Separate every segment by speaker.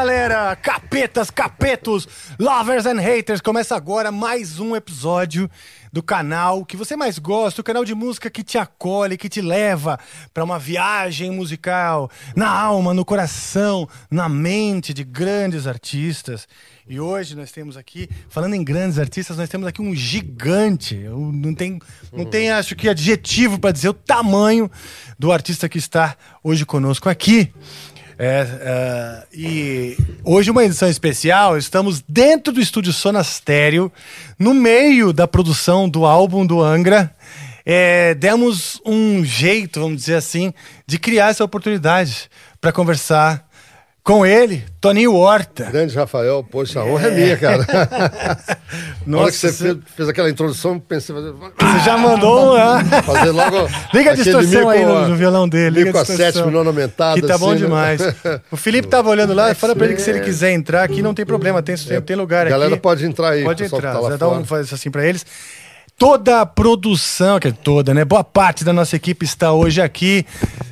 Speaker 1: galera! Capetas, capetos, lovers and haters! Começa agora mais um episódio do canal que você mais gosta, o canal de música que te acolhe, que te leva para uma viagem musical na alma, no coração, na mente de grandes artistas. E hoje nós temos aqui, falando em grandes artistas, nós temos aqui um gigante. Eu não tem, não tem acho que adjetivo para dizer o tamanho do artista que está hoje conosco aqui. É, é, e hoje uma edição especial, estamos dentro do estúdio Sonastério, no meio da produção do álbum do Angra. É, demos um jeito, vamos dizer assim, de criar essa oportunidade para conversar com ele, Toninho Horta.
Speaker 2: Grande Rafael, poxa, a honra é, minha, cara. Na hora que você fez, fez, aquela introdução, pensei fazer.
Speaker 1: Você já mandou um.
Speaker 2: fazer logo.
Speaker 1: Liga a distorção aí no, no, violão dele.
Speaker 2: Liga a sétima nona aumentada.
Speaker 1: Que tá assim, bom né? demais. O Felipe tava olhando lá, fala pra ele que se ele quiser entrar aqui, não tem problema, tem, é, tem lugar aqui.
Speaker 2: A galera pode entrar aí.
Speaker 1: Pode entrar, tá dá um faz assim pra eles toda a produção, que é toda, né? Boa parte da nossa equipe está hoje aqui.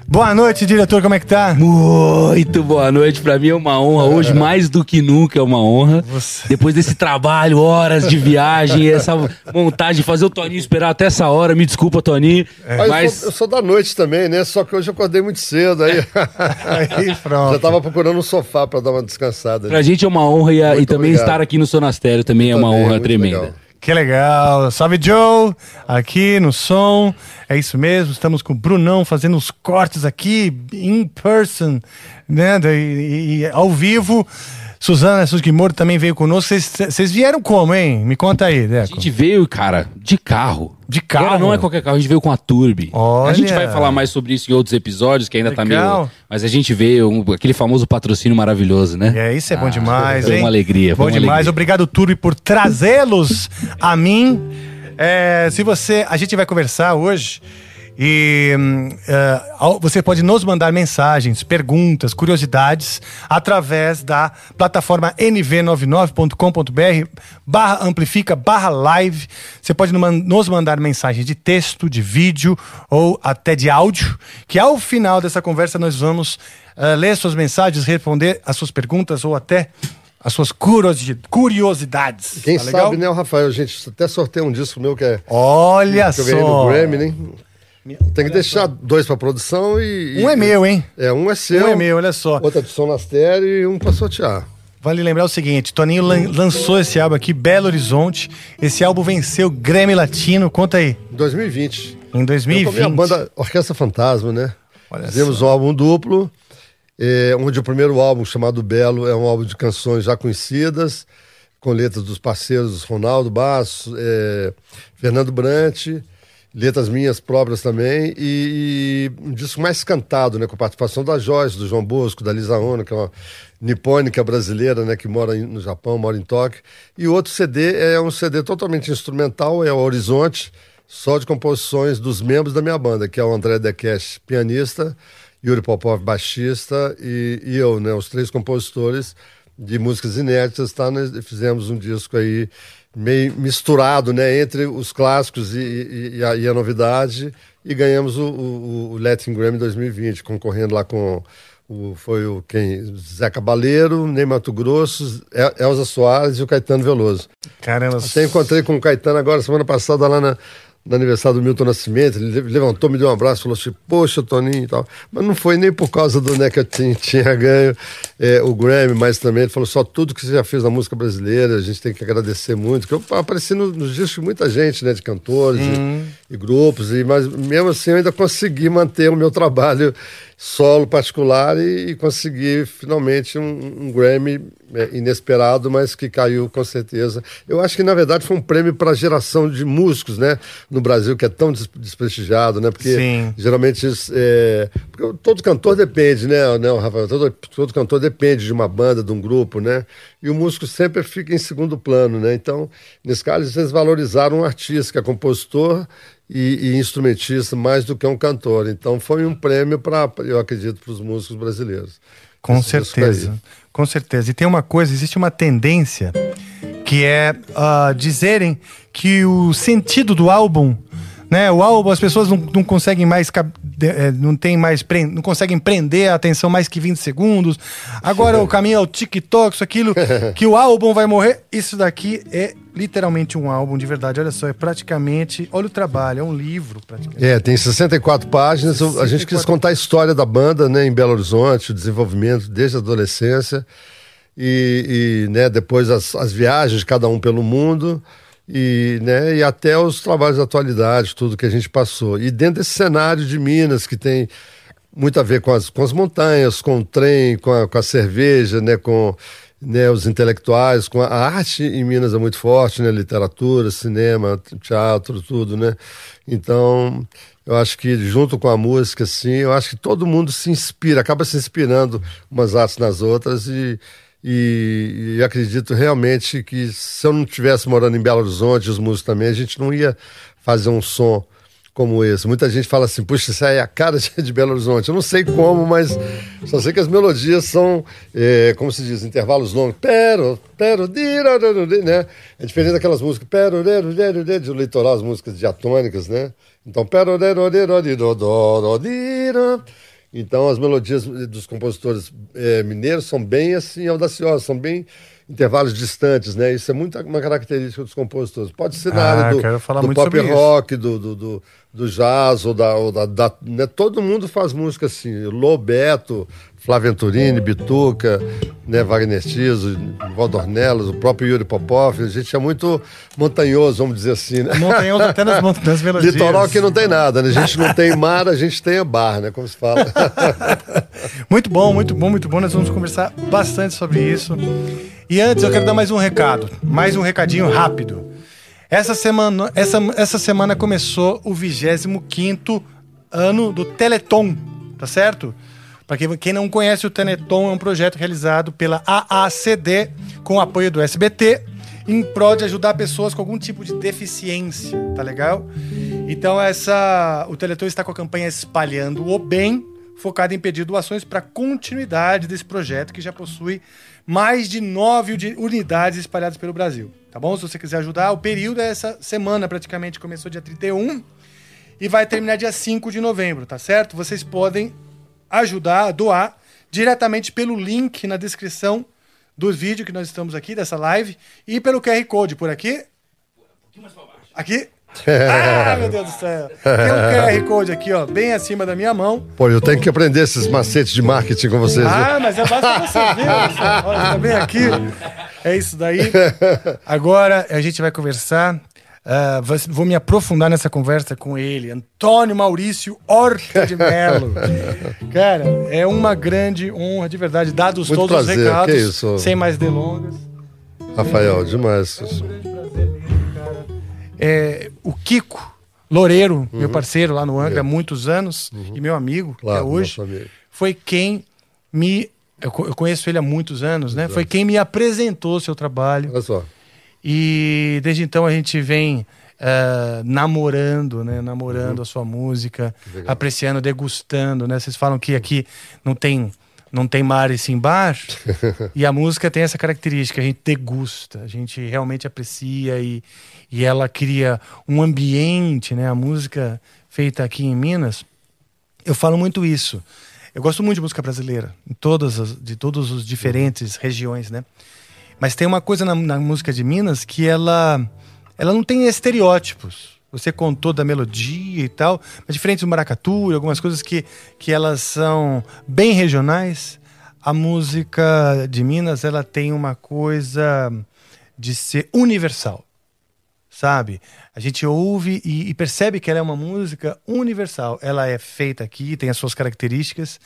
Speaker 1: Boa noite, diretor, como é que tá?
Speaker 3: Muito boa noite, pra mim é uma honra. Hoje, mais do que nunca, é uma honra. Você... Depois desse trabalho, horas de viagem, essa montagem, fazer o Toninho esperar até essa hora. Me desculpa, Toninho.
Speaker 2: É. Mas, Eu, sou, eu, sou, da noite também, né? Só que hoje eu acordei muito cedo. Aí, aí pronto. Já tava procurando um sofá pra dar uma descansada.
Speaker 3: Pra gente é uma honra e, e também estar aqui no Sonastério também é uma honra tremenda. Legal.
Speaker 1: Que legal. Salve, Joe. Aqui no som. É isso mesmo. Estamos com o Brunão fazendo os cortes aqui, in person, né? E, e ao vivo. Suzana Sugimori também veio conosco. Vocês vieram como, hein? Me conta aí, Deco.
Speaker 3: A gente veio, cara, de carro.
Speaker 1: De carro?
Speaker 3: Agora não é qualquer carro, a gente veio com a Turbi.
Speaker 1: Olha.
Speaker 3: A gente vai falar mais sobre isso em outros episódios, que ainda Legal. tá meio... Mas a gente veio, um, aquele famoso patrocínio maravilhoso, né?
Speaker 1: É, isso é ah, bom demais, foi
Speaker 3: hein? uma alegria.
Speaker 1: Bom
Speaker 3: uma
Speaker 1: demais.
Speaker 3: Alegria.
Speaker 1: Obrigado, Turbi, por trazê-los a mim. É, se você... A gente vai conversar hoje... E uh, você pode nos mandar mensagens, perguntas, curiosidades através da plataforma nv99.com.br barra amplifica barra live. Você pode nos mandar mensagens de texto, de vídeo ou até de áudio, que ao final dessa conversa nós vamos uh, ler suas mensagens, responder as suas perguntas ou até as suas curiosidades.
Speaker 2: Quem tá sabe, né, Rafael? A gente até sorteia um disco meu que é.
Speaker 1: Olha que eu só!
Speaker 2: no Grammy, né? Tem que deixar dois para produção e,
Speaker 1: e, Um é meu, hein?
Speaker 2: É, um é seu.
Speaker 1: Um é meu, olha só.
Speaker 2: Outra de Sonastério e um para sortear.
Speaker 1: Vale lembrar o seguinte: Toninho lan lançou esse álbum aqui, Belo Horizonte. Esse álbum venceu Grammy Latino. Conta aí.
Speaker 2: 2020.
Speaker 1: Em 2020. Eu
Speaker 2: a banda Orquestra Fantasma, né? Olha Fizemos só. um álbum duplo, é, onde o primeiro álbum, chamado Belo, é um álbum de canções já conhecidas, com letras dos parceiros Ronaldo Basso, é, Fernando Brant letras minhas próprias também, e, e, um disco mais cantado, né, com participação da Joyce, do João Bosco, da Lisa Ono, que é uma nipônica brasileira, né, que mora no Japão, mora em Tóquio. E outro CD é um CD totalmente instrumental, é o Horizonte, só de composições dos membros da minha banda, que é o André Dekesh, pianista, Yuri Popov, baixista, e, e eu, né, os três compositores de músicas inéditas, tá, né, fizemos um disco aí meio misturado né, entre os clássicos e, e, e, a, e a, novidade, e ganhamos o, o, o, Latin Grammy 2020, concorrendo lá com o, foi o quem? Zé Cabaleiro, Ney Mato Grosso, Elza Soares e o Caetano Veloso.
Speaker 1: Caramba.
Speaker 2: Até encontrei com o Caetano agora, semana passada, lá na, no aniversário do Milton Nascimento, ele levantou, me deu um abraço, falou assim, poxa, Toninho e tal. Mas não foi nem por causa do né, que eu tinha, tinha ganho é, o Grammy, mas também ele falou só tudo que você já fez na música brasileira, a gente tem que agradecer muito. Que eu apareci nos no discos de muita gente, né, de cantores hum. E, grupos, e, mas mesmo assim eu ainda consegui manter o meu trabalho solo particular e, e consegui finalmente um, um Grammy é, inesperado, mas que caiu com certeza. Eu acho que na verdade foi um prêmio para a geração de músicos, né, no Brasil que é tão desprestigiado, né? Porque
Speaker 1: Sim.
Speaker 2: geralmente é, porque todo cantor depende, né, né Rafael? Todo, todo cantor depende de uma banda, de um grupo, né? E o músico sempre fica em segundo plano, né? Então, nesse caso, eles valorizaram um artista que é compositor e, e, instrumentista mais do que um cantor. Então foi um prêmio para, eu acredito, para os músicos brasileiros.
Speaker 1: Com certeza, com certeza. E tem uma coisa, existe uma tendência que é uh, dizerem que o sentido do álbum, né, o álbum, as pessoas não, não conseguem mais é, não tem mais não conseguem prender a atenção mais que 20 segundos. Agora o caminho é o TikTok, isso aquilo que o álbum vai morrer. Isso daqui é literalmente um álbum de verdade. Olha só, é praticamente, olha o trabalho, é um livro praticamente.
Speaker 2: É, tem 64 páginas. 64... A gente quis contar a história da banda, né, em Belo Horizonte, o desenvolvimento desde a adolescência e, e né, depois as, as viagens de cada um pelo mundo e, né, e até os trabalhos da atualidade, tudo que a gente passou. E dentro desse cenário de Minas, que tem muito a ver com as, com as montanhas, com o trem, com a, com a cerveja, né, com né, os intelectuais, com a, a arte em Minas é muito forte, né, literatura, cinema, teatro, tudo, né. Então, eu acho que junto com a música, assim, eu acho que todo mundo se inspira, acaba se inspirando umas artes nas outras e e, e, acredito realmente que se eu não tivesse morando em Belo Horizonte, os músicos também, a gente não ia fazer um som como esse. Muita gente fala assim, puxa, isso aí é a cara de Belo Horizonte. Eu não sei como, mas só sei que as melodias são, é, como se diz, intervalos longos. Pero, pero, né? É diferente daquelas músicas, pero, do litoral, as músicas diatônicas, né? Então, pero, então as melodias dos compositores é, mineiros são bem assim audaciosas, são bem intervalos distantes, né? Isso é muito uma característica dos compositores. Pode ser na ah, área do, do pop rock, do, do, do, do, jazz ou da, ou da, da né? todo mundo faz música assim. Lobeto, Flávio Venturini, Bituca, né, Wagner Tiso, Valdornelas, o próprio Yuri Popov. A gente é muito montanhoso, vamos dizer assim. Né?
Speaker 1: Montanhoso até nas, melodias.
Speaker 2: Litoral que não tem nada, né? A gente não tem mar, a gente tem bar, né? Como se fala.
Speaker 1: muito bom, muito bom, muito bom. Nós vamos conversar bastante sobre isso. E antes eu quero dar mais um recado, mais um recadinho rápido. Essa semana, essa, essa semana começou o 25 ano do Teleton, tá certo? Para quem não conhece, o Teneton é um projeto realizado pela AACD com apoio do SBT em prol de ajudar pessoas com algum tipo de deficiência, tá legal? Então essa o Teleton está com a campanha Espalhando o Bem, focada em pedir doações para continuidade desse projeto que já possui mais de nove unidades espalhadas pelo Brasil, tá bom? Se você quiser ajudar, o período é essa semana praticamente, começou dia 31 e vai terminar dia 5 de novembro, tá certo? Vocês podem ajudar a doar diretamente pelo link na descrição do vídeo que nós estamos aqui, dessa live, e pelo QR Code por aqui. Aqui. ah, meu Deus do céu. Tem um QR Code aqui, ó, bem acima da minha mão.
Speaker 2: Pô, eu tenho que aprender esses macetes de marketing com vocês.
Speaker 1: Ah, viu? mas é basta você ver. Olha, tá bem aqui. É isso daí. Agora a gente vai conversar Uh, vou me aprofundar nessa conversa com ele, Antônio Maurício Horta de Mello. Cara, é uma grande honra, de verdade, dados Muito todos prazer. os recados, sem mais delongas.
Speaker 2: Rafael, demais.
Speaker 1: É um grande prazer mesmo, cara. É, o Kiko Loureiro, uhum. meu parceiro lá no Angra é. há muitos anos, uhum. e meu amigo, claro, até hoje, foi quem me. Eu, eu, conheço ele há muitos anos, né? Exato. Foi quem me apresentou o seu trabalho.
Speaker 2: Olha só.
Speaker 1: E desde então a gente vem uh, namorando, né? Namorando uhum. a sua música, apreciando, degustando, né? Vocês falam que aqui não tem não tem mar e sim bar. e a música tem essa característica, a gente degusta, a gente realmente aprecia e, e ela cria um ambiente, né? A música feita aqui em Minas, eu falo muito isso. Eu gosto muito de música brasileira, em todas as, de todas as diferentes regiões, né? Mas tem uma coisa na, na música de Minas que ela, ela não tem estereótipos. Você contou da melodia e tal, mas diferente do maracatu, algumas coisas que, que elas são bem regionais, a música de Minas ela tem uma coisa de ser universal, sabe? A gente ouve e, e percebe que ela é uma música universal. Ela é feita aqui, tem as suas características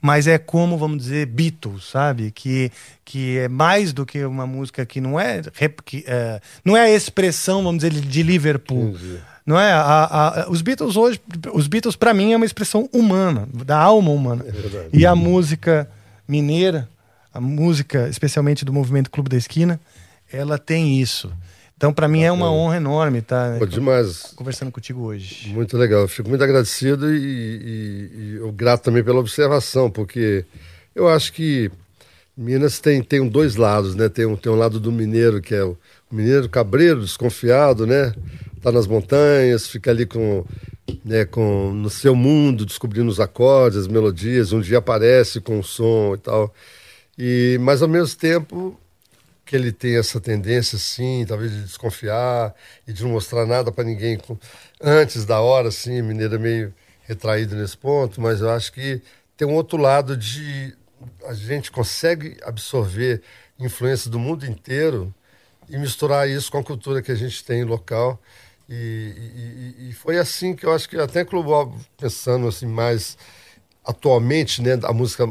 Speaker 1: mas é como, vamos dizer, Beatles, sabe? Que, que é mais do que uma música que não é, que, é não é a expressão, vamos dizer, de Liverpool. Entendi. Não é? A, a, os Beatles hoje, os Beatles para mim é uma expressão humana, da alma humana. É e a música mineira, a música especialmente do movimento Clube da Esquina, ela tem isso. Então, para mim é uma honra enorme estar
Speaker 2: tá, demais.
Speaker 1: conversando contigo hoje.
Speaker 2: Muito legal. Eu fico muito agradecido e, e, e eu grato também pela observação, porque eu acho que Minas tem, tem dois lados, né? Tem um, tem um lado do mineiro, que é o mineiro cabreiro, desconfiado, né? Tá nas montanhas, fica ali com né, com, no seu mundo, descobrindo os acordes, as melodias, um dia aparece com o som e tal. E, mas ao mesmo tempo que ele tem essa tendência, sim, talvez de desconfiar e de não mostrar nada para ninguém antes da hora, assim, Mineiro é meio retraído nesse ponto, mas eu acho que tem um outro lado de a gente consegue absorver influência do mundo inteiro e misturar isso com a cultura que a gente tem local. E, e, e foi assim que eu acho que até Clube pensando assim mais atualmente, né, a música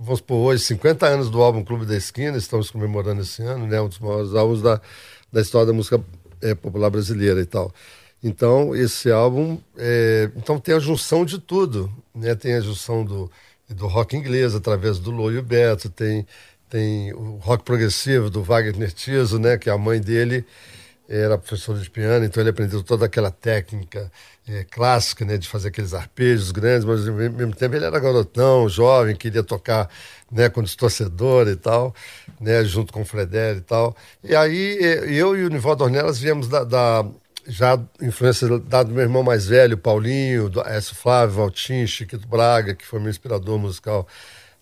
Speaker 2: vamos supor, hoje, 50 anos do álbum Clube da Esquina, estamos comemorando esse ano, né? Um dos maiores álbuns da, da história da música é, popular brasileira e tal. Então, esse álbum, é, então tem a junção de tudo, né? Tem a junção do, do rock inglês através do Loio Beto, tem, tem o rock progressivo do Wagner Tiso, né? Que a mãe dele era professora de piano, então ele aprendeu toda aquela técnica é, clássica, né, de fazer aqueles arpejos grandes, mas ao mesmo tempo ele era garotão, jovem, queria tocar né, com distorcedor e tal, né, junto com o Fredere e tal. E aí eu e o Nivaldo Ornelas viemos da, da já influência da do meu irmão mais velho, Paulinho, do S. Flávio, Valtim, Chiquito Braga, que foi meu inspirador musical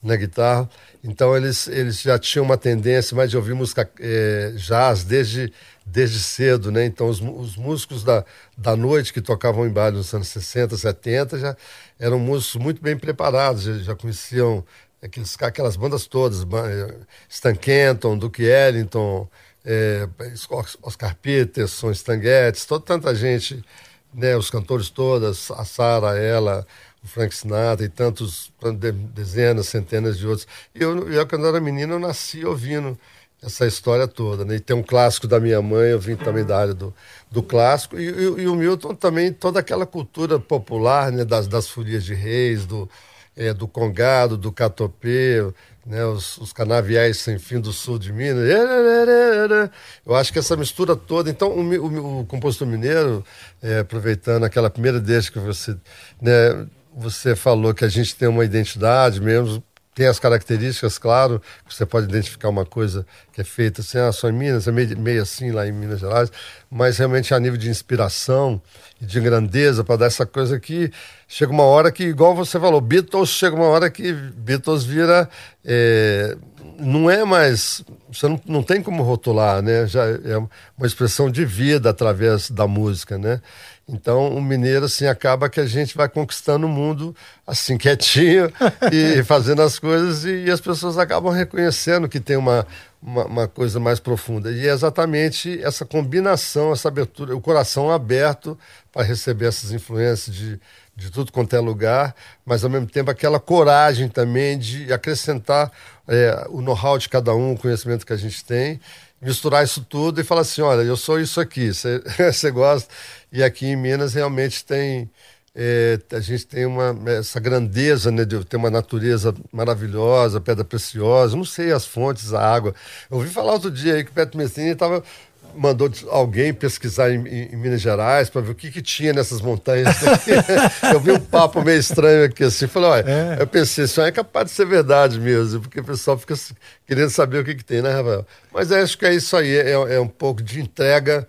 Speaker 2: na guitarra. Então eles, eles já tinham uma tendência mais de ouvir música é, jazz desde, desde cedo, né? Então os, os músicos da, da noite que tocavam em baile nos anos 60, 70 já eram músicos muito bem preparados, já, já conheciam aqueles, aquelas bandas todas, eh, Stan Kenton, Duke Ellington, é, Oscar Peterson, Stan Getz, toda tanta gente, né? Os cantores todas, a Sara, ela o Frank Sinatra e tantos, dezenas, centenas de outros. E eu, eu, quando era menino, eu nasci ouvindo essa história toda. Né? E tem um clássico da minha mãe, eu vim também da área do, do clássico, e, e, e o Milton também, toda aquela cultura popular né? das, das folias de reis, do, é, do congado, do catopê, né, os, os, canaviais sem fim do sul de Minas. Eu acho que essa mistura toda. Então, o, o, o compositor mineiro, é, aproveitando aquela primeira deixa que você né, você falou que a gente tem uma identidade mesmo, tem as características, claro, que você pode identificar uma coisa que é feita assim, ah, só em Minas, é meio, meio assim lá em Minas Gerais, mas realmente a nível de inspiração e de grandeza para dar essa coisa que chega uma hora que, igual você falou, Beatles chega uma hora que Beatles vira. É, não é mais. Você não, não tem como rotular, né? Já é uma expressão de vida através da música, né? Então, o mineiro, assim, acaba que a gente vai conquistando o mundo, assim, quietinho e fazendo as coisas e, e, as pessoas acabam reconhecendo que tem uma, uma, uma, coisa mais profunda. E é exatamente essa combinação, essa abertura, o coração aberto para receber essas influências de, de tudo quanto é lugar, mas ao mesmo tempo aquela coragem também de acrescentar é, o know-how de cada um, o conhecimento que a gente tem misturar isso tudo e falar assim, olha, eu sou isso aqui, você gosta. E aqui em Minas realmente tem, é, a gente tem uma, essa grandeza né, de ter uma natureza maravilhosa, pedra preciosa, não sei as fontes, a água. Eu ouvi falar outro dia aí que o Petro Messini estava mandou alguém pesquisar em, em, em Minas Gerais para ver o que, que tinha nessas montanhas. eu vi um papo meio estranho aqui assim, falei, olha, é. eu pensei, isso é capaz de ser verdade mesmo, porque o pessoal fica querendo saber o que, que tem, né, Rafael? Mas acho que é isso aí, é, é um pouco de entrega,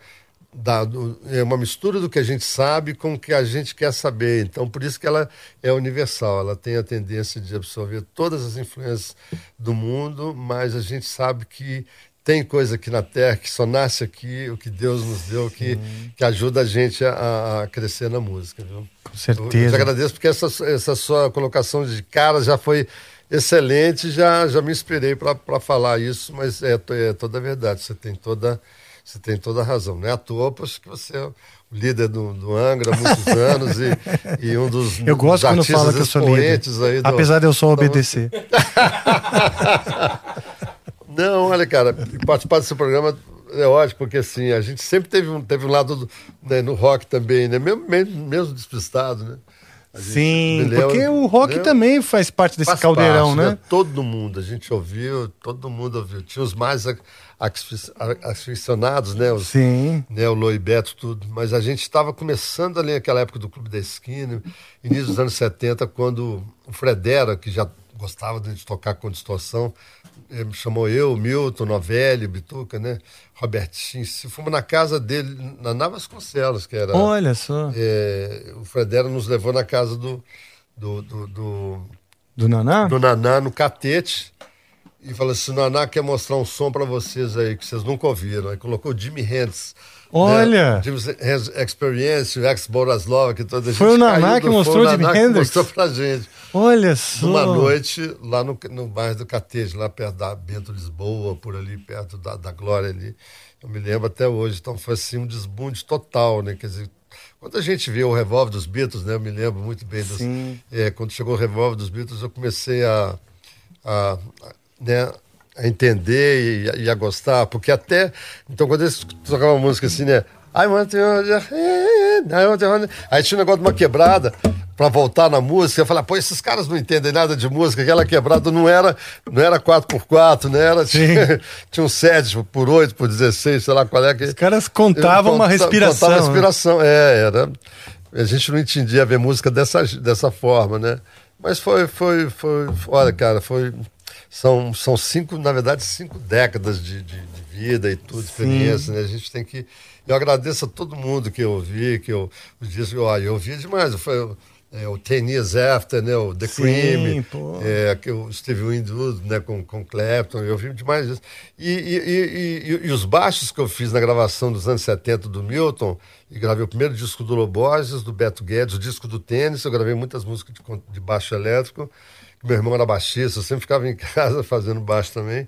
Speaker 2: da, do, é uma mistura do que a gente sabe com o que a gente quer saber. Então, por isso que ela é universal, ela tem a tendência de absorver todas as influências do mundo, mas a gente sabe que tem coisa aqui na Terra que só nasce aqui, o que Deus nos deu, que, que ajuda a gente a, a, crescer na música. Viu?
Speaker 1: Com certeza.
Speaker 2: Eu, eu te agradeço porque essa, essa sua colocação de cara já foi excelente, já, já me inspirei para falar isso, mas é, é toda a verdade, você tem toda, você tem toda a razão. Não é à toa, porque você é o líder do, do Angra há muitos anos e, e um dos
Speaker 1: Eu gosto quando fala que eu sou líder,
Speaker 2: do,
Speaker 1: apesar de eu só obedecer.
Speaker 2: Não, olha, cara, participar desse programa é ótimo, porque assim, a gente sempre teve um, teve um lado do, né, no rock também, né? Mesmo, mesmo, mesmo despistado, né?
Speaker 1: Sim, porque o rock também faz parte desse faz caldeirão, parte, né? né?
Speaker 2: Todo mundo, a gente ouviu, todo mundo ouviu. Tinha os mais aficionados, né? Os,
Speaker 1: Sim.
Speaker 2: Né, o Loi Beto, tudo. Mas a gente estava começando ali naquela época do Clube da Esquina, início dos anos 70, quando o Fredera, que já gostava de tocar com distorção. Ele me chamou eu, Milton, Novelli, Bituca, né? Robertinho. Fomos na casa dele, na Navas Concelos, que era.
Speaker 1: Olha só.
Speaker 2: É, o Fredero nos levou na casa do. Do, do, do,
Speaker 1: do Naná?
Speaker 2: Do Naná, no Catete. E falou assim: o Naná quer mostrar um som para vocês aí, que vocês nunca ouviram. Aí colocou Jimmy Hendrix.
Speaker 1: Olha!
Speaker 2: Né? Jimmy Hendrix Experience, o ex Boraslov, que toda a gente
Speaker 1: Foi o Naná que mostrou o Jimmy Hendrix?
Speaker 2: mostrou pra gente.
Speaker 1: Olha só!
Speaker 2: Numa noite, lá no, no bairro do Catete, lá perto da Bento Lisboa, por ali, perto da, da Glória ali. Eu me lembro até hoje. Então foi assim um desbunde total, né? Quer dizer, quando a gente vê o revólver dos Beatles, né? Eu me lembro muito bem. Dos, é, quando chegou o revólver dos Beatles, eu comecei a, a, a né, a entender e, e, a gostar, porque até. Então, quando eles tocavam uma música assim, né? I want to... Aí tinha um negócio de uma quebrada para voltar na música. Eu falei, pô, esses caras não entendem nada de música. Aquela quebrada não era, não era 4x4, né? Era, tinha, tinha um 7 por 8, por 16, sei lá qual é que.
Speaker 1: Os caras contavam uma respiração. Contavam
Speaker 2: né? respiração, é, era. A gente não entendia ver música dessa, dessa forma, né? Mas foi, foi, foi, olha, cara, foi são, são cinco, na verdade, cinco décadas de, de, de vida e tudo, experiência, né? A gente tem que. Eu agradeço a todo mundo que eu ouvi, que eu, dias que eu, eu ouvi demais. Foi é, o Ten Years After, né? O The Sim, Cream, é, que o Steve Winwood, né? Com, com Clapton, eu ouvi demais isso. E, e, e, e, os baixos que eu fiz na gravação dos anos 70 do Milton, e gravei o primeiro disco do Loborges, do Beto Guedes, o disco do Tênis, eu gravei muitas músicas de, de baixo elétrico. Meu irmão era baixista, eu sempre ficava em casa fazendo baixo também.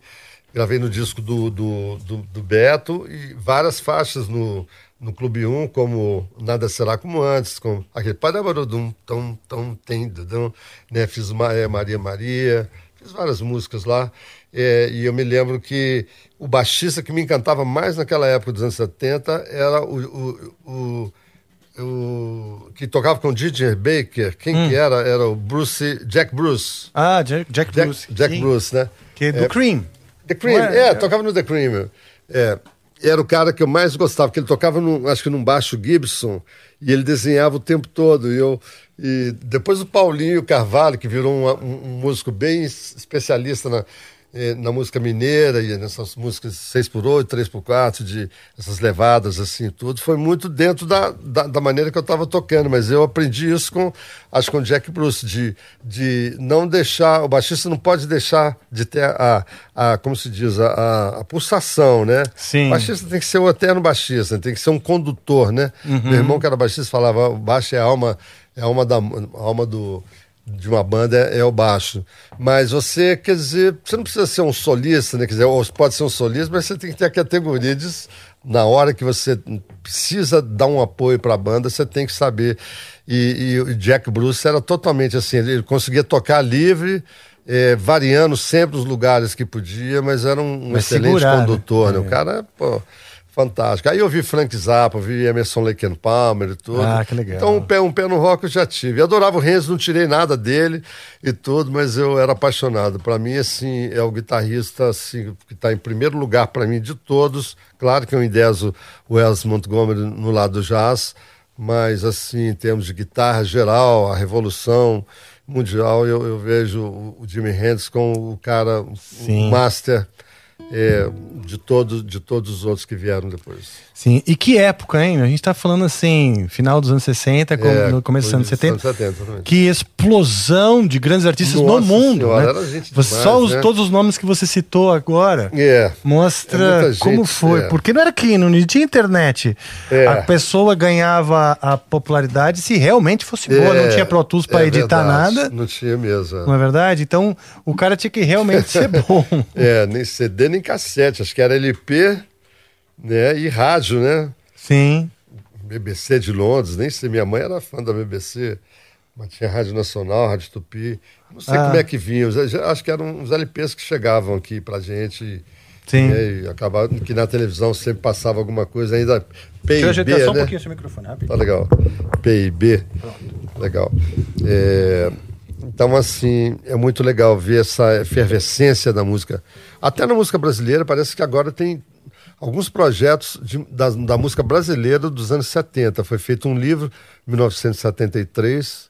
Speaker 2: Gravei no disco do, do, do, do Beto e várias faixas no, no Clube 1, como Nada Será Como Antes, com aquele Parabarodum, tão, tão, tem, né? Fiz uma, é, Maria Maria, fiz várias músicas lá. É, e eu me lembro que o baixista que me encantava mais naquela época dos anos 70 era o, o, o o, que tocava com Ginger Baker, quem hum. que era? Era o Bruce, Jack Bruce.
Speaker 1: Ah, Jack, Jack Bruce.
Speaker 2: Jack, Bruce, né?
Speaker 1: Que é do é, Cream.
Speaker 2: The Cream, é, é, tocava no The Cream. É, era o cara que eu mais gostava, porque ele tocava, num, acho que num baixo Gibson, e ele desenhava o tempo todo. E, eu, e depois o Paulinho Carvalho, que virou um, um, um músico bem especialista na, na música mineira e nessas músicas 6x8, 3x4, de essas levadas assim, tudo, foi muito dentro da, da, da maneira que eu estava tocando, mas eu aprendi isso com, acho com Jack Bruce, de, de não deixar, o baixista não pode deixar de ter a, a como se diz, a, a, a pulsação, né?
Speaker 1: Sim.
Speaker 2: O baixista tem que ser o eterno baixista, tem que ser um condutor, né? Uhum. Meu irmão que era baixista falava, o baixo é a alma, é a alma, da, a alma do de uma banda é, é, o baixo. Mas você, quer dizer, você não precisa ser um solista, né? Quer dizer, ou pode ser um solista, mas você tem que ter a categoria de, na hora que você precisa dar um apoio para a banda, você tem que saber. E, e o Jack Bruce era totalmente assim, ele conseguia tocar livre, é, variando sempre os lugares que podia, mas era um, um excelente segurar, né? condutor, né? né? O cara, pô, Fantástico. Aí eu vi Frank Zappa, vi Emerson Lake and Palmer e tudo.
Speaker 1: Ah, que legal.
Speaker 2: Então um pé, um pé no rock eu já tive. Eu adorava o Renzo, não tirei nada dele e tudo, mas eu era apaixonado. Para mim, assim, é o guitarrista assim, que está em primeiro lugar para mim de todos. Claro que eu endeso o Wells Montgomery no lado do jazz, mas assim, em termos de guitarra geral, a revolução mundial, eu, eu vejo o Jimi Hendrix com o cara, Sim. o master é, de, todo, de todos os outros que vieram depois.
Speaker 1: Sim, e que época, hein? A gente tá falando assim, final dos anos 60, é, no começo dos anos 70. Anos 70 que explosão de grandes artistas Nossa no mundo. Senhora, né? gente demais, Só os, né? todos os nomes que você citou agora
Speaker 2: é,
Speaker 1: mostra é como foi. É. Porque não era que não tinha internet.
Speaker 2: É.
Speaker 1: A pessoa ganhava a popularidade se realmente fosse boa, não é, tinha Pro Tools para editar
Speaker 2: verdade,
Speaker 1: nada.
Speaker 2: Não tinha mesmo.
Speaker 1: Não é verdade? Então o cara tinha que realmente ser bom.
Speaker 2: É, nem CD nem cassete, acho que era LP né? E rádio, né?
Speaker 1: Sim.
Speaker 2: BBC de Londres, nem sei, minha mãe era fã da BBC, mas tinha Rádio Nacional, Rádio Tupi. Não sei ah. como é que vinha, acho que eram uns LPs que chegavam aqui pra gente.
Speaker 1: Sim.
Speaker 2: Né? E acabava que na televisão sempre passava alguma coisa ainda.
Speaker 1: PIB, Deixa eu só um né? pouquinho seu microfone, rápido.
Speaker 2: Tá legal. PIB. Pronto. Legal. É, então, assim, é muito legal ver essa efervescência da música. Até na música brasileira, parece que agora tem alguns projetos de, da, da, música brasileira dos anos 70. Foi feito um livro, em 1973,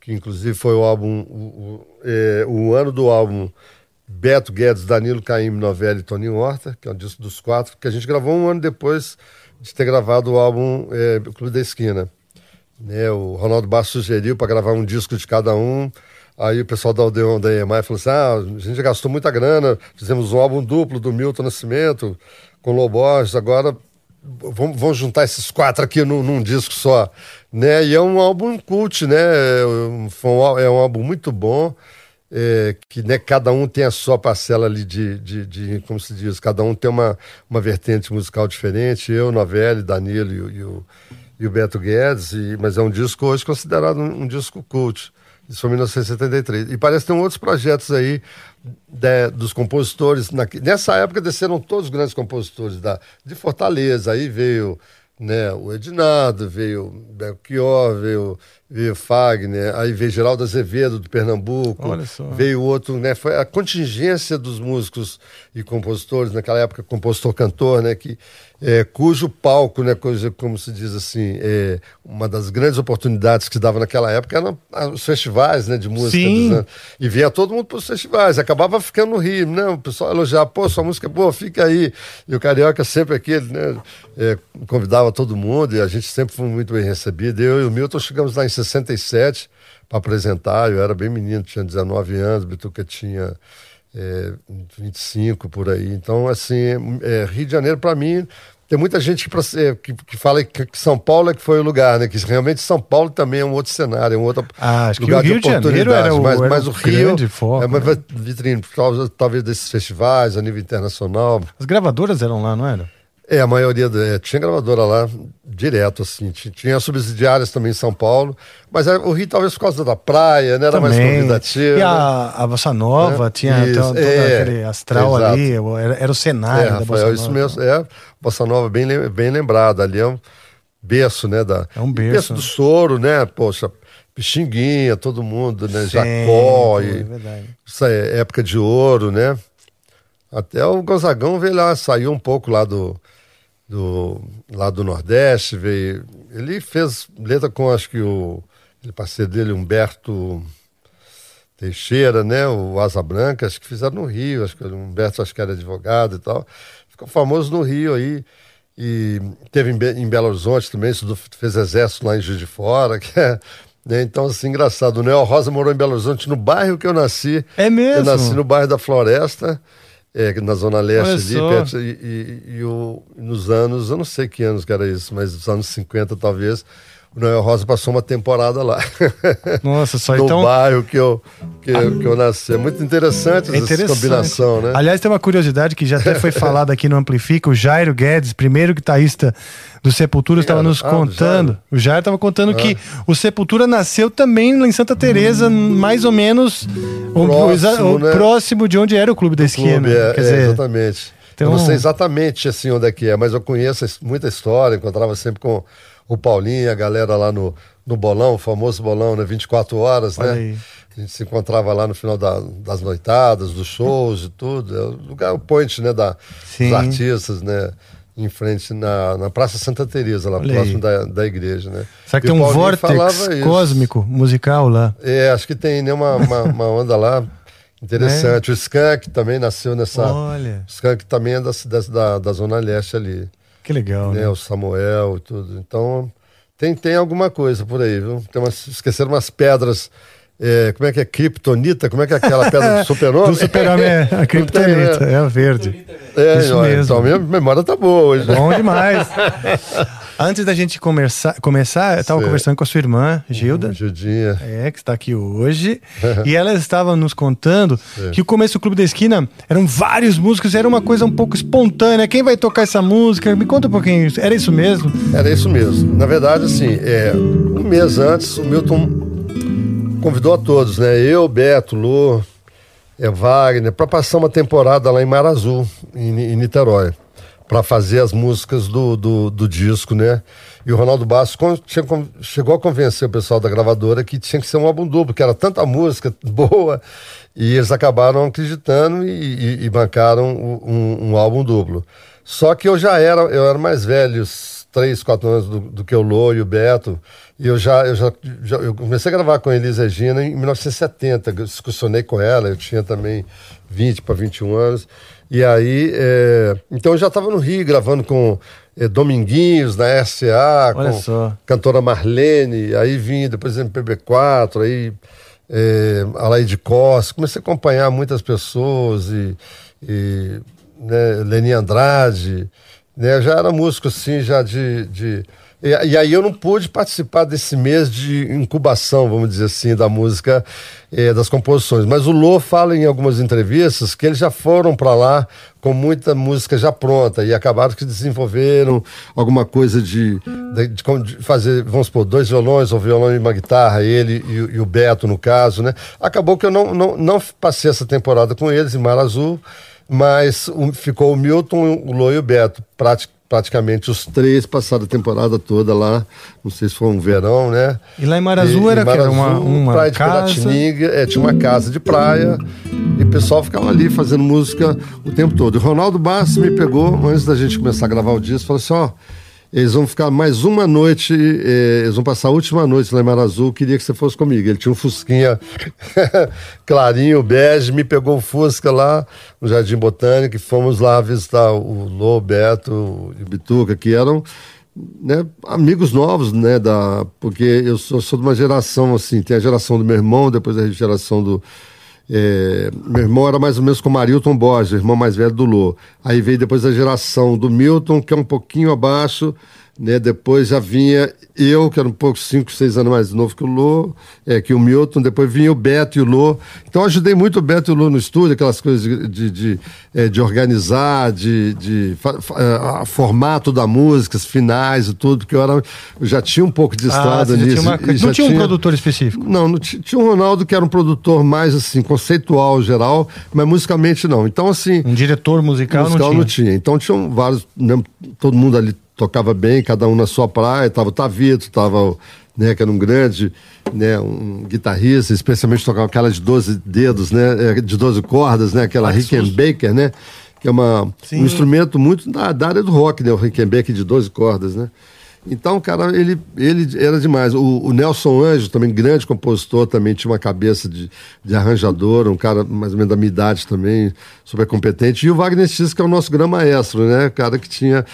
Speaker 2: que inclusive foi o álbum, o, o, é, o ano do álbum Beto Guedes, Danilo Caim, Novelli e Toninho Horta, que é um disco dos quatro, que a gente gravou um ano depois de ter gravado o álbum é, Clube da Esquina. Né, o Ronaldo Bastos sugeriu para gravar um disco de cada um. Aí o pessoal da Odeon da EMI falou assim: ah, a gente gastou muita grana, fizemos um álbum duplo do Milton Nascimento com Lobos, agora vamos, vamos juntar esses quatro aqui num, num, disco só. Né? E é um álbum cult, né? É um, é um álbum muito bom. É, que né, cada um tem a sua parcela ali de, de, de, como se diz, cada um tem uma, uma vertente musical diferente. Eu, Novelli, Danilo e, e, o, e o Beto Guedes, e, mas é um disco hoje considerado um, um disco cult. Isso foi em 1973. E parece que tem outros projetos aí de, dos compositores. Na, nessa época desceram todos os grandes compositores da, de Fortaleza. Aí veio né, o Ednado, veio Belchior, veio, veio Fagner, aí veio Geraldo Azevedo do Pernambuco, veio outro, né, foi a contingência dos músicos e compositores naquela época, compositor-cantor, né, que é, cujo palco, né, coisa, como se diz assim, é, uma das grandes oportunidades que se dava naquela época eram os festivais né, de música.
Speaker 1: Dos,
Speaker 2: e vinha todo mundo para os festivais, acabava ficando no Rio, né, o pessoal elogiava, pô, sua música é boa, fica aí. E o Carioca sempre aquele, né, é, convidava todo mundo e a gente sempre foi muito bem recebido. Eu e o Milton chegamos lá em 67 para apresentar, eu era bem menino, tinha 19 anos, Bituca tinha é, 25 por aí. Então, assim, é, Rio de Janeiro, para mim, tem muita gente que, que, que fala que, São Paulo é que foi o lugar, né? Que realmente São Paulo também é um outro cenário, é um outro
Speaker 1: ah, acho lugar que o Rio de, de Janeiro era o,
Speaker 2: mas, era mas o Rio
Speaker 1: foco,
Speaker 2: é uma né? vitrine, talvez desses festivais a nível internacional.
Speaker 1: As gravadoras eram lá, não eram?
Speaker 2: É, a maioria é, tinha gravadora lá direto, assim. Tinha subsidiárias também em São Paulo, mas é, o Rio talvez por causa da praia, né? Era também. mais convidativo.
Speaker 1: E a, a Bossa Nova é, tinha todo é, aquele astral exato. ali, era, era, o cenário é, da Bossa Nova.
Speaker 2: Isso mesmo, é. Bossa Nova bem, bem lembrada, ali é um berço, né? Da,
Speaker 1: é um berço.
Speaker 2: berço do soro, né? Poxa, Pixinguinha, todo mundo, né? Sim, Jacó, e, é isso é época de ouro, né? Até o Gonzagão veio lá, saiu um pouco lá do do, lá do Nordeste, veio. Ele fez letra com acho que o ele parceiro dele, Humberto Teixeira, né? O Asa Branca, acho que fizeram no Rio, acho que o Humberto acho que era advogado e tal. Ficou famoso no Rio aí. E teve em, Be em Belo Horizonte também, fez exército lá em Juiz de Fora, que é. Né? Então, assim, engraçado. O Neo Rosa morou em Belo Horizonte, no bairro que eu nasci.
Speaker 1: É mesmo?
Speaker 2: Eu nasci no bairro da Floresta é, na Zona Leste ali, perto, e, e, e, o, nos anos, eu não sei que anos que era isso, mas nos anos 50 talvez, o Noel Rosa passou uma temporada lá.
Speaker 1: Nossa, só
Speaker 2: no
Speaker 1: então.
Speaker 2: No bairro que eu, que, ah. que eu nasci. É muito interessante, é interessante essa combinação, né?
Speaker 1: Aliás, tem uma curiosidade que já até foi falada aqui no Amplifica: o Jairo Guedes, primeiro guitarrista do Sepultura estava nos ah, contando. O Jair estava contando ah. que o Sepultura nasceu também em Santa Teresa, hum. mais ou menos próximo, o, né? próximo de onde era o Clube da Esquina. Clube,
Speaker 2: é, Quer dizer, é, exatamente. Então... Eu não sei exatamente assim onde é que é, mas eu conheço muita história, encontrava sempre com o Paulinho, a galera lá no, no bolão, o famoso bolão, né? 24 horas, Olha né? Aí. A gente se encontrava lá no final da, das noitadas, dos shows e tudo. É o lugar, o point, né, da, dos artistas, né? em frente na, na Praça Santa Teresa, lá Olha próximo da, da igreja, né?
Speaker 1: Será que e tem um vórtice cósmico musical lá?
Speaker 2: É, acho que tem né, uma, uma, uma onda lá interessante. É. O Skank também nasceu nessa...
Speaker 1: Olha.
Speaker 2: O Skank também é da, da, da Zona Leste ali.
Speaker 1: Que legal, né?
Speaker 2: né? O Samuel e tudo. Então, tem, tem alguma coisa por aí, viu? Tem umas, esqueceram umas pedras é, como é que é? Kryptonita? Como é que é aquela pedra do super-homem?
Speaker 1: do super-homem é a Kryptonita, é a verde.
Speaker 2: É, Isso mesmo. Então, minha memória tá boa hoje.
Speaker 1: Bom demais. Antes da gente começar, começar eu estava conversando com a sua irmã, Gilda. Hum,
Speaker 2: Gildinha.
Speaker 1: É, que está aqui hoje. e ela estava nos contando que o começo do Clube da Esquina eram vários músicos, era uma coisa um pouco espontânea. Quem vai tocar essa música? Me conta um pouquinho. Era isso mesmo?
Speaker 2: Era isso mesmo. Na verdade, assim, é, um mês antes, o Milton convidou a todos, né? Eu, Beto, Lu, é, Wagner, para passar uma temporada lá em Mar Azul, em, em Niterói, para fazer as músicas do, do, do, disco, né? E o Ronaldo Bastos chegou a convencer o pessoal da gravadora que tinha que ser um álbum duplo, que era tanta música boa, e eles acabaram acreditando e, e, e bancaram um, um, álbum duplo. Só que eu já era, eu era mais velho, três, quatro anos do, do que o Lô e o Beto, E eu já, eu já, já, eu comecei a gravar com a Elis Regina em 1970, eu discussionei com ela, eu tinha também 20 para 21 anos. E aí, é, então eu já estava no Rio gravando com é, Dominguinhos na RCA,
Speaker 1: Olha
Speaker 2: com
Speaker 1: só.
Speaker 2: cantora Marlene, aí vim depois MPB4, aí é, Alaide Costa, comecei a acompanhar muitas pessoas e, e né, Leni Andrade, né, eu já era músico assim, já de, de e, aí eu não pude participar desse mês de incubação, vamos dizer assim, da música, eh, das composições. Mas o Lô fala em algumas entrevistas que eles já foram para lá com muita música já pronta e acabaram que desenvolveram alguma coisa de, de, de fazer, vamos supor, dois violões, um violão e uma guitarra, ele e, e, o Beto, no caso, né? Acabou que eu não, não, não passei essa temporada com eles em Mar Azul, mas um, ficou o Milton, o Lô e o Beto, praticamente praticamente os três passaram a temporada toda lá. Não sei se foi um verão, né?
Speaker 1: E lá em Mar Azul era, Mar Azul, uma, uma
Speaker 2: praia
Speaker 1: casa...
Speaker 2: de é, tinha uma casa de praia e o pessoal ficava ali fazendo música o tempo todo. O Ronaldo Bassi me pegou, antes da gente começar a gravar o disco, falou assim, ó... Oh, eles vão ficar mais uma noite, eh, eles vão passar a última noite lá em Mar Azul, queria que você fosse comigo. Ele tinha um Fusquinha clarinho, bege, me pegou o Fusca lá no Jardim Botânico e fomos lá visitar o Lô, Beto e o Bituca, que eram né, amigos novos, né, da, porque eu sou, sou de uma geração assim, tem a geração do meu irmão, depois a geração do, é, meu irmão era mais ou menos como Arilton Borges, irmão mais velho do Lô. Aí veio depois a geração do Milton, que é um pouquinho abaixo, né? Depois já vinha eu, que era um pouco, cinco, seis anos mais novo que o Lô, é, que o Milton, depois vinha o Beto e o Lô. Então eu ajudei muito o Beto e o Lô no estúdio, aquelas coisas de, de, de, é, de organizar, de, de uh, formato da música, os finais e tudo, porque eu, era, eu já tinha um pouco de ah, estrada ah, nisso.
Speaker 1: Uma... Não tinha, tinha um produtor específico?
Speaker 2: Não, não tinha um Ronaldo que era um produtor mais assim, conceitual, geral, mas musicalmente não. Então, assim.
Speaker 1: Um diretor musical,
Speaker 2: musical
Speaker 1: não,
Speaker 2: tinha. não tinha. Então tinham vários, né, todo mundo ali tocava bem, cada um na sua praia, tava o Tavito, tava né, que era um grande, né, um guitarrista, especialmente tocava aquela de 12 dedos, né, é, de 12 cordas, né, aquela Rickenbacker, né, que é uma, um instrumento muito da, da, área do rock, né, o Rickenbacker de 12 cordas, né. Então, cara, ele, ele era demais. O, o, Nelson Anjo, também grande compositor, também tinha uma cabeça de, de arranjador, um cara mais ou menos da minha idade também, super competente. E o Wagner X, que é o nosso grande maestro, né? Cara que tinha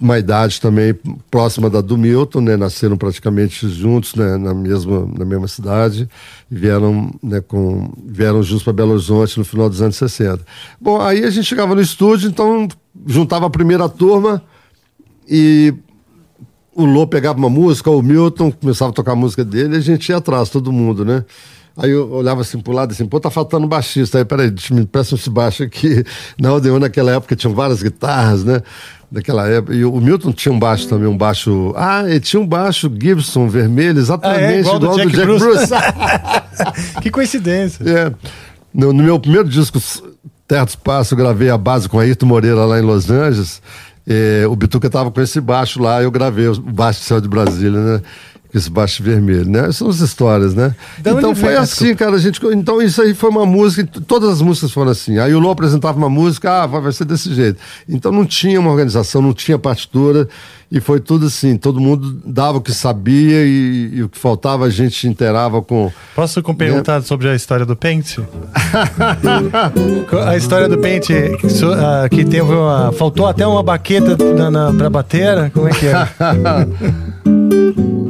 Speaker 2: uma idade também próxima da do Milton, né? Nasceram praticamente juntos, né? Na mesma, na mesma cidade e vieram, né, com, vieram juntos para Belo Horizonte no final dos anos 60. Bom, aí a gente chegava no estúdio, então juntava a primeira turma e o Lô pegava uma música, o Milton começava a tocar a música dele e a gente ia atrás, todo mundo, né? Aí eu olhava assim pro lado assim, pô, tá faltando um baixista. Aí, peraí, me peça esse baixo aqui. Na Odeon, naquela época, tinham várias guitarras, né? daquela época. E o Milton tinha um baixo também, um baixo. Ah, ele tinha um baixo Gibson vermelho, exatamente ah, é, igual, igual, do Jack, do Jack Bruce.
Speaker 1: Bruce. que coincidência.
Speaker 2: É. No, no, meu primeiro disco, Terra do Espaço, eu gravei a base com Ayrton Moreira lá em Los Angeles. É, o Bituca tava com esse baixo lá, eu gravei o baixo do céu de Brasília, né? Esse baixo vermelho, né? São as histórias, né? Da então foi assim, cara, a gente. Então isso aí foi uma música, todas as músicas foram assim. Aí o Lô apresentava uma música, ah, vai ser desse jeito. Então não tinha uma organização, não tinha partitura, e foi tudo assim, todo mundo dava o que sabia e, e o que faltava a gente inteirava com.
Speaker 1: Posso perguntar né? sobre a história do Pente? a história do Pente, que, uh, que teve uma, faltou até uma baqueta na, na, pra bater, como é que é?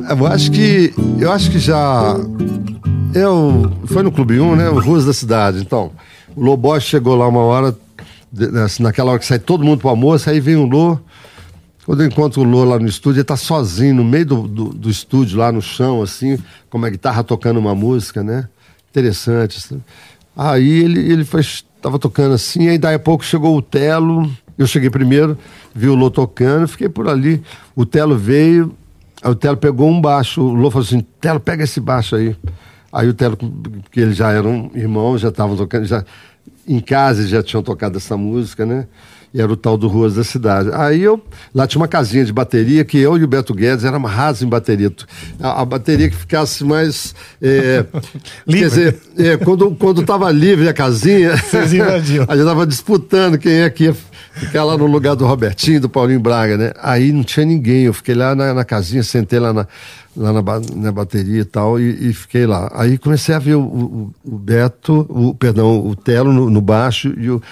Speaker 2: Eu acho que. Eu acho que já. Eu. Foi no Clube 1, né? O Ruas da Cidade. Então, o Lobó chegou lá uma hora, assim, naquela hora que sai todo mundo pro almoço, aí vem o Lô. Quando eu encontro o Lô lá no estúdio, ele tá sozinho, no meio do, do, do estúdio, lá no chão, assim, com uma guitarra tocando uma música, né? Interessante. Assim. Aí ele, ele foi, tava tocando assim, aí daí a pouco chegou o Telo. Eu cheguei primeiro, vi o Lô tocando, fiquei por ali. O Telo veio, Aí o Telo pegou um baixo, o Lô falou assim, Telo, pega esse baixo aí. Aí o Telo, porque eles já eram irmãos, já estavam tocando, já em casa já tinham tocado essa música, né? E era o tal do Ruas da Cidade. Aí eu, lá tinha uma casinha de bateria que eu e o Beto Guedes era raso em bateria. A, a, bateria que ficasse mais. É, quer dizer, é, quando, quando tava livre a casinha, Vocês a gente tava disputando quem é que ia ficar lá no lugar do Robertinho, do Paulinho Braga, né? Aí não tinha ninguém. Eu fiquei lá na, na casinha, sentei lá na, lá na, na bateria e tal, e, e, fiquei lá. Aí comecei a ver o, o, o Beto, o, perdão, o Telo no, no baixo e o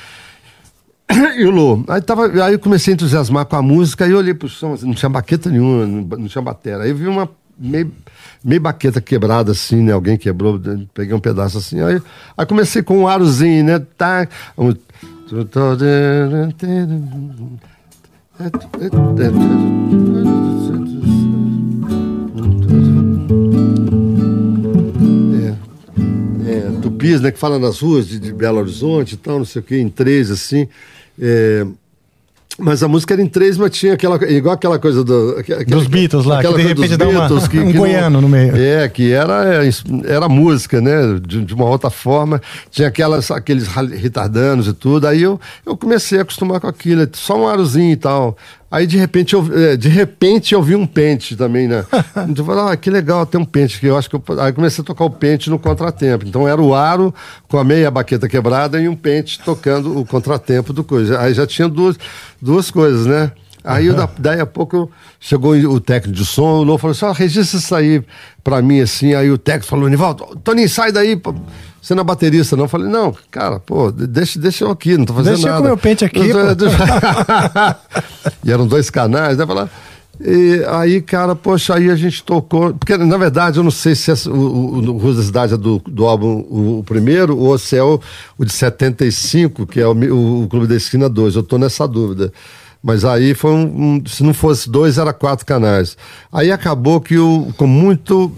Speaker 2: e o Lô. Aí, tava, aí eu comecei a entusiasmar com a música, e eu olhei pro som, assim, não tinha baqueta nenhuma, não, tinha bateria. Aí eu vi uma meio, meio baqueta quebrada assim, né? Alguém quebrou, peguei um pedaço assim. Aí, aí comecei com um arozinho, né? Tá. Um... É, é, tupis, né? Que fala nas ruas de, de Belo Horizonte e tal, não sei o que, em três, assim. É, mas a música era em três, mas tinha aquela. igual aquela coisa do. Aquela,
Speaker 1: dos Beatles lá, que de repente dá uma,
Speaker 2: que,
Speaker 1: um
Speaker 2: que
Speaker 1: goiano no meio.
Speaker 2: É, que era, era música, né? De, de, uma outra forma. Tinha aquelas, aqueles retardanos e tudo. Aí eu, eu comecei a acostumar com aquilo, só um arozinho e tal. Aí de repente eu, é, de repente eu vi um pente também, né? Então eu falei, ah, que legal, tem um pente que eu acho que eu... aí comecei a tocar o pente no contratempo. Então era o aro com a meia baqueta quebrada e um pente tocando o contratempo do coisa. Aí já tinha duas, duas coisas, né? Aí uhum. daí a pouco chegou o técnico de som, o Lô falou assim: registra isso aí pra mim assim. Aí o técnico falou: Nivaldo, Toninho, sai daí. Você não é baterista, não? Eu falei, não, cara, pô, deixa, deixa eu aqui, não tô fazendo
Speaker 1: deixa
Speaker 2: nada.
Speaker 1: Deixa eu com meu pente aqui.
Speaker 2: e eram dois canais, né? Falar. E aí, cara, poxa, aí a gente tocou. Porque, na verdade, eu não sei se é o, o, o da Cidade é do, do álbum o, o, primeiro ou se é o, o de 75, que é o, o, o Clube da Esquina 2. Eu tô nessa dúvida. Mas aí foi um, um, Se não fosse dois, era quatro canais. Aí acabou que o, com muito.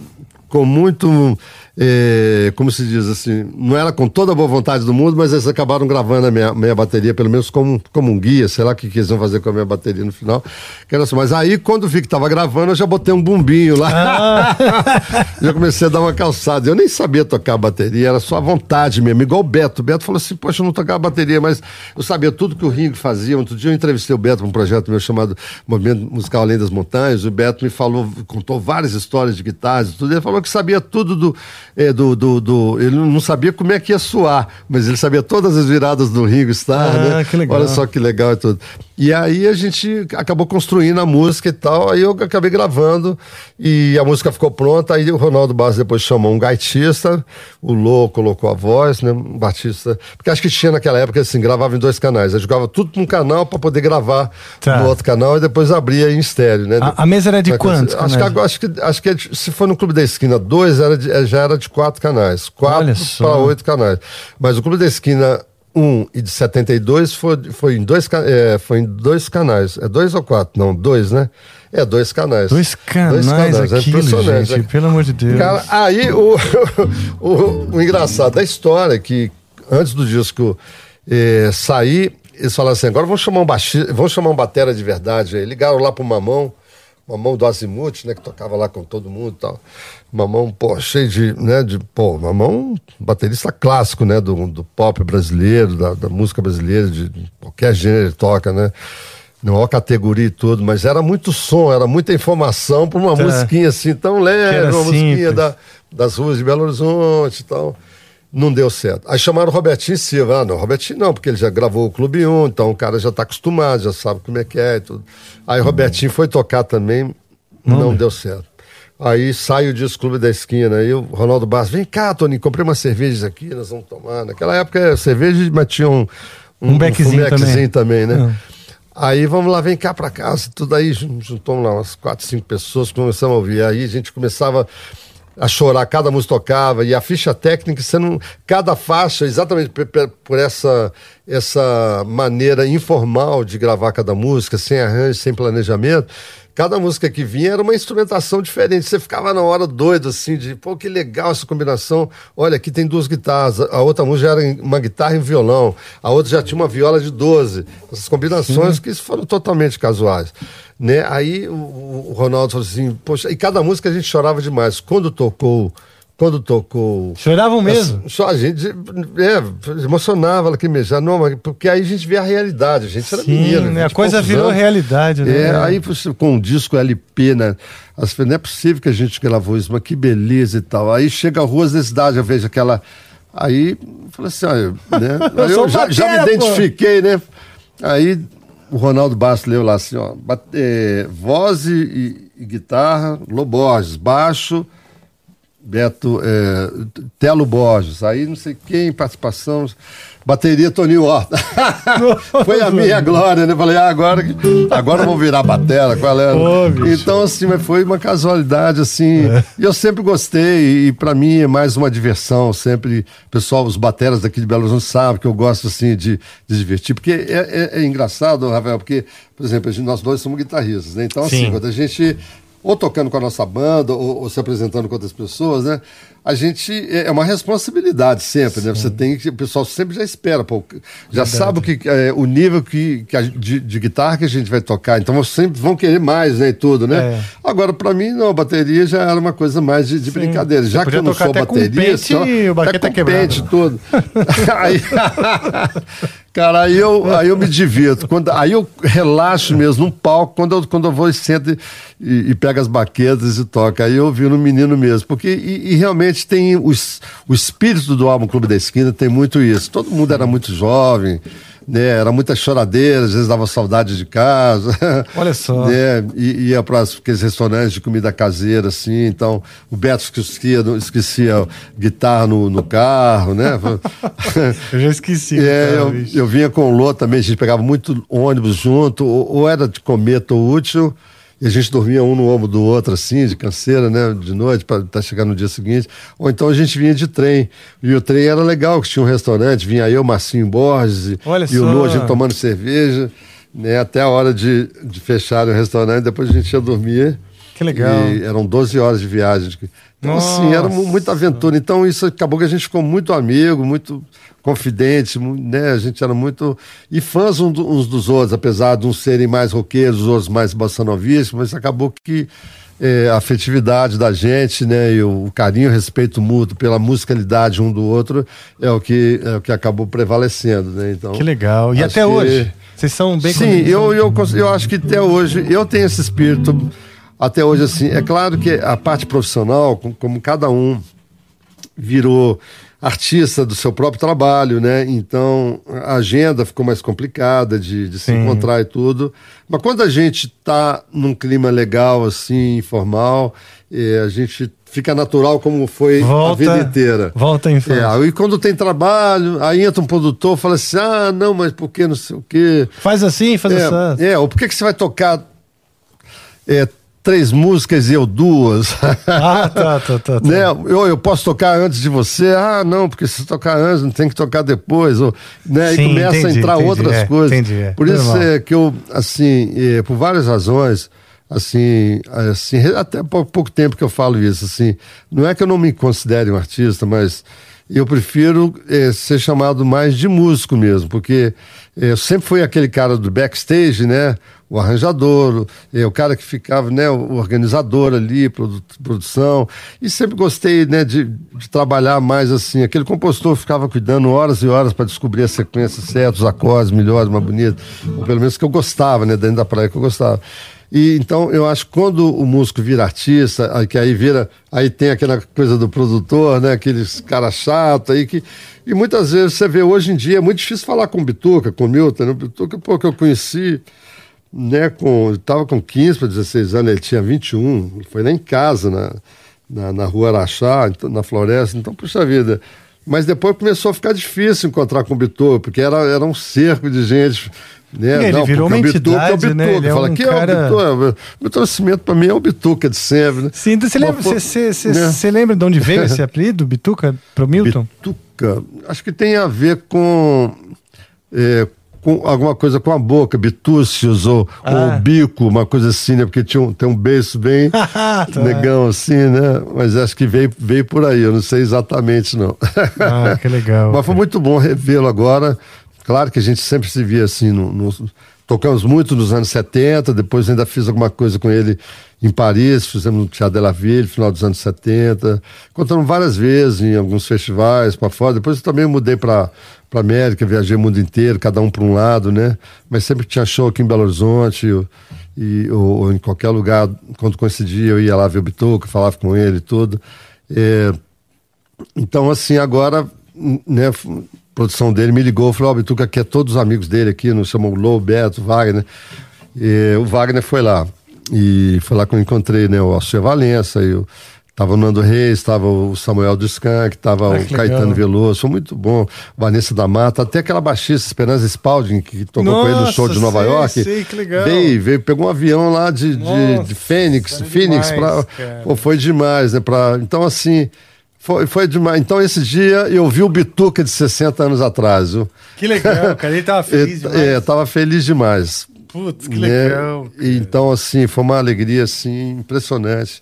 Speaker 2: Com muito é, como se diz assim, não era com toda a boa vontade do mundo, mas eles acabaram gravando a minha, minha bateria, pelo menos como, como um guia, sei lá o que, que eles iam fazer com a minha bateria no final. Assim, mas aí, quando vi que tava gravando, eu já botei um bumbinho lá. Ah. já comecei a dar uma calçada. Eu nem sabia tocar a bateria, era só a vontade mesmo, igual o Beto. O Beto falou assim: Poxa, eu não tocava bateria, mas eu sabia tudo que o Ringo fazia. Outro dia eu entrevistei o Beto para um projeto meu chamado Movimento Musical Além das Montanhas. O Beto me falou, contou várias histórias de guitarras e tudo. Ele falou que sabia tudo do é, do, do, do, Ele não sabia como é que ia suar, mas ele sabia todas as viradas do Ringo Starr, ah, né? Que legal. Olha só que legal e tudo. E aí a gente acabou construindo a música e tal, aí eu acabei gravando e a música ficou pronta, aí o Ronaldo Barros depois chamou um gaitista, o Lô colocou a voz, né? Um batista. Porque acho que tinha naquela época assim, gravava em dois canais. Eu jogava tudo num canal para poder gravar tá. no outro canal e depois abria em estéreo, né?
Speaker 1: A, a mesa era de quantos?
Speaker 2: Acho que, acho que, acho que se for no Clube da Esquina 2, era de, já era de quatro canais. Quatro para oito canais. Mas o Clube da Esquina 1 e de 72 foi, foi, em dois, é, foi em dois canais. É dois ou quatro? Não, dois, né? É, dois canais.
Speaker 1: Dois canais, dois canais. Aquilo, é impressionante. Gente, né? Pelo amor de Deus. Cara,
Speaker 2: aí o, o, o, engraçado da história é que antes do disco é, sair, eles falaram assim: agora vamos chamar um baixista, vamos chamar um batera de verdade. Aí ligaram lá pro Mamão mamão do Azimuth, né, que tocava lá com todo mundo e tal. Mamão, pô, cheio de, né, de, pô, Mamão, baterista clássico, né, do, do pop brasileiro, da, da música brasileira, de, de qualquer gênero ele toca, né. Não a categoria e tudo, mas era muito som, era muita informação para uma é. musiquinha assim tão leve, uma simples. musiquinha da, das ruas de Belo Horizonte e tal não deu certo. Aí chamaram o Robertinho Silva. Ah, não, Robertinho não, porque ele já gravou o Clube 1, então o cara já está acostumado, já sabe como é que é e tudo. Aí o Robertinho foi tocar também, não, não deu certo. Aí sai o disco Clube da Esquina, aí o Ronaldo Bastos, vem cá, Tony, comprei umas cervejas aqui, nós vamos tomar. Naquela época era cerveja, mas tinha um,
Speaker 1: um, um beckzinho, um também.
Speaker 2: também, né? É. Aí vamos lá, vem cá para casa, tudo aí, juntamos lá umas quatro, cinco pessoas, começamos a ouvir. Aí a gente começava a chorar, cada música tocava, e a ficha técnica, você não, cada faixa, exatamente por, essa, essa maneira informal de gravar cada música, sem arranjo, sem planejamento, cada música que vinha era uma instrumentação diferente. Você ficava na hora doido, assim, de, pô, que legal essa combinação. Olha, aqui tem duas guitarras. A outra música era uma guitarra e um violão. A outra já tinha uma viola de 12. Essas combinações Sim. que foram totalmente casuais. Né? Aí o, o Ronaldo falou assim, poxa, e cada música a gente chorava demais. Quando tocou quando tocou.
Speaker 1: Choravam mesmo?
Speaker 2: Só a gente é, emocionava lacrimejar, não, porque aí a gente vê a realidade, a gente era Sim, menino.
Speaker 1: Né? A coisa virou anos. realidade, né?
Speaker 2: É, aí com o disco LP, né? Não é possível que a gente gravou isso, mas que beleza e tal. Aí chega a Ruas da Cidade, eu vejo aquela. Aí, falei assim, olha, né? Aí eu já, já me identifiquei, pô. né? Aí o Ronaldo Bastos leu lá assim, ó, é, voz e, e, guitarra, Loborges, baixo, Beto, é, Telo Borges, aí não sei quem, participação, bateria Toninho Horta. Foi a minha glória, né? Falei, ah, agora, agora vou virar batera, qual é? Pô, então, assim, mas foi uma casualidade, assim, é. e eu sempre gostei, e para mim é mais uma diversão, sempre, pessoal, os bateras daqui de Belo Horizonte sabem que eu gosto, assim, de, de divertir, porque é, é, é engraçado, Rafael, porque, por exemplo, gente, nós dois somos guitarristas, né? Então, assim, Sim. quando a gente ou tocando com a nossa banda, ou, ou, se apresentando com outras pessoas, né? A gente é, é uma responsabilidade sempre, Sim. né? Você tem que o pessoal sempre já espera, pô, já Verdade. sabe o que é, o nível que, que a, de, de, guitarra que a gente vai tocar, então sempre vão querer mais, né? E tudo, né? É. Agora para mim não, a bateria já era uma coisa mais de, de brincadeira, já que eu não sou bateria,
Speaker 1: só, o baqueta tá com pente
Speaker 2: todo. aí, Cara, aí eu, aí eu me divirto. Quando, aí eu relaxo mesmo num palco, quando eu, quando eu vou e sento e, e pego as baquetas e toco. Aí eu vi no menino mesmo. Porque, e, e realmente tem os, o espírito do álbum Clube da Esquina, tem muito isso. Todo mundo era muito jovem né? Era muita choradeira, às vezes dava saudade de casa.
Speaker 1: Olha só.
Speaker 2: Né? E ia para aqueles restaurantes de comida caseira, assim. Então, o Beto esquecia, esquecia guitarra no, no carro, né?
Speaker 1: eu já esqueci.
Speaker 2: É, eu, eu, vinha com o Lô também, a gente pegava muito ônibus junto, ou, ou era de cometa ou útil. E a gente dormia um no ombro do outro, assim, de canseira, né? De noite, para tá chegar no dia seguinte. Ou então a gente vinha de trem. E o trem era legal, que tinha um restaurante, vinha eu, Marcinho Borges Olha e só. o Lu, a gente tomando cerveja, né? Até a hora de, de fechar o restaurante, depois a gente ia dormir.
Speaker 1: Que legal.
Speaker 2: E eram 12 horas de viagem. Então, Nossa. assim, era muita aventura. Então, isso acabou que a gente ficou muito amigo, muito confidente, né? A gente era muito. E fãs uns dos outros, apesar de uns serem mais roqueiros, os outros mais bossanovistas, mas acabou que é, a afetividade da gente, né? E o, carinho, o respeito mútuo pela musicalidade um do outro é o que, é o que acabou prevalecendo, né? Então,
Speaker 1: que legal. E até que... hoje? Vocês são bem
Speaker 2: Sim, eu, eu, eu acho que até hoje eu tenho esse espírito. Até hoje, assim, é claro que a parte profissional, como cada um virou artista do seu próprio trabalho, né? Então a agenda ficou mais complicada de, de se encontrar e tudo. Mas quando a gente está num clima legal, assim, informal, é, a gente fica natural como foi volta, a vida inteira.
Speaker 1: Volta em frente.
Speaker 2: É, e quando tem trabalho, aí entra um produtor fala assim: ah, não, mas por que não sei o quê?
Speaker 1: Faz assim, faz
Speaker 2: é,
Speaker 1: assim.
Speaker 2: É, ou por que, que você vai tocar é, três músicas e eu duas.
Speaker 1: Ah, tá, tá, tá. tá.
Speaker 2: né? eu, eu posso tocar antes de você? Ah, não, porque se tocar antes, não tem que tocar depois. Ou, né? Sim, e começa entendi, a entrar entendi, outras é, coisas. Entendi, é. Por isso é que eu, assim, é, por várias razões, assim, assim, até pouco, pouco tempo que eu falo isso, assim, não é que eu não me considere um artista, mas eu prefiro é, ser chamado mais de músico mesmo, porque eu sempre fui aquele cara do backstage, né? O arranjador, é, o cara que ficava, né? O organizador ali, produ produção. E sempre gostei, né? De, de, trabalhar mais assim. Aquele compositor ficava cuidando horas e horas para descobrir a sequência certa, os acordes melhores, mais bonitos. Pelo menos que eu gostava, né? Dentro da praia que eu gostava. E então eu acho que quando o músico vira artista, que aí vira, aí tem aquela coisa do produtor, né? Aqueles cara chato aí que. E muitas vezes você vê hoje em dia, é muito difícil falar com o Bituca, com o Milton, né? O Bituca, pô, que eu conheci, né, com. Estava com 15 para 16 anos, ele tinha 21, foi lá em casa, na, na, na rua Araxá, então, na floresta, então, puxa vida. Mas depois começou a ficar difícil encontrar com o Bituca, porque era, era um cerco de gente
Speaker 1: né? Ele não, virou uma entidade, é o Bituca, né? Ele é
Speaker 2: Fala, um que cara... é o Bituca? O Milton Nascimento, pra mim, é o Bituca de sempre, né?
Speaker 1: Sim, então você lembra, né? lembra de onde veio esse apelido, Bituca, pro Milton?
Speaker 2: Bituca, acho que tem a ver com... É, com alguma coisa com a boca, bitúcios ou, ah. ou bico, uma coisa assim, né? Porque tinha um, tem um beijo bem tá. negão assim, né? Mas acho que veio, veio por aí, eu não sei exatamente não.
Speaker 1: Ah, que legal.
Speaker 2: Mas foi muito bom revê-lo agora. Claro que a gente sempre se via assim no, no, tocamos muito nos anos 70, depois ainda fiz alguma coisa com ele em Paris, fizemos no Teatro de la Ville, final dos anos 70. Contamos várias vezes em alguns festivais para fora. Depois eu também mudei para para América, viajei o mundo inteiro, cada um para um lado, né? Mas sempre tinha show aqui em Belo Horizonte e, ou, ou em qualquer lugar, quando coincidia, eu ia lá ver o Bituca, falava com ele e tudo. É, então, assim, agora, né, produção dele me ligou, falou, ó, oh, Bituca quer todos os amigos dele aqui, nos chamam Lou, Beto, Wagner. E, o Wagner foi lá. E foi lá que eu encontrei, né, o Alceu Valença e o Tava o Nando Reis, tava o Samuel do Skank, tava ah, o Caetano Veloso, foi muito bom. Vanessa da Mata, até aquela baixista Esperança Spalding, que tocou Nossa, com ele no show de Nova sei, York.
Speaker 1: Sei, que legal.
Speaker 2: Veio, veio, pegou um avião lá de, de, de Fênix, Phoenix, demais, pra, pô, foi demais, né? Pra, então, assim, foi, foi demais. Então, esse dia eu vi o Bituca de 60 anos atrás. Viu?
Speaker 1: Que legal, cara. Ele tava feliz demais.
Speaker 2: É, tava feliz demais.
Speaker 1: Putz, que né? legal.
Speaker 2: Então, assim, foi uma alegria, assim, impressionante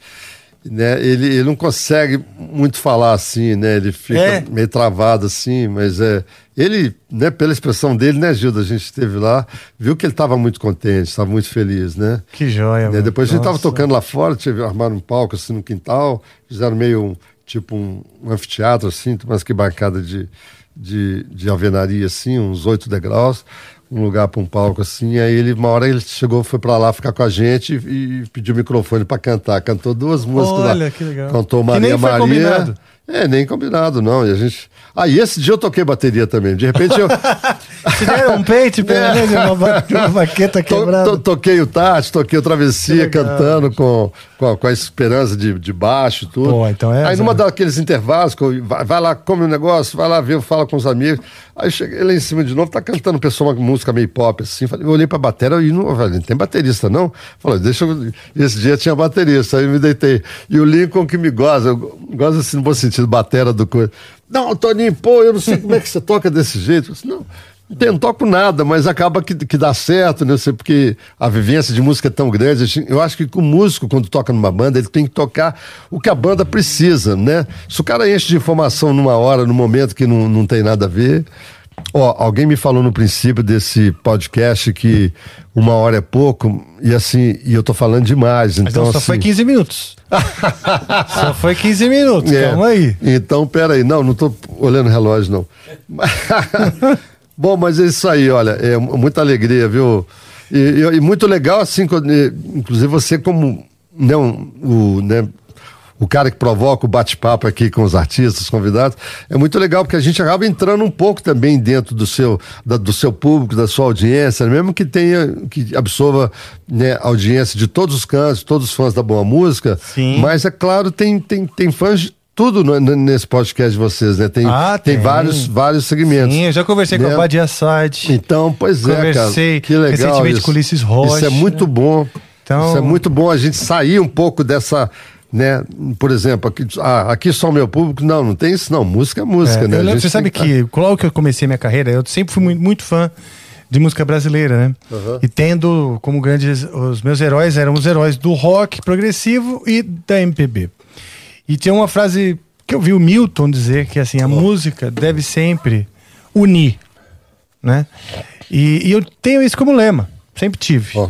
Speaker 2: né, ele, ele não consegue muito falar assim, né? Ele fica é. meio travado assim, mas é. Ele, né, pela expressão dele, né, Gilda? A gente esteve lá, viu que ele estava muito contente, estava muito feliz, né?
Speaker 1: Que joia,
Speaker 2: né? Depois a gente estava tocando lá fora, tive, armaram um palco assim no quintal, fizeram meio um, tipo um, um anfiteatro assim, umas que bancada de, de, de alvenaria assim, uns oito degraus um lugar para um palco assim. Aí ele, uma hora ele chegou, foi para lá ficar com a gente e, e pediu o microfone para cantar. Cantou duas músicas
Speaker 1: Olha,
Speaker 2: lá.
Speaker 1: que legal.
Speaker 2: Cantou Maria Maria. Combinado. É, nem combinado, não. E a gente. Ah, e esse dia eu toquei bateria também. De repente eu.
Speaker 1: Se deram um peito, pelo menos, uma, uma baqueta quebrada. To,
Speaker 2: to, toquei o Tati, toquei o Travessia, cantando com, com a, com, a, esperança de, de baixo e tudo. Pô,
Speaker 1: então é.
Speaker 2: Aí numa daqueles intervalos, vai, vai, lá, come o um negócio, vai lá ver, fala com os amigos. Aí cheguei lá em cima de novo, tá cantando pessoa uma música meio pop assim. Falei, eu olhei pra bateria e não, falei, não tem baterista, não? Falei, deixa eu. Esse dia tinha baterista, aí me deitei. E o Lincoln que me goza, eu assim no bom sentido, batera do coisa. Não, Toninho, pô, eu não sei como é que você toca desse jeito. Eu disse, não. Não toco nada, mas acaba que, que dá certo, né? Porque a vivência de música é tão grande. Eu acho que o músico, quando toca numa banda, ele tem que tocar o que a banda precisa, né? Se o cara enche de informação numa hora, num momento que não, não tem nada a ver. Ó, alguém me falou no princípio desse podcast que uma hora é pouco, e assim, e eu tô falando demais. Então,
Speaker 1: Mas não, só
Speaker 2: assim...
Speaker 1: foi 15 minutos. só foi 15 minutos, é. calma aí.
Speaker 2: Então, peraí, não, não tô olhando o relógio, não. Bom, mas é isso aí, olha, é muita alegria, viu? E, e, e muito legal, assim, inclusive você como né, um, o, né, o cara que provoca o bate-papo aqui com os artistas, os convidados, é muito legal porque a gente acaba entrando um pouco também dentro do seu, da, do seu público, da sua audiência, mesmo que tenha, que absorva né, audiência de todos os cantos, todos os fãs da boa música,
Speaker 1: Sim.
Speaker 2: mas é claro, tem, tem, tem fãs tudo no, nesse podcast de vocês, né? Tem, ah, tem. tem. vários, vários segmentos.
Speaker 1: Sim, eu já conversei né? com a Badia Site.
Speaker 2: Então, pois
Speaker 1: é, cara. Que legal. Recentemente isso. com Ulisses Rocha.
Speaker 2: Isso é muito bom. Então... Isso é muito bom a gente sair um pouco dessa. Né? Por exemplo, aqui, ah, aqui só o meu público. Não, não tem isso, não. Música é música, é, né?
Speaker 1: Lembro, você sabe que, que, logo que eu comecei minha carreira, eu sempre fui muito, muito fã de música brasileira, né? Uhum. E tendo como grandes. Os meus heróis eram os heróis do rock progressivo e da MPB. E tinha uma frase que eu vi o Milton dizer que assim a oh. música deve sempre unir, né? E, e, eu tenho isso como lema, sempre tive. Oh.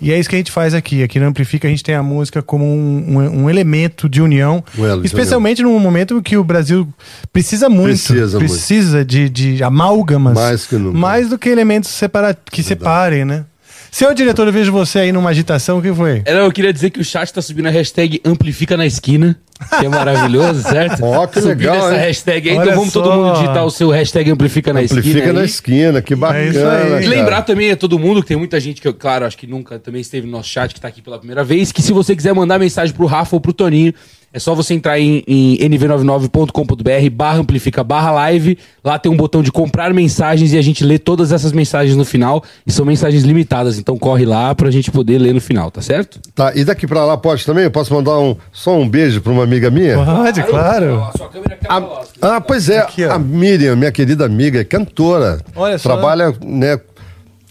Speaker 1: E é isso que a gente faz aqui. Aqui no Amplifica a gente tem a música como um, um, um elemento de união. Well, especialmente num momento que o Brasil precisa muito. Precisa, precisa muito. De, de amálgamas.
Speaker 2: Mais, que nunca.
Speaker 1: mais do que elementos separa que Verdade. separem, né? Seu diretor, eu vejo você aí numa agitação, o que foi?
Speaker 3: É, eu queria dizer que o chat tá subindo a hashtag Amplifica na Esquina, que é maravilhoso, certo?
Speaker 2: Ó, oh, que legal,
Speaker 3: essa hein? hashtag aí, então Olha então vamos só. todo mundo digitar o seu hashtag Amplifica na
Speaker 2: Amplifica
Speaker 3: Esquina.
Speaker 2: Amplifica na Esquina, que bacana.
Speaker 3: É e lembrar também a todo mundo, que tem muita gente que, claro, acho que nunca também esteve no nosso chat, que tá aqui pela primeira vez, que se você quiser mandar mensagem pro Rafa ou pro Toninho, é só você entrar em, em nv99.com.br barra amplifica barra live. Lá tem um botão de comprar mensagens e a gente lê todas essas mensagens no final. E são mensagens limitadas, então corre lá pra gente poder ler no final, tá certo?
Speaker 2: Tá, e daqui pra lá pode também? Eu posso mandar um, só um beijo pra uma amiga minha?
Speaker 1: Pode, claro. A
Speaker 2: sua câmera a, Ah, pois é. Aqui, a Miriam, minha querida amiga, é cantora.
Speaker 1: Olha só.
Speaker 2: Trabalha, né,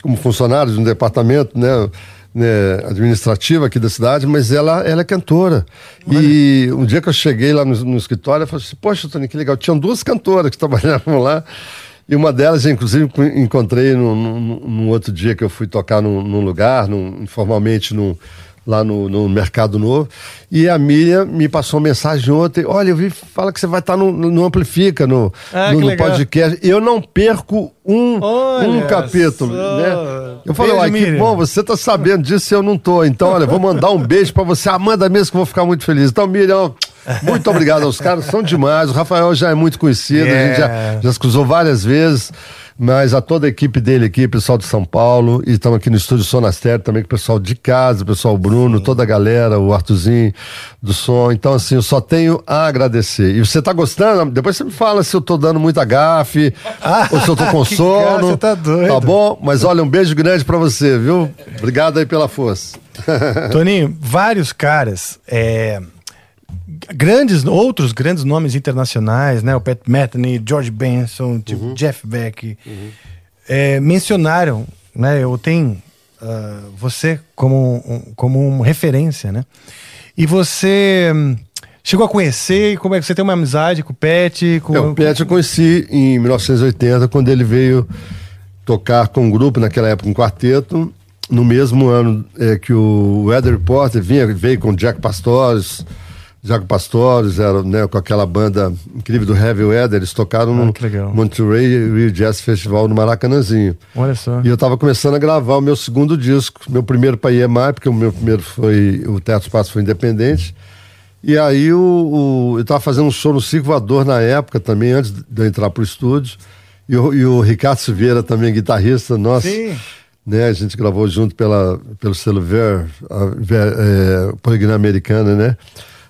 Speaker 2: como funcionário de um departamento, né? Né, administrativa aqui da cidade, mas ela, ela é cantora. E um dia que eu cheguei lá no, no escritório, eu falei assim, poxa, Tony, que legal. Tinham duas cantoras que trabalhavam lá. E uma delas, inclusive, encontrei num, outro dia que eu fui tocar num, num lugar, informalmente, num, lá no, no, Mercado Novo. E a Miriam me passou uma mensagem ontem: olha, eu vi, fala que você vai estar no, no Amplifica, no, ah, no, no podcast. Eu não perco um, um capítulo. Né? Eu falei, olha, que bom, você está sabendo disso e eu não estou. Então, olha, vou mandar um beijo para você, Amanda mesmo, que eu vou ficar muito feliz. Então, Miriam. Muito obrigado aos caras, são demais. O Rafael já é muito conhecido, yeah. a gente já, já se cruzou várias vezes mas a toda a equipe dele aqui, pessoal de São Paulo, e estamos aqui no estúdio Sonastério também, com o pessoal de casa, o pessoal Bruno, Sim. toda a galera, o Artuzinho do som. Então, assim, eu só tenho a agradecer. E você tá gostando? Depois você me fala se eu tô dando muita gafe, ah, ou se eu tô com sono. Você
Speaker 1: tá doido.
Speaker 2: Tá bom? Mas olha, um beijo grande para você, viu? Obrigado aí pela força.
Speaker 1: Toninho, vários caras. É grandes, outros grandes nomes internacionais, né? O Pat Metheny, George Benson, tipo uhum. Jeff Beck, uhum. é, mencionaram, né? Eu tenho uh, você como, um, como uma referência, né? E você hum, chegou a conhecer, como é que você tem uma amizade com o Pat? Com,
Speaker 2: o Pat eu conheci em 1980, quando ele veio tocar com um grupo, naquela época um quarteto, no mesmo ano é, que o Weather Reporter vinha, veio com Jack Pastores, Jaco Pastores, era, né, com aquela banda incrível do Heavy Weather, eles tocaram ah, no Monterey Rio Jazz Festival no Maracanãzinho.
Speaker 1: Olha só.
Speaker 2: E eu estava começando a gravar o meu segundo disco, meu primeiro para EMI, porque o meu primeiro foi, o Teto Espaço foi independente. E aí o, o eu estava fazendo um show no Circo Voador na época também, antes de eu entrar pro estúdio. E o, e o Ricardo Silveira também, guitarrista nosso. Sim. Né, a gente gravou junto pela, pelo selo Ver, a, Ver é, Poligrama Americana, né?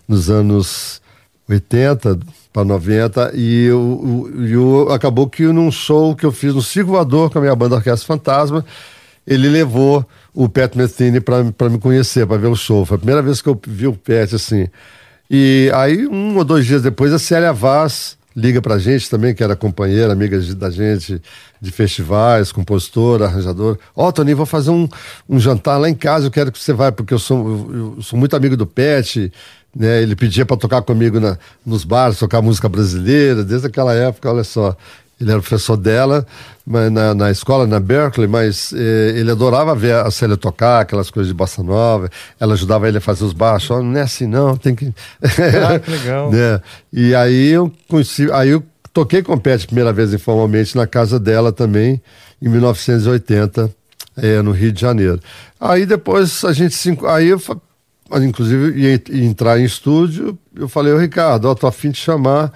Speaker 2: Nos anos 80 para 90 e, o, e o, acabou que num show que eu fiz no Circo Voador com a minha banda Orquestra Fantasma, ele levou o Pat Metheny para me conhecer, para ver o show. Foi a primeira vez que eu vi o Pat assim. E aí, um ou dois dias depois, a Célia Vaz liga pra gente também, que era companheira, amiga da gente de festivais, compositora, arranjadora. Ó, oh, Toninho, vou fazer um, um jantar lá em casa, eu quero que você vá, porque eu sou, eu, eu sou muito amigo do Pet, né? Ele pedia para tocar comigo na, nos bares, tocar música brasileira, desde aquela época, olha só. Ele era professor dela na, na escola, na Berkeley, mas eh, ele adorava ver a Célia tocar, aquelas coisas de bossa nova. Ela ajudava ele a fazer os baixos. Oh, não é assim, não, tem que.
Speaker 1: Ah, que legal.
Speaker 2: né? E aí eu conheci, aí eu toquei com o Pet primeira vez informalmente na casa dela também, em 1980, eh, no Rio de Janeiro. Aí depois a gente se. Aí eu mas inclusive ia, entrar em estúdio, eu falei, ô Ricardo, ó, tô afim de chamar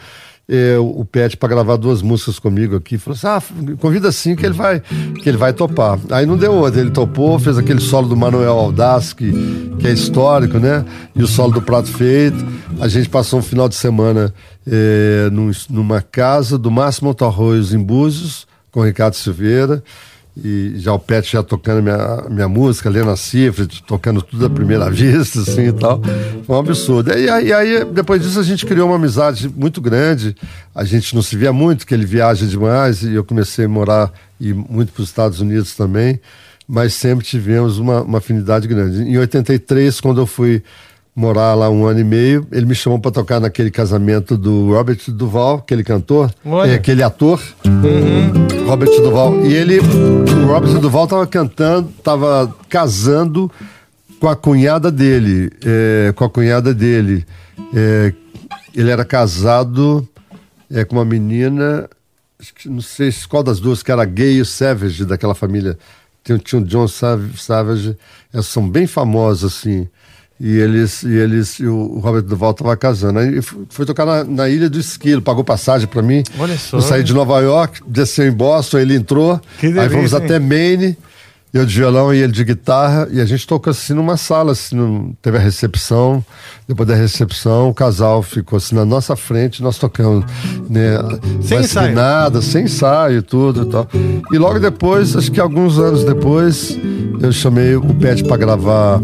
Speaker 2: é, o Pet para gravar duas músicas comigo aqui. Falou assim: ah, convida assim que ele vai, que ele vai topar. Aí não deu outra, ele topou, fez aquele solo do Manuel Aldaz, que, que é histórico, né? E o solo do Prato Feito. A gente passou um final de semana é, num, numa casa do Máximo Torroios em Búzios, com Ricardo Silveira e já o Pet já tocando minha, minha música, Lena Cifre, tocando tudo à primeira vista, assim e tal. Foi um absurdo. E aí, aí, depois disso, a gente criou uma amizade muito grande. A gente não se via muito, que ele viaja demais, e eu comecei a morar e muito para os Estados Unidos também, mas sempre tivemos uma, uma afinidade grande. Em 83, quando eu fui morar lá um ano e meio. Ele me chamou para tocar naquele casamento do Robert Duval, aquele cantor, é, aquele ator, uhum. Robert Duval. E ele, o Robert Duval estava cantando, estava casando com a cunhada dele, é, com a cunhada dele. É, ele era casado é, com uma menina, não sei qual das duas, que era gay e Savage, daquela família. Tinha, tinha o John Savage, elas são bem famosos assim e eles e eles e o Robert Duval estava casando. Aí foi tocar na, na, Ilha do Esquilo, pagou passagem para mim.
Speaker 1: Olha só.
Speaker 2: Eu saí de Nova York, desceu em Boston, ele entrou. Que delícia, aí fomos até Maine, eu de violão e ele de guitarra, e a gente tocou assim numa sala, assim, no, teve a recepção. Depois da recepção, o casal ficou assim na nossa frente, nós tocamos, né?
Speaker 1: Sem ensaio.
Speaker 2: nada, sem ensaio e tudo e tal. E logo depois, acho que alguns anos depois, eu chamei o Pet para gravar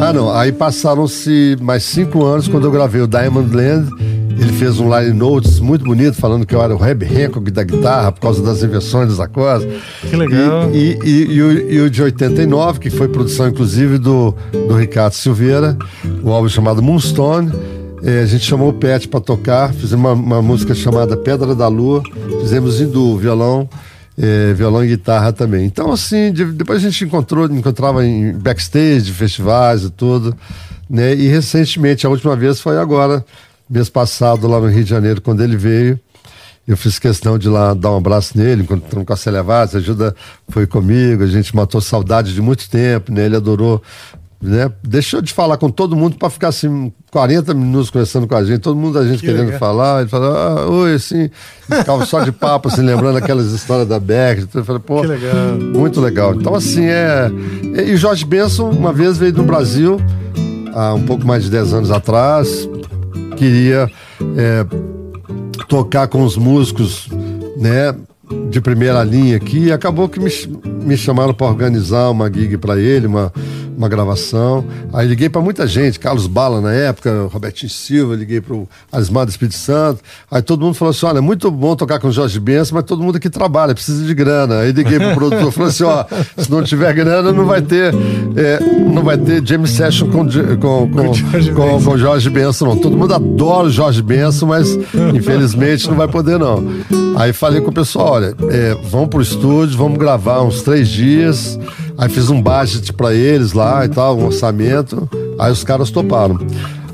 Speaker 2: ah, não. Aí passaram-se mais cinco anos quando eu gravei o Diamond Land. Ele fez um line notes muito bonito, falando que eu era o Reb Hancock da guitarra por causa das inversões dos acordes.
Speaker 1: Que legal.
Speaker 2: E, e, e, e, o, e, o, de 89, que foi produção inclusive do, do Ricardo Silveira, o álbum chamado Moonstone. é, a gente chamou o Pet para tocar, fizemos uma, uma, música chamada Pedra da Lua, fizemos em duo, violão, é, violão e guitarra também. Então, assim, de, depois a gente encontrou, encontrava em backstage, festivais e tudo, né? E recentemente, a última vez foi agora, mês passado, lá no Rio de Janeiro, quando ele veio. Eu fiz questão de lá dar um abraço nele, encontramos com a Célia Vaz, ajuda foi comigo, a gente matou saudade de muito tempo, né? Ele adorou né? Deixou de falar com todo mundo para ficar assim 40 minutos conversando com a gente, todo mundo a gente que querendo legal. falar, ele falava, ah, oi, assim, ficava só de papo, assim, lembrando aquelas histórias da Beck. Então eu falei, pô, legal. muito legal. Então, assim, é. E Jorge Benson, uma vez veio do Brasil, há um pouco mais de 10 anos atrás, queria é, tocar com os músicos, né? de primeira linha aqui e acabou que me, me chamaram para organizar uma gig para ele, uma, uma gravação. Aí liguei para muita gente, Carlos Bala na época, Robertinho Silva, liguei para o do Espírito Santo. Aí todo mundo falou assim: olha, é muito bom tocar com o Jorge Benção, mas todo mundo aqui trabalha, precisa de grana. Aí liguei para o produtor falou assim: ó, se não tiver grana, não vai ter, é, não vai ter James Session com, com, com, com, com Jorge Benção, não. Todo mundo adora o Jorge Benção, mas infelizmente não vai poder, não. Aí falei com o pessoal: olha, é, vamos pro estúdio, vamos gravar uns três dias. Aí fiz um budget para eles lá e tal, um orçamento. Aí os caras toparam.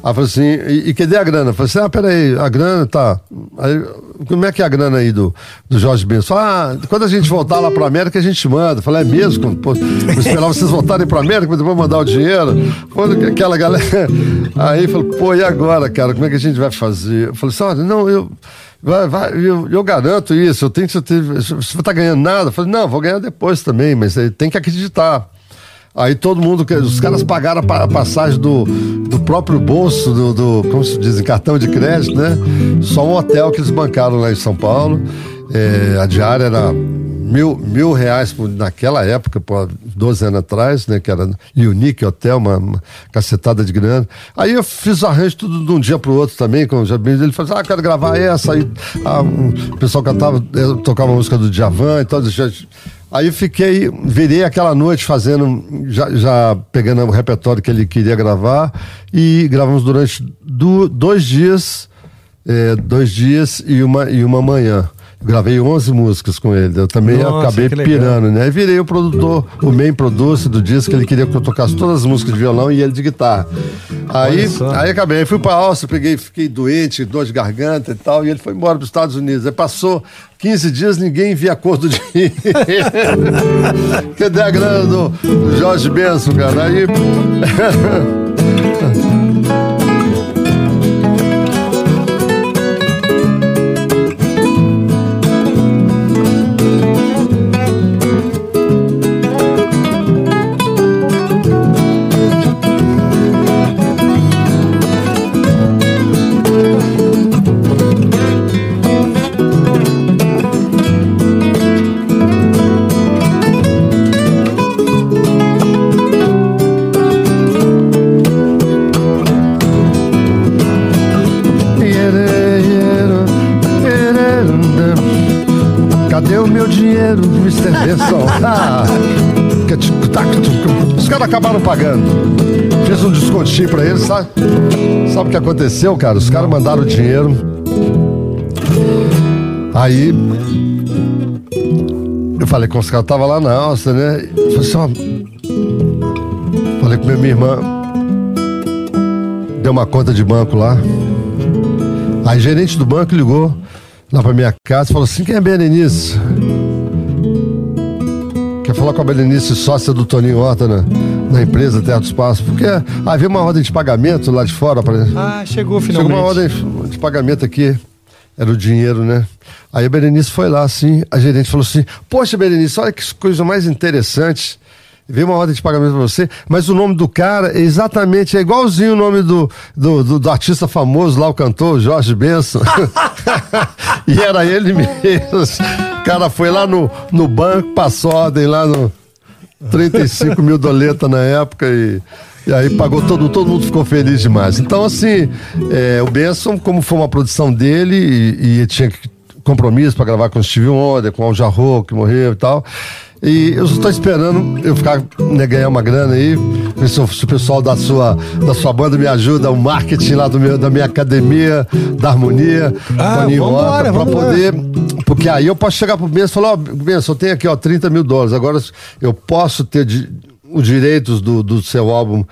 Speaker 2: Aí falei assim, e, e cadê a grana? Falei assim, ah, peraí, a grana tá. Aí, como é que é a grana aí do, do Jorge Benson? Ah, quando a gente voltar lá pra América, a gente manda. Falei, é mesmo? Pô, eu esperava vocês voltarem pra América, mas depois mandar o dinheiro. Pô, aquela galera. Aí falei, pô, e agora, cara? Como é que a gente vai fazer? Eu falei assim, olha, não, eu. Vai, vai, eu, eu, garanto isso, eu tenho que ter. Você estar ganhando nada? Eu falei, não, vou ganhar depois também, mas tem que acreditar. Aí todo mundo, os caras pagaram a passagem do, do próprio bolso, do, do, como se diz, cartão de crédito, né? Só um hotel que eles bancaram lá em São Paulo. É, a diária era mil, mil reais por, naquela época, por 12 anos atrás, né? Que era Unique Hotel, uma, uma cacetada de grana. Aí eu fiz arranjo tudo de um dia pro outro também, com o Jabim. Ele falou assim, ah, quero gravar essa. Aí ah, o pessoal cantava, tocava a música do Djavan e tal. Aí fiquei, virei aquela noite fazendo, já, já, pegando o repertório que ele queria gravar e gravamos durante do, dois dias, é, dois dias e uma, e uma manhã. Gravei 11 músicas com ele. Eu também Nossa, acabei pirando, né? E virei o produtor, o main producer do disco. Ele queria que eu tocasse todas as músicas de violão e ele de guitarra. Aí, aí acabei. Fui pra Áustria, peguei, fiquei doente, dor de garganta e tal. E ele foi embora para os Estados Unidos. Aí passou 15 dias, ninguém via a cor do dinheiro. Cadê a grana do, do Jorge Benson, cara? Aí. acabaram pagando. Fiz um descontinho pra eles, sabe? Sabe o que aconteceu, cara? Os caras mandaram o dinheiro. Aí. Eu falei com os caras, tava lá na Áustria, né? Falei assim, ó. Falei com minha irmã. Deu uma conta de banco lá. Aí gerente do banco ligou lá pra minha casa e falou assim: quem é Berenice? Quer falar com a Berenice, sócia do Toninho Horta na, na empresa do Espaço? Porque havia uma ordem de pagamento lá de fora. Pra...
Speaker 1: Ah, chegou finalmente.
Speaker 2: Chegou uma ordem de pagamento aqui. Era o dinheiro, né? Aí a Berenice foi lá, assim, a gerente falou assim: Poxa, Berenice, olha que coisa mais interessante. Veio uma ordem de pagamento pra você, mas o nome do cara é exatamente, é igualzinho o nome do, do, do, do artista famoso lá, o cantor, Jorge Benson. e era ele mesmo. O cara foi lá no, no banco, passou ordem lá no 35 mil doleta na época e. E aí pagou todo, todo mundo ficou feliz demais. Então, assim, é, o Benson, como foi uma produção dele e, e tinha compromisso para gravar com o Steve Wonder, com o Al Jarreau, que morreu e tal, E eu estou esperando eu ficar, né, ganhar uma grana aí. Se, se o pessoal da sua, da sua banda me ajuda, o marketing lá do meu, da minha academia, da harmonia,
Speaker 1: Ah, vambora,
Speaker 2: pra poder. Porque aí eu posso chegar pro Benção e falar, ó, Benção, eu tenho aqui, ó, 30 mil dólares. Agora eu posso ter di- os direitos do, do seu álbum.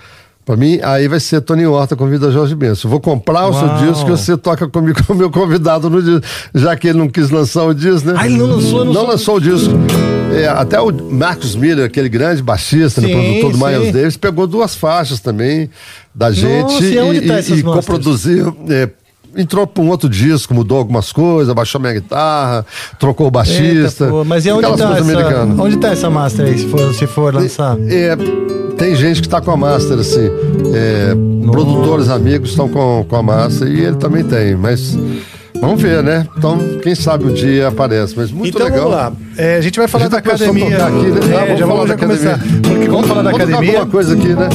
Speaker 2: Pra mim, aí vai ser Tony Horta convida Jorge Benção. Eu vou comprar o seu
Speaker 1: Uau.
Speaker 2: disco e você toca comigo como meu convidado no disco. Já que ele não quis lançar o disco, né?
Speaker 1: Ah, ele não lançou, não
Speaker 2: Não lançou o disco. É, até o Marcos Miller, aquele grande baixista, né,
Speaker 1: Sim,
Speaker 2: produtor do Miles
Speaker 1: sim.
Speaker 2: Davis, pegou duas faixas também da gente
Speaker 1: e onde tá
Speaker 2: e coproduziu. é, entrou para um outro disco, mudou algumas coisas, baixou minha guitarra, trocou o baixista.
Speaker 1: Eita, pô, mas e onde
Speaker 2: aquelas
Speaker 1: tá,
Speaker 2: coisas
Speaker 1: essa,
Speaker 2: americanas.
Speaker 1: onde tá essa master aí, se for, se for lançar?
Speaker 2: É, tem gente que tá com a master, assim. é, produtores amigos estão com, com a master e ele também tem, mas. Vamos ver, né? Então, quem sabe um dia aparece. Mas muito
Speaker 1: então
Speaker 2: legal.
Speaker 1: vamos lá. É, a gente vai falar
Speaker 2: gente
Speaker 1: da
Speaker 2: tá
Speaker 1: academia.
Speaker 2: aqui, né?
Speaker 1: É,
Speaker 2: Ah, vamos
Speaker 1: já
Speaker 2: falar
Speaker 1: vamos já
Speaker 2: da
Speaker 1: começar.
Speaker 2: academia.
Speaker 1: Porque vamos falar da
Speaker 2: Vamos
Speaker 1: academia.
Speaker 2: alguma coisa aqui, né?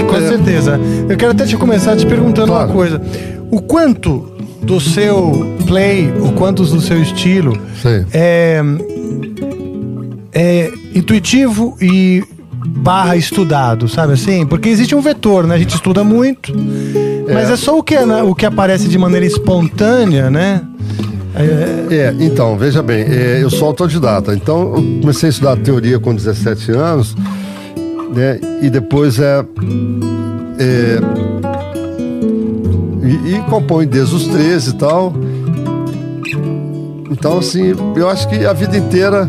Speaker 1: Com
Speaker 2: É.
Speaker 1: certeza. Eu quero até te começar te perguntando
Speaker 2: Claro.
Speaker 1: uma coisa. O quanto do seu play, o quanto do seu estilo
Speaker 2: Sim.
Speaker 1: é, é intuitivo e barra estudado, sabe assim? Porque existe um vetor, né? A gente estuda muito, mas é só o que, né, o que aparece de maneira espontânea, né? É,
Speaker 2: É, então, veja bem, é, eu sou autodidata, então eu comecei a estudar teoria com 17 anos, né, e depois é, é e, e compõe desde os 13 e tal. Então, assim, eu acho que a vida inteira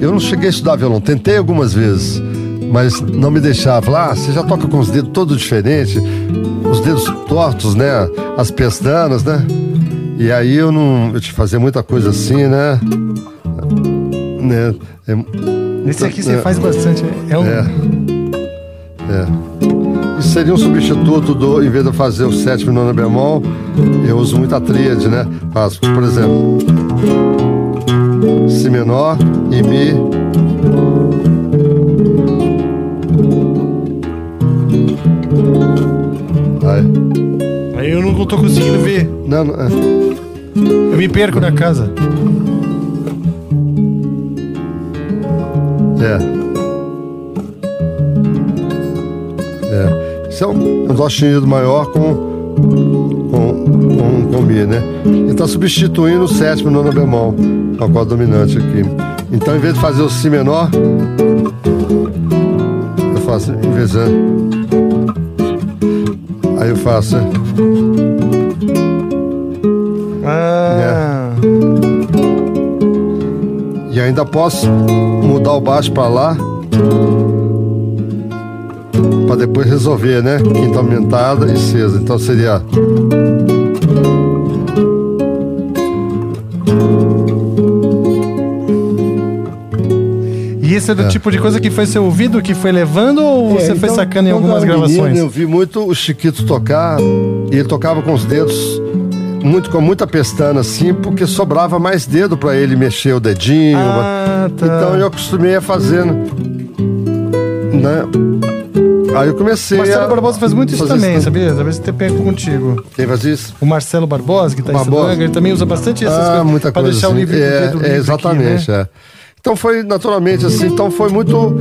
Speaker 2: eu não cheguei a estudar violão, tentei algumas vezes, mas não me deixava. Lá, ah, você já toca com os dedos todos diferentes, os dedos tortos, né? As pestanas, né? E aí eu não. Eu te fazia muita coisa assim, né? né? É,
Speaker 1: esse aqui você
Speaker 2: é,
Speaker 1: faz bastante. É um,
Speaker 2: É. É. Isso seria um substituto do, em vez de eu fazer o sétimo e nono bemol, eu uso muita tríade, né? Faço, por exemplo, Si menor e Mi. Aí.
Speaker 1: Aí eu não tô conseguindo ver.
Speaker 2: Não, não, é.
Speaker 1: Eu me perco na casa.
Speaker 2: É. Isso é um, um dó sustenido maior com, com, com, com Mi, né? Ele está substituindo o sétimo nono bemol, é o acorde dominante aqui. Então, em vez de fazer o Si menor, eu faço em vez de. Aí eu faço. né?
Speaker 1: Ah.
Speaker 2: E ainda posso mudar o baixo para lá. Para depois resolver, né? Quinta aumentada e sexta. Então seria.
Speaker 1: E isso é do tipo de coisa que foi seu ouvido que foi levando ou você foi
Speaker 2: então,
Speaker 1: sacando em
Speaker 2: quando
Speaker 1: algumas
Speaker 2: eu era
Speaker 1: gravações?
Speaker 2: menino, eu vi muito o Chiquito tocar e ele tocava com os dedos muito com muita pestana assim, porque sobrava mais dedo para ele mexer o dedinho.
Speaker 1: Ah, tá.
Speaker 2: Então eu acostumei a fazer, né? Aí eu comecei
Speaker 1: Marcelo
Speaker 2: a
Speaker 1: Barbosa faz muito isso também,
Speaker 2: também.
Speaker 1: sabia? Talvez você pego contigo.
Speaker 2: Quem faz isso?
Speaker 1: O Marcelo Barbosa, que tá
Speaker 2: Barbosa.
Speaker 1: em Silvânia, ele também usa bastante essas
Speaker 2: Ah,
Speaker 1: coisas
Speaker 2: muita
Speaker 1: pra
Speaker 2: coisa
Speaker 1: deixar
Speaker 2: assim.
Speaker 1: o livro
Speaker 2: é,
Speaker 1: dedo
Speaker 2: é,
Speaker 1: livre aqui,
Speaker 2: exatamente,
Speaker 1: né?
Speaker 2: é. Então foi naturalmente assim, então foi muito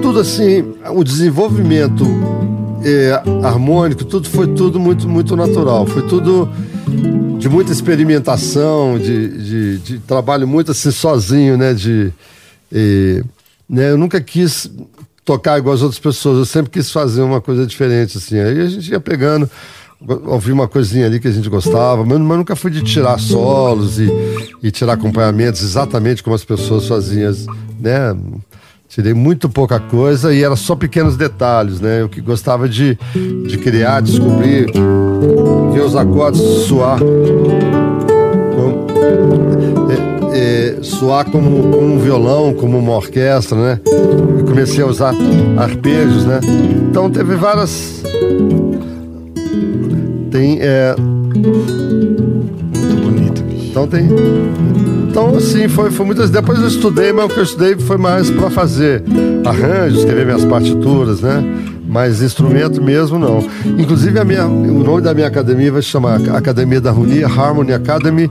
Speaker 2: tudo assim, o desenvolvimento é, harmônico, tudo foi tudo muito muito natural, foi tudo de muita experimentação, de, de, de trabalho muito assim sozinho, né, de e, né, eu nunca quis tocar igual as outras pessoas, eu sempre quis fazer uma coisa diferente assim. Aí a gente ia pegando ouvir uma coisinha ali que a gente gostava, mas, mas nunca fui de tirar solos e, e tirar acompanhamentos exatamente como as pessoas faziam, né? Tirei muito pouca coisa e era só pequenos detalhes, né? Eu que gostava de, de criar, descobrir, ver os acordes soar. com- é, soar como, como um violão, como uma orquestra, né? Eu comecei a usar arpejos, né? Então teve várias. Tem. É...
Speaker 1: Muito bonito, bicho.
Speaker 2: Então tem. Então, assim, foi, foi muitas. Depois eu estudei, mas o que eu estudei foi mais para fazer arranjos, escrever minhas partituras, né? Mas instrumento mesmo não. Inclusive a minha, o nome da minha academia vai se chamar Academia da Harmonia, Harmony Academy,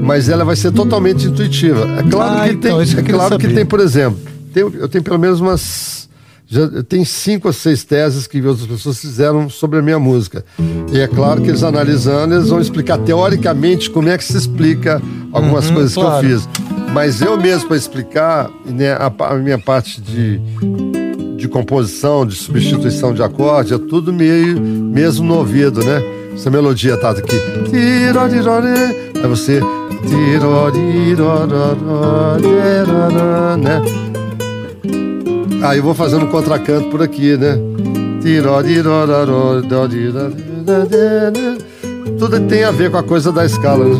Speaker 2: mas ela vai ser totalmente intuitiva. É claro
Speaker 1: ah,
Speaker 2: que
Speaker 1: então,
Speaker 2: tem, é claro
Speaker 1: saber.
Speaker 2: que tem, por exemplo, tem, eu tenho pelo menos umas já tem cinco ou seis teses que outras pessoas fizeram sobre a minha música. E é claro que eles analisando, eles vão explicar teoricamente como é que se explica algumas
Speaker 1: uhum,
Speaker 2: coisas
Speaker 1: claro.
Speaker 2: que eu fiz. Mas eu mesmo, para explicar, né, a, a, minha parte de, de composição, de substituição de acorde, é tudo meio mesmo no ouvido, né? Essa melodia tá aqui. Aí é você. Né? Aí eu vou fazendo um contracanto por aqui, né? Tudo tem a ver com a coisa da escala, né?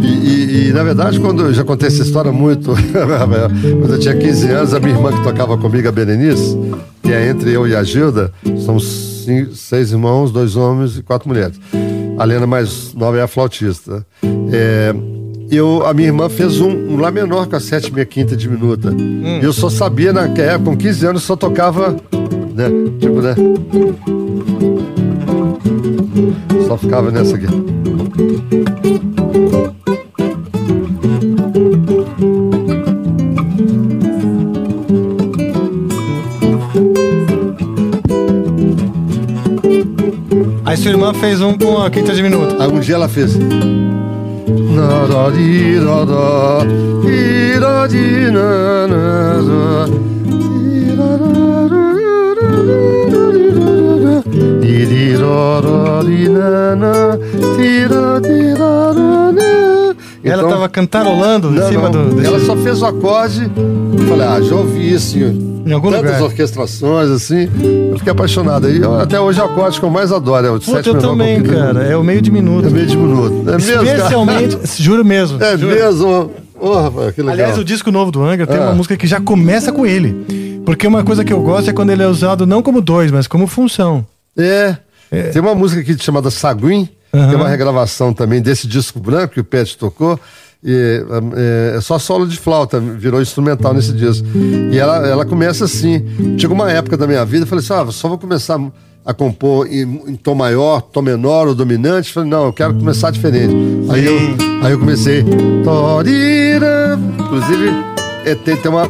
Speaker 2: E, e, e na verdade, quando eu já contei essa história muito, quando eu tinha 15 anos, a minha irmã que tocava comigo, a Berenice, que é entre eu e a Gilda, somos cinco, seis irmãos, dois homens e quatro mulheres. A Lena mais nova é a flautista. É, eu, a minha irmã fez um, um Lá menor com a sétima e a quinta diminuta. Hum. Eu só sabia naquela época, com 15 anos, só tocava, né? Tipo, né? Só ficava nessa aqui.
Speaker 1: Aí sua irmã fez um com a quinta diminuta.
Speaker 2: Algum dia ela fez.
Speaker 1: Ela estava cantarolando em cima
Speaker 2: não.
Speaker 1: do, do.
Speaker 2: Ela só fez o acorde. Falei, ah, já ouvi isso em,
Speaker 1: em algum
Speaker 2: tantas
Speaker 1: lugar.
Speaker 2: orquestrações, assim. Eu fiquei apaixonado. E eu, até hoje é o acorde que eu mais adoro. É o
Speaker 1: Puta, eu também, cara. É o meio diminuto.
Speaker 2: É meio diminuto. É mesmo,
Speaker 1: Especialmente, juro mesmo.
Speaker 2: É
Speaker 1: juro.
Speaker 2: mesmo. Rapaz, que legal.
Speaker 1: Aliás, o disco novo do Angra tem
Speaker 2: Ah.
Speaker 1: uma música que já começa com ele. Porque uma coisa que eu gosto é quando ele é usado não como dois, mas como função.
Speaker 2: É. Tem uma música aqui chamada Saguim, que é uma regravação também desse disco branco que o Pet tocou. E, é, é só solo de flauta, virou instrumental nesse disco. E ela, ela começa assim. Chegou uma época da minha vida, eu falei assim: ah, só vou começar a compor em, em tom maior, tom menor ou dominante. Falei, não, eu quero começar diferente. Aí eu, aí eu comecei. Torira. Inclusive, é, tem, tem, uma,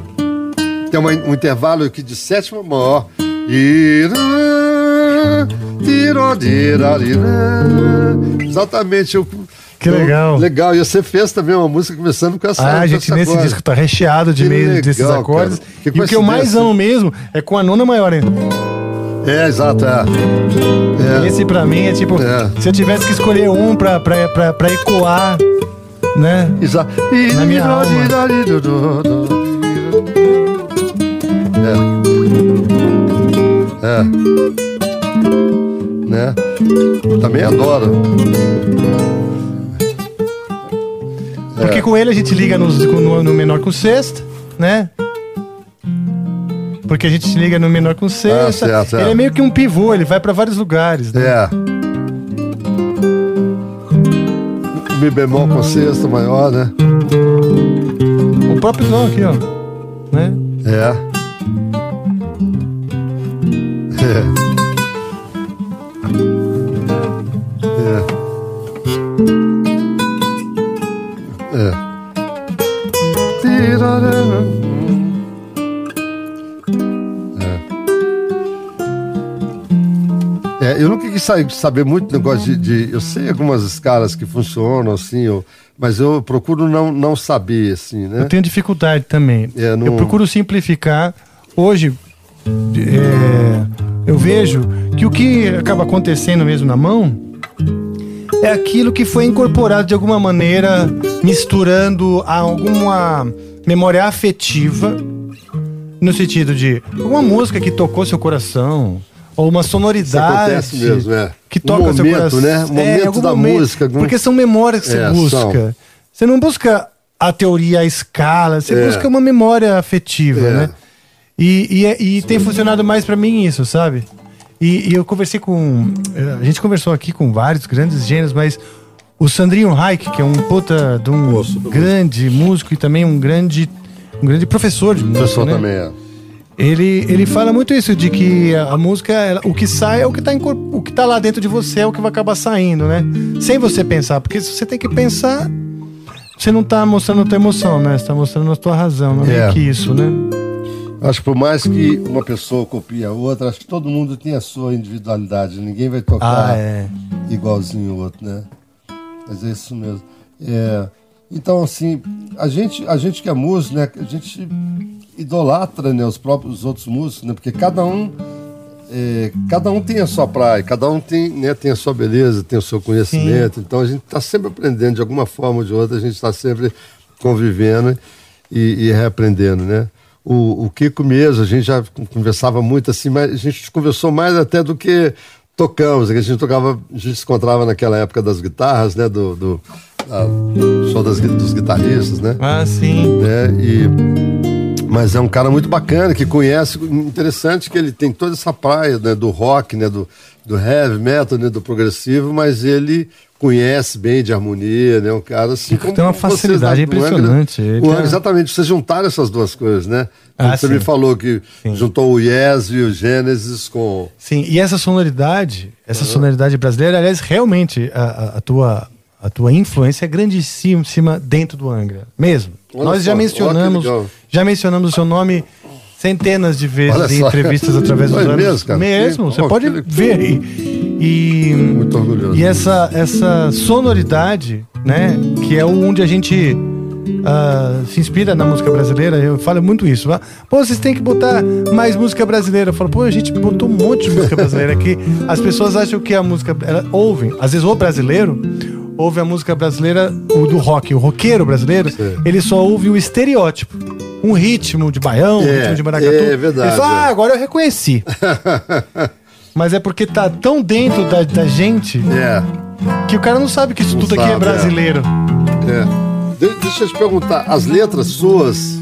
Speaker 2: tem uma- um intervalo aqui de sétima maior. Ira, tiro. Exatamente. Eu,
Speaker 1: Que
Speaker 2: eu-
Speaker 1: legal.
Speaker 2: Legal. E você fez também uma música começando com essa.
Speaker 1: Ah, a gente nesse
Speaker 2: agora.
Speaker 1: disco tá recheado de meio desses acordes.
Speaker 2: cara. Que
Speaker 1: e o que eu mais amo mesmo é com a nona maior. hein?
Speaker 2: É, exato, é. É.
Speaker 1: Esse pra mim é tipo,
Speaker 2: É.
Speaker 1: se eu tivesse que escolher um pra, pra, pra, pra ecoar, né?
Speaker 2: Exato.
Speaker 1: Na minha alma.
Speaker 2: É. É. Né? Também adoro.
Speaker 1: Porque com ele a gente liga nos- no, no menor com sexta, né? Porque a gente liga no menor com sexta.
Speaker 2: Ah, certo, certo.
Speaker 1: Ele é meio que um pivô, ele vai pra vários lugares. Né?
Speaker 2: É. Mi bemol com sexta maior, né?
Speaker 1: O próprio João aqui, ó. Né?
Speaker 2: É. É. É. É. É, eu nunca quis sa- saber muito negócio de, de- Eu sei algumas escalas que funcionam, assim, eu- mas eu procuro não, não saber, assim, né?
Speaker 1: Eu tenho dificuldade também.
Speaker 2: É, não-
Speaker 1: Eu procuro simplificar. Hoje, é, eu vejo que o que acaba acontecendo mesmo na mão é aquilo que foi incorporado de alguma maneira, misturando a alguma memória afetiva, no sentido de alguma música que tocou seu coração, ou uma sonoridade
Speaker 2: mesmo, é.
Speaker 1: que
Speaker 2: Um
Speaker 1: toca seu
Speaker 2: momento,
Speaker 1: coração.
Speaker 2: né? Um momento da música, algum-
Speaker 1: Porque são memórias que você
Speaker 2: É,
Speaker 1: busca.
Speaker 2: são.
Speaker 1: Você não busca a teoria, a escala, você
Speaker 2: É.
Speaker 1: busca uma memória afetiva,
Speaker 2: É.
Speaker 1: né? E, e, é- e tem funcionado mais pra mim isso, sabe? E, e eu conversei com. eh, A gente conversou aqui com vários grandes gêneros, mas o Sandrinho Reich, que é um puta de um grande músico e também um grande, um grande professor de música.
Speaker 2: pessoal
Speaker 1: né?
Speaker 2: também é.
Speaker 1: ele, ele fala muito isso, de que a, a música, ela- o que sai é o que, tá o que tá lá dentro de você, é o que vai acabar saindo, né? Sem você pensar, porque se você tem que pensar, você não tá mostrando a tua emoção, né? Você tá mostrando a tua razão, não é
Speaker 2: É.
Speaker 1: que isso, né?
Speaker 2: Acho que por mais que uma pessoa copie a outra, acho que todo mundo tem a sua individualidade. Ninguém vai tocar
Speaker 1: Ah, é.
Speaker 2: igualzinho o outro, né? Mas é isso mesmo. É, então, assim, a gente, a gente que é músico, né? A gente idolatra né, os próprios outros músicos, né? Porque cada um, é, cada um tem a sua praia, cada um tem, né, tem a sua beleza, tem o seu conhecimento. Então a gente está sempre aprendendo de alguma forma ou de outra, a gente está sempre convivendo e, e reaprendendo, né? O, o Kiko mesmo, a gente já conversava muito assim, mas a gente conversou mais até do que tocamos, que a gente tocava, a gente se encontrava naquela época das guitarras, né? Do, do, show das, dos guitarristas, né?
Speaker 1: Ah, sim.
Speaker 2: né? E, mas é um cara muito bacana, que conhece, interessante que ele tem toda essa praia né, do rock, né, do, do heavy metal, né, do progressivo, mas ele conhece bem de harmonia, né? Um cara assim.
Speaker 1: Tem uma
Speaker 2: vocês
Speaker 1: facilidade
Speaker 2: da- do Angra-
Speaker 1: impressionante.
Speaker 2: O Angra,
Speaker 1: é-
Speaker 2: Exatamente, vocês juntaram essas duas coisas, né?
Speaker 1: Ah,
Speaker 2: você
Speaker 1: sim.
Speaker 2: me falou que juntou o Yes e o Genesis com.
Speaker 1: Sim, e essa sonoridade, essa sonoridade brasileira, aliás, realmente a, a- tua, a tua influência é grandíssima dentro do Angra, mesmo.
Speaker 2: Olha
Speaker 1: Nós já
Speaker 2: só, que
Speaker 1: mencionamos, já mencionamos o seu nome centenas de vezes em entrevistas através dos
Speaker 2: É
Speaker 1: anos.
Speaker 2: mesmo, cara?
Speaker 1: Mesmo, você
Speaker 2: oh,
Speaker 1: pode ver. E, e,
Speaker 2: Muito orgulhoso.
Speaker 1: e essa, essa sonoridade, né, que é onde a gente ah, se inspira na música brasileira, eu falo muito isso. ah, Pô, vocês têm que botar mais música brasileira. Eu falo, pô, a gente botou um monte de música brasileira aqui. As pessoas acham que a música. Ela, ouvem, às vezes o brasileiro ouve a música brasileira, o do rock, o roqueiro brasileiro,
Speaker 2: Sim.
Speaker 1: ele só ouve o estereótipo. Um ritmo de baião, um
Speaker 2: É,
Speaker 1: ritmo de maracatu.
Speaker 2: é verdade,
Speaker 1: Ele fala,
Speaker 2: é.
Speaker 1: ah, agora eu reconheci. Mas é porque tá tão dentro da, da gente
Speaker 2: É,
Speaker 1: que o cara não sabe que isso
Speaker 2: Não
Speaker 1: tudo aqui é
Speaker 2: sabe, é.
Speaker 1: brasileiro.
Speaker 2: é. De- deixa eu te perguntar, as letras suas.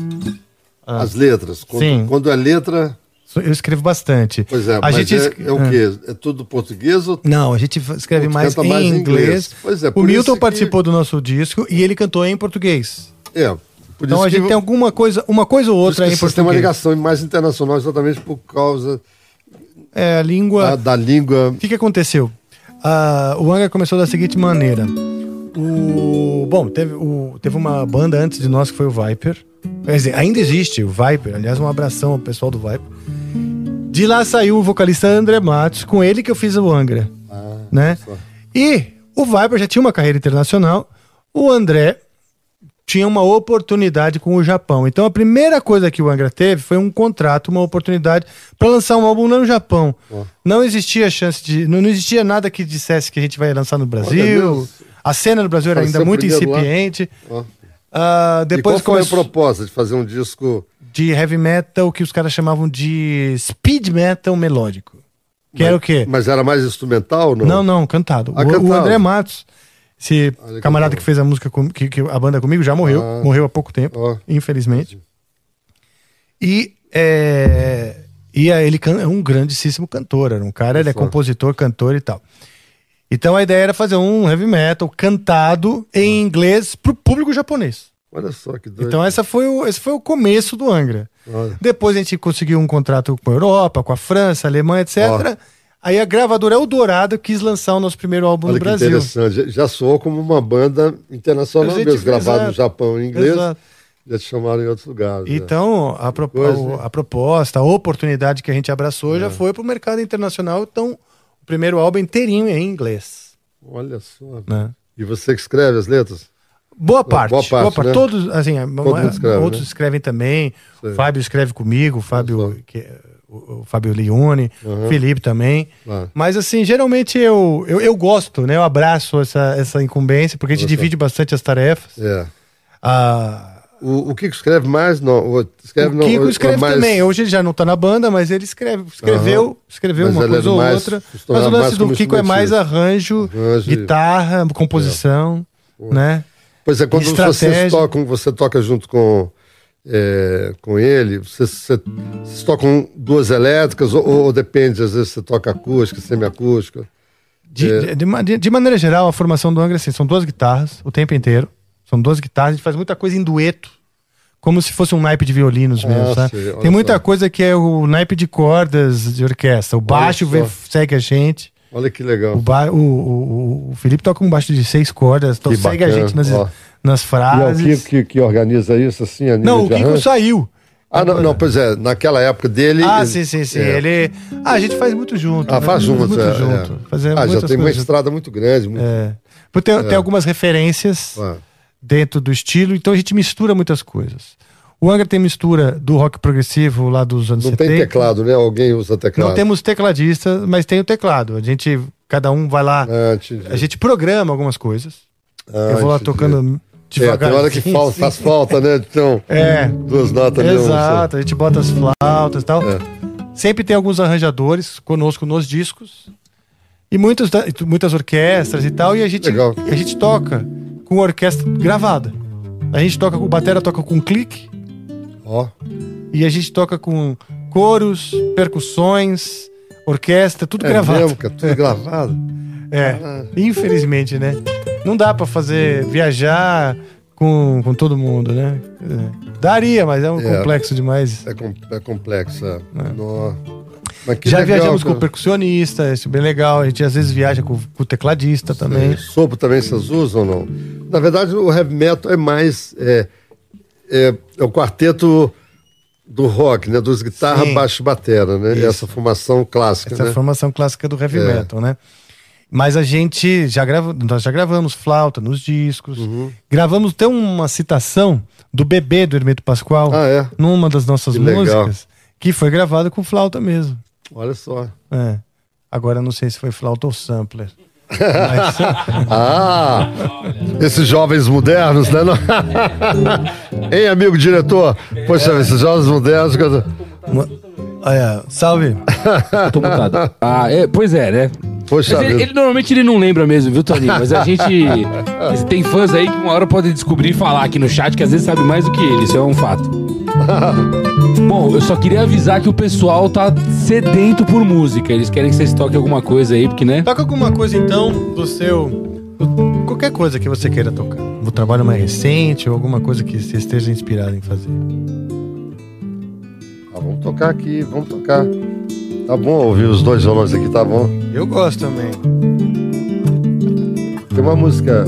Speaker 2: As letras. Quando,
Speaker 1: Ah. Sim.
Speaker 2: quando é letra.
Speaker 1: Eu escrevo bastante.
Speaker 2: Pois é,
Speaker 1: a
Speaker 2: mas
Speaker 1: gente
Speaker 2: é,
Speaker 1: es-
Speaker 2: é o quê? É tudo português ou
Speaker 1: Não, a gente escreve
Speaker 2: tu
Speaker 1: mais
Speaker 2: canta
Speaker 1: em
Speaker 2: mais em
Speaker 1: inglês.
Speaker 2: inglês. Pois é,
Speaker 1: o
Speaker 2: por
Speaker 1: Milton
Speaker 2: isso que-
Speaker 1: participou do nosso disco e ele cantou em português.
Speaker 2: É. Por
Speaker 1: Então a gente tem alguma coisa, uma coisa ou outra aí em
Speaker 2: vocês têm uma
Speaker 1: português.
Speaker 2: ligação mais internacional exatamente por causa
Speaker 1: É, a língua.
Speaker 2: da, da língua.
Speaker 1: O que, que aconteceu? Ah, o Anga começou da seguinte maneira. O... Bom, teve, o... teve uma banda antes de nós que foi o Viper. Quer dizer, ainda existe o Viper. Aliás, um abração ao pessoal do Viper. De lá saiu o vocalista André Matos, com ele que eu fiz o Angra. né?
Speaker 2: só.
Speaker 1: E o Viper já tinha uma carreira internacional. O André tinha uma oportunidade com o Japão. Então a primeira coisa que o Angra teve foi um contrato, uma oportunidade para lançar um álbum lá no Japão. Não existia chance de, não, não existia nada que dissesse que a gente vai lançar no Brasil.
Speaker 2: mesmo?
Speaker 1: A cena no Brasil era ainda muito incipiente. Ah,
Speaker 2: e
Speaker 1: depois
Speaker 2: qual foi a proposta de fazer um disco?
Speaker 1: de heavy metal que os caras chamavam de speed metal melódico. Que era o quê?
Speaker 2: Mas era mais instrumental não?
Speaker 1: Não, não, cantado.
Speaker 2: Ah,
Speaker 1: o,
Speaker 2: cantado.
Speaker 1: o André Matos, esse
Speaker 2: Olha que
Speaker 1: camarada
Speaker 2: legal.
Speaker 1: que fez a música, com, que, que a banda comigo, já morreu.
Speaker 2: Ah.
Speaker 1: Morreu há pouco tempo,
Speaker 2: Ó.
Speaker 1: infelizmente. E, é, e ele é um grandíssimo cantor. Era um cara, ele é compositor, cantor e tal. Então a ideia era fazer um heavy metal cantado em inglês pro público japonês.
Speaker 2: Olha só que doido.
Speaker 1: Então essa foi o, esse foi o começo do Angra.
Speaker 2: Olha.
Speaker 1: Depois a gente conseguiu um contrato com a Europa, com a França, a Alemanha, etc.
Speaker 2: Ó.
Speaker 1: Aí a gravadora Eldorado quis lançar o nosso primeiro álbum
Speaker 2: Olha
Speaker 1: no
Speaker 2: que
Speaker 1: Brasil.
Speaker 2: interessante. Já- soou como uma banda internacional
Speaker 1: A
Speaker 2: mesmo, gravada no
Speaker 1: exato.
Speaker 2: Japão em inglês.
Speaker 1: Exato.
Speaker 2: Já te chamaram em outros lugares. né?
Speaker 1: Então, a, pro-
Speaker 2: Coisa,
Speaker 1: o-
Speaker 2: hein?
Speaker 1: a proposta, a oportunidade que a gente abraçou
Speaker 2: É.
Speaker 1: já foi para o mercado internacional. Então, o primeiro álbum inteirinho é em inglês.
Speaker 2: Olha só.
Speaker 1: Né?
Speaker 2: E você que escreve as letras?
Speaker 1: Boa parte.
Speaker 2: boa parte, né?
Speaker 1: Todos, assim, a-
Speaker 2: mundo escreve,
Speaker 1: outros
Speaker 2: né?
Speaker 1: escrevem também.
Speaker 2: Sei.
Speaker 1: O Fábio escreve comigo, o Fábio, que, é o, o Fábio Leone,
Speaker 2: Uhum.
Speaker 1: o Felipe também.
Speaker 2: Claro.
Speaker 1: Mas assim, geralmente eu, eu, eu gosto, né? Eu abraço essa, essa incumbência, porque a gente divide bastante as tarefas.
Speaker 2: É.
Speaker 1: Ah,
Speaker 2: O, o Kiko escreve mais? Não, o- escreve,
Speaker 1: o
Speaker 2: não,
Speaker 1: Kiko
Speaker 2: ou-
Speaker 1: escreve
Speaker 2: mais-
Speaker 1: também. Hoje ele já não tá na banda, mas ele escreve, escreveu,
Speaker 2: Aham.
Speaker 1: escreveu
Speaker 2: Mas
Speaker 1: uma
Speaker 2: é
Speaker 1: coisa ou outra. Mas o lance do Kiko é mais arranjo,
Speaker 2: Arranjo
Speaker 1: guitarra, composição, né?
Speaker 2: Pois é, quando
Speaker 1: Estratégia.
Speaker 2: vocês tocam, você toca junto com, é, com ele, vocês, você- vocês tocam duas elétricas ou, ou depende, às vezes você toca acústica, semiacústica?
Speaker 1: De,
Speaker 2: É.
Speaker 1: de, de de- maneira geral, a formação do Angra assim, são duas guitarras o tempo inteiro. São duas guitarras, a gente faz muita coisa em dueto como se fosse um naipe de violinos mesmo,
Speaker 2: Ah,
Speaker 1: sabe? Tem muita
Speaker 2: só.
Speaker 1: coisa que é o naipe de cordas de orquestra. O baixo vem- segue a gente.
Speaker 2: Olha que
Speaker 1: O,
Speaker 2: legal.
Speaker 1: ba- o, o, o Felipe toca um baixo de seis cordas, então
Speaker 2: Que
Speaker 1: segue a
Speaker 2: bacana,
Speaker 1: gente nas,
Speaker 2: ó.
Speaker 1: Nas
Speaker 2: E é o
Speaker 1: frases.
Speaker 2: Kiko que, que organiza isso, assim, a nível
Speaker 1: Não, o Kiko
Speaker 2: arranjo?
Speaker 1: saiu.
Speaker 2: Ah, não, não, pois é, naquela época dele...
Speaker 1: Ah,
Speaker 2: ele-
Speaker 1: sim, sim, sim.
Speaker 2: é.
Speaker 1: Ele. Ah, a gente faz muito junto.
Speaker 2: Ah,
Speaker 1: né?
Speaker 2: faz junto,
Speaker 1: muito
Speaker 2: é,
Speaker 1: junto.
Speaker 2: é. Ah, já tem uma
Speaker 1: coisas
Speaker 2: estrada muito grande. Muito...
Speaker 1: É. Tem, tem algumas referências
Speaker 2: Ah,
Speaker 1: dentro do estilo, então a gente mistura muitas coisas. O Angra tem mistura do rock progressivo lá dos anos
Speaker 2: Não
Speaker 1: 70.
Speaker 2: tem teclado, né? Alguém usa teclado.
Speaker 1: Não temos tecladista, mas tem o teclado. A gente, cada um vai lá,
Speaker 2: Ah,
Speaker 1: a gente programa algumas coisas.
Speaker 2: Ah,
Speaker 1: eu vou lá tocando
Speaker 2: É, tem hora que falta, faz falta, né? Então,
Speaker 1: É,
Speaker 2: duas notas
Speaker 1: exato. A gente bota as flautas e tal.
Speaker 2: É.
Speaker 1: Sempre tem alguns arranjadores conosco nos discos. E muitos, muitas orquestras e tal. E a gente,
Speaker 2: Legal.
Speaker 1: a gente toca com orquestra gravada. A gente toca com o batera toca com clique.
Speaker 2: Ó,
Speaker 1: E a gente toca com coros, percussões, orquestra, tudo
Speaker 2: é
Speaker 1: gravado.
Speaker 2: mesmo, cara, tudo gravado.
Speaker 1: É, infelizmente, né? Não dá pra fazer, viajar com, com todo mundo, né? É. Daria, mas é um
Speaker 2: É.
Speaker 1: complexo demais.
Speaker 2: É, com- é complexo. É. Que
Speaker 1: Já
Speaker 2: legal,
Speaker 1: viajamos com o percussionista, isso é bem legal. A gente às vezes viaja com, com o tecladista também.
Speaker 2: É, Sopro também vocês usam ou não? Na verdade, o heavy metal é mais. É, é, é o quarteto do rock, né? Dos guitarra,
Speaker 1: Sim.
Speaker 2: baixo e batera, né?
Speaker 1: Isso.
Speaker 2: Essa formação clássica,
Speaker 1: Essa é
Speaker 2: né?
Speaker 1: formação clássica do heavy
Speaker 2: É.
Speaker 1: metal, né? Mas a gente já grava, nós já gravamos flauta nos discos.
Speaker 2: Uhum.
Speaker 1: Gravamos até uma citação do bebê do Hermeto Pascoal
Speaker 2: Ah, é?
Speaker 1: numa das nossas
Speaker 2: Que legal.
Speaker 1: músicas, que foi gravado com flauta mesmo.
Speaker 2: Olha só.
Speaker 1: É. Agora eu não sei se foi flauta ou sampler. Mas-
Speaker 2: Ah! Esses jovens modernos, né? Não- hein, amigo diretor? Poxa, esses jovens modernos.
Speaker 1: Olha, salve.
Speaker 3: Eu tô mutado. Ah, é, pois é, né?
Speaker 2: Poxa
Speaker 3: Mas ele, ele normalmente ele não lembra mesmo, viu, Toninho? Mas a gente. tem fãs aí que uma hora podem descobrir e falar aqui no chat que às vezes sabe mais do que ele, isso é um fato. Bom, eu só queria avisar que o pessoal tá sedento por música. Eles querem que vocês toquem alguma coisa aí, porque, né?
Speaker 1: Toca alguma coisa então do seu. qualquer coisa que você queira tocar. Um trabalho mais recente ou alguma coisa que você esteja inspirado em fazer.
Speaker 2: Ah, vamos tocar aqui, vamos tocar. Tá bom ouvir os dois violões aqui, tá bom.
Speaker 1: Eu gosto também.
Speaker 2: Tem uma música.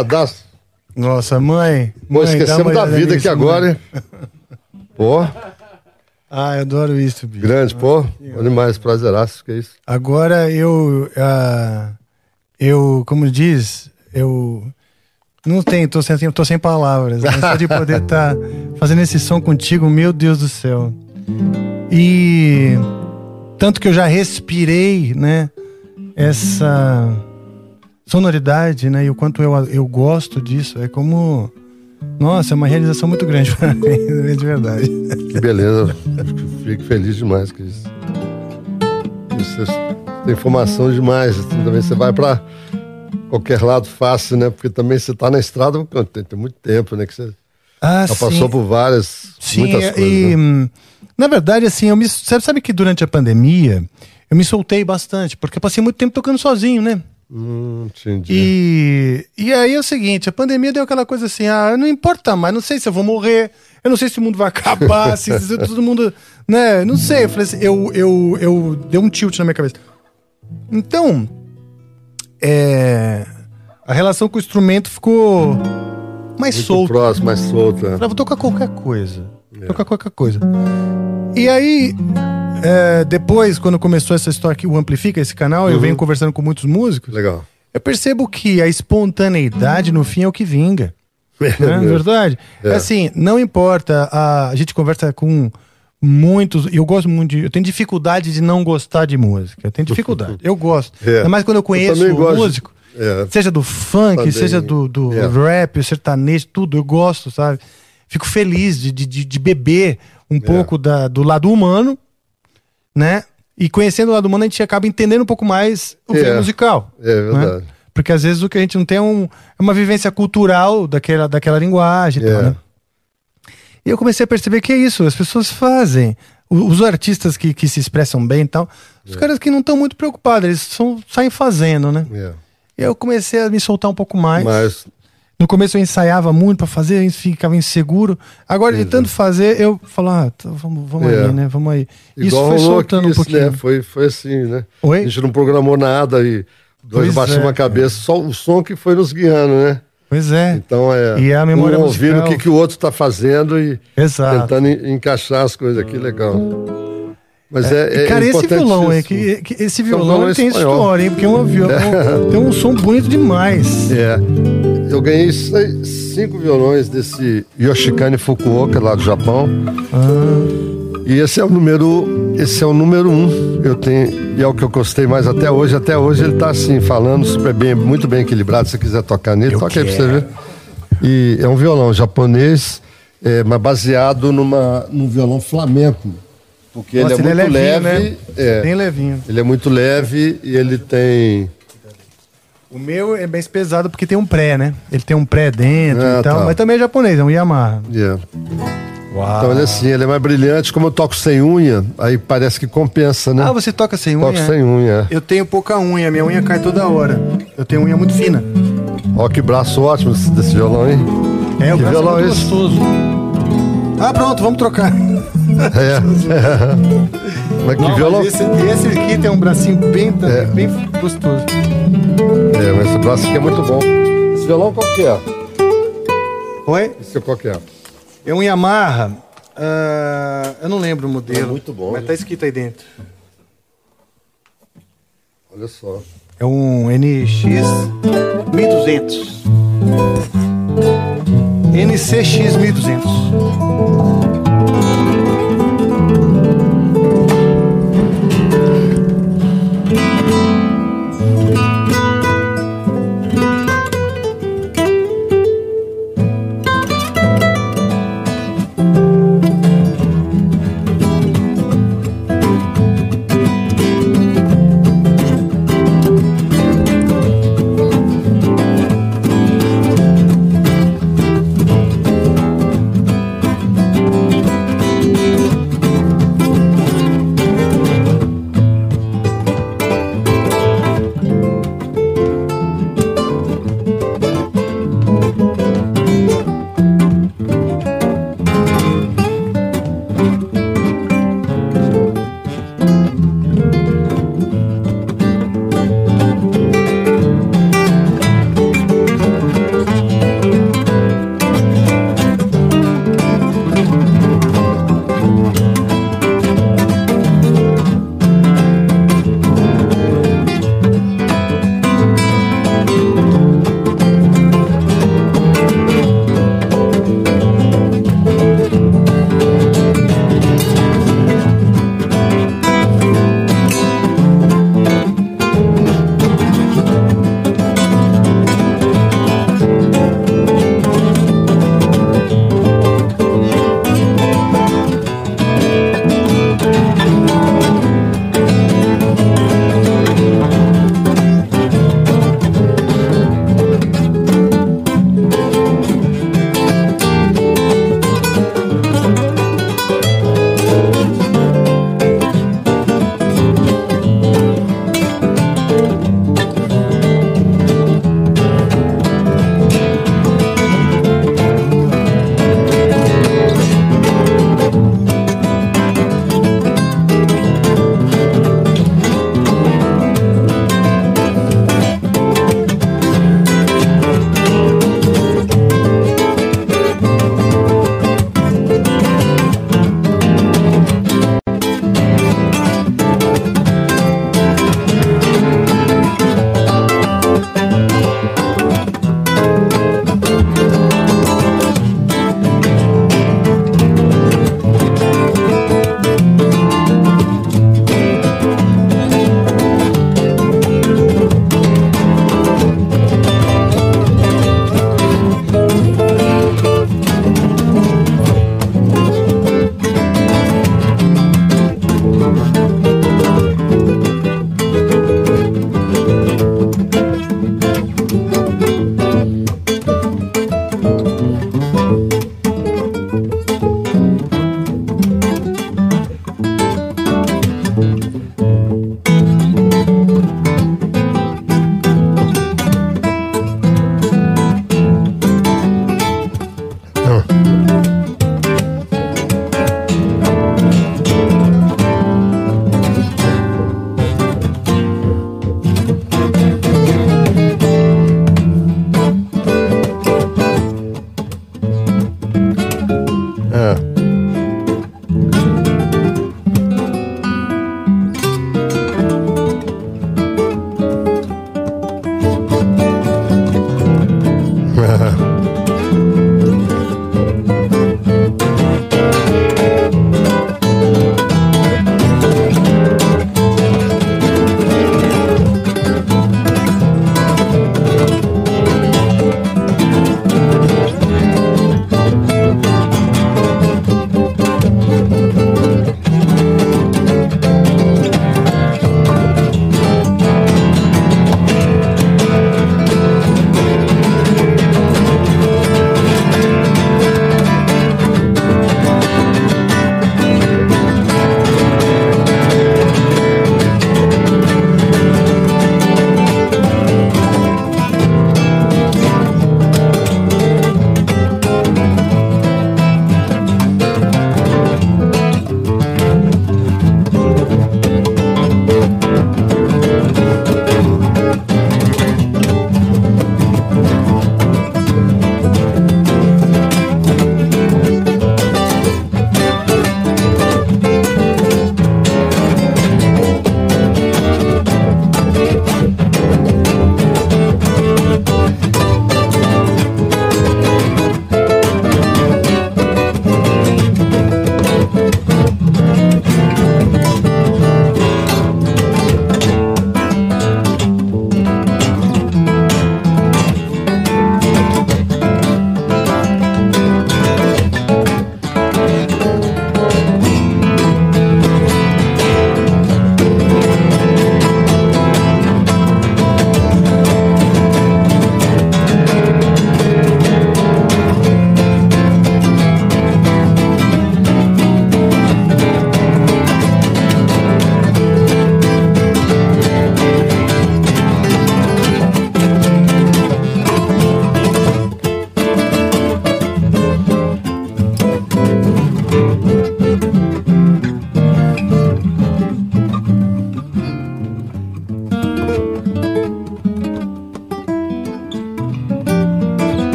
Speaker 2: Obrigadaço.
Speaker 1: Nossa, mãe.
Speaker 2: Pô,
Speaker 1: mãe,
Speaker 2: esquecemos da vida aqui agora, hein? Pô,
Speaker 1: Ah, eu adoro isso, bicho.
Speaker 2: grande, pô. Bom demais, prazeraço, que é isso.
Speaker 1: Agora eu. ah, eu, como diz, eu. Não tenho, tô sem, tô sem palavras. Mas só de poder estar fazendo esse som contigo, meu Deus do céu. E. Tanto que eu já respirei, né? Essa sonoridade, né? E o quanto eu, eu gosto disso. É como. Nossa, é uma realização muito grande pra mim, de verdade.
Speaker 2: Que beleza. Fico feliz demais com isso. Isso tem informação demais. assim, Também você vai pra qualquer lado fácil, né? Porque também você tá na estrada tem, tem muito tempo, né? Que você
Speaker 1: Ah,
Speaker 2: já passou por várias,
Speaker 1: Sim,
Speaker 2: muitas coisas.
Speaker 1: e
Speaker 2: né?
Speaker 1: na verdade, assim, eu me, sabe, sabe que durante a pandemia eu me soltei bastante, porque eu passei muito tempo tocando sozinho, né?
Speaker 2: Hum, entendi.
Speaker 1: E, e aí é o seguinte, a pandemia deu aquela coisa assim, ah, não importa mais, não sei se eu vou morrer, eu não sei se o mundo vai acabar, se, se todo mundo, né, não sei, eu falei assim, eu, eu, eu dei um tilt na minha cabeça. Então, é, a relação com o instrumento ficou mais
Speaker 2: Muito
Speaker 1: solta.
Speaker 2: próximo, mais solto. né?
Speaker 1: Falei, vou tocar qualquer coisa. Tocar qualquer coisa. E aí, é, depois, quando começou essa história aqui, o Amplifica, esse canal, eu venho conversando com muitos músicos.
Speaker 2: Legal.
Speaker 1: Eu percebo que a espontaneidade, no fim, é o que vinga. É verdade?
Speaker 2: É.
Speaker 1: Assim, não importa, a, a gente conversa com muitos, e eu gosto muito de, eu tenho dificuldade de não gostar de música, eu tenho dificuldade, eu gosto,
Speaker 2: É.
Speaker 1: mais quando eu conheço
Speaker 2: também
Speaker 1: o
Speaker 2: gosto de-
Speaker 1: músico,
Speaker 2: É.
Speaker 1: seja do funk,
Speaker 2: Também.
Speaker 1: seja do, do
Speaker 2: É.
Speaker 1: rap, sertanejo, tudo, eu gosto, sabe? Fico feliz de, de, de- beber
Speaker 2: É.
Speaker 1: um pouco da, do lado humano, né? E conhecendo o lado humano, a gente acaba entendendo um pouco mais o
Speaker 2: É.
Speaker 1: musical.
Speaker 2: É verdade.
Speaker 1: né? Porque às vezes o que a gente não tem é, um- é uma vivência cultural daquela, daquela linguagem. e
Speaker 2: É.
Speaker 1: tal, né? E eu comecei a perceber que é isso, as pessoas fazem. O- Os artistas que, que se expressam bem e tal, os caras que não estão muito preocupados, eles são, saem fazendo, né?
Speaker 2: É.
Speaker 1: E eu comecei a me soltar um pouco mais.
Speaker 2: Mas
Speaker 1: No começo eu ensaiava muito pra fazer, ficava inseguro. Agora, de tanto fazer, eu falo, ah, tá, vamos, vamos
Speaker 2: É.
Speaker 1: aí, né? Vamos aí. Isso
Speaker 2: igual
Speaker 1: foi
Speaker 2: rolou
Speaker 1: soltando
Speaker 2: aqui,
Speaker 1: um
Speaker 2: isso,
Speaker 1: pouquinho.
Speaker 2: né? Foi, foi assim, né?
Speaker 1: Oi?
Speaker 2: A gente não programou nada e dois
Speaker 1: Pois
Speaker 2: baixamos
Speaker 1: é.
Speaker 2: a cabeça, só o som que foi nos guiando, né?
Speaker 1: Pois é.
Speaker 2: Então é.
Speaker 1: E a memória
Speaker 2: um
Speaker 1: musical.
Speaker 2: o que, que o outro tá fazendo e
Speaker 1: Exato.
Speaker 2: tentando en- encaixar as coisas aqui, legal. Mas é.
Speaker 1: Cara,
Speaker 2: é
Speaker 1: esse violão
Speaker 2: importantíssimo.
Speaker 1: que, que- esse
Speaker 2: um
Speaker 1: violão ele tem
Speaker 2: espanhol.
Speaker 1: história, hein? Porque é um violão, tem um som bonito demais.
Speaker 2: É. Eu ganhei seis- cinco violões desse Yoshikane Fukuoka lá do Japão.
Speaker 1: Ah,
Speaker 2: E esse é o número, esse é o número um. Eu tenho e é o que eu gostei mais até hoje. Até hoje ele tá assim falando super bem, muito bem equilibrado. Se você quiser tocar nele,
Speaker 1: Eu
Speaker 2: toca aí pra você
Speaker 1: quero.
Speaker 2: ver. E é um violão japonês, é, mas baseado numa num violão flamenco, porque
Speaker 1: Nossa,
Speaker 2: ele é muito
Speaker 1: levinho,
Speaker 2: leve.
Speaker 1: né?
Speaker 2: é,
Speaker 1: Bem levinho.
Speaker 2: ele é muito leve e ele tem
Speaker 1: O meu é mais pesado porque tem um pré, né? Ele tem um pré dentro
Speaker 2: Ah,
Speaker 1: e tal,
Speaker 2: tá.
Speaker 1: mas também é japonês, é um Yamaha.
Speaker 2: é.
Speaker 1: Uau.
Speaker 2: Então ele é assim, ele é mais brilhante. Como eu toco sem unha, aí parece que compensa, né?
Speaker 1: Ah, você toca sem unha?
Speaker 2: toco sem unha. é.
Speaker 1: Eu tenho pouca unha, minha unha cai toda hora. Eu tenho unha muito fina.
Speaker 2: Ó, que braço ótimo desse, violão, hein?
Speaker 1: É, o
Speaker 2: Que
Speaker 1: braço é
Speaker 2: violão é esse?
Speaker 1: Ah, pronto, vamos trocar.
Speaker 2: É. mas que
Speaker 1: Não,
Speaker 2: violão.
Speaker 1: mas esse, esse aqui tem um bracinho bem,
Speaker 2: É.
Speaker 1: bem gostoso.
Speaker 2: É, mas esse braço aqui é muito bom. Esse violão qual que é?
Speaker 1: Oi?
Speaker 2: Esse qual que é?
Speaker 1: É um Yamaha. ah, eu não lembro o modelo.
Speaker 2: É muito bom,
Speaker 1: Mas
Speaker 2: né?
Speaker 1: tá escrito aí dentro.
Speaker 2: Olha só.
Speaker 1: É um NX 1200. NCX 1200.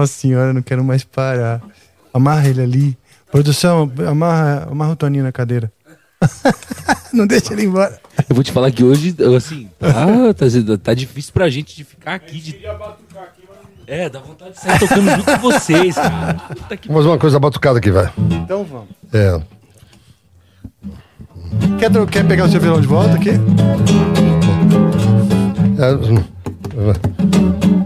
Speaker 1: Nossa senhora, não quero mais parar. Amarra ele ali. Produção, amarra, amarra o Toninho na cadeira. não deixa ele embora.
Speaker 3: Eu vou te falar que hoje, assim, tá, tá, tá difícil pra gente de ficar aqui. De... É, dá vontade de sair tocando junto com vocês, cara. Puta que...
Speaker 2: Vamos fazer uma coisa batucada aqui, vai.
Speaker 1: Então vamos.
Speaker 2: É.
Speaker 1: Quer, quer pegar o seu violão de volta aqui?
Speaker 2: é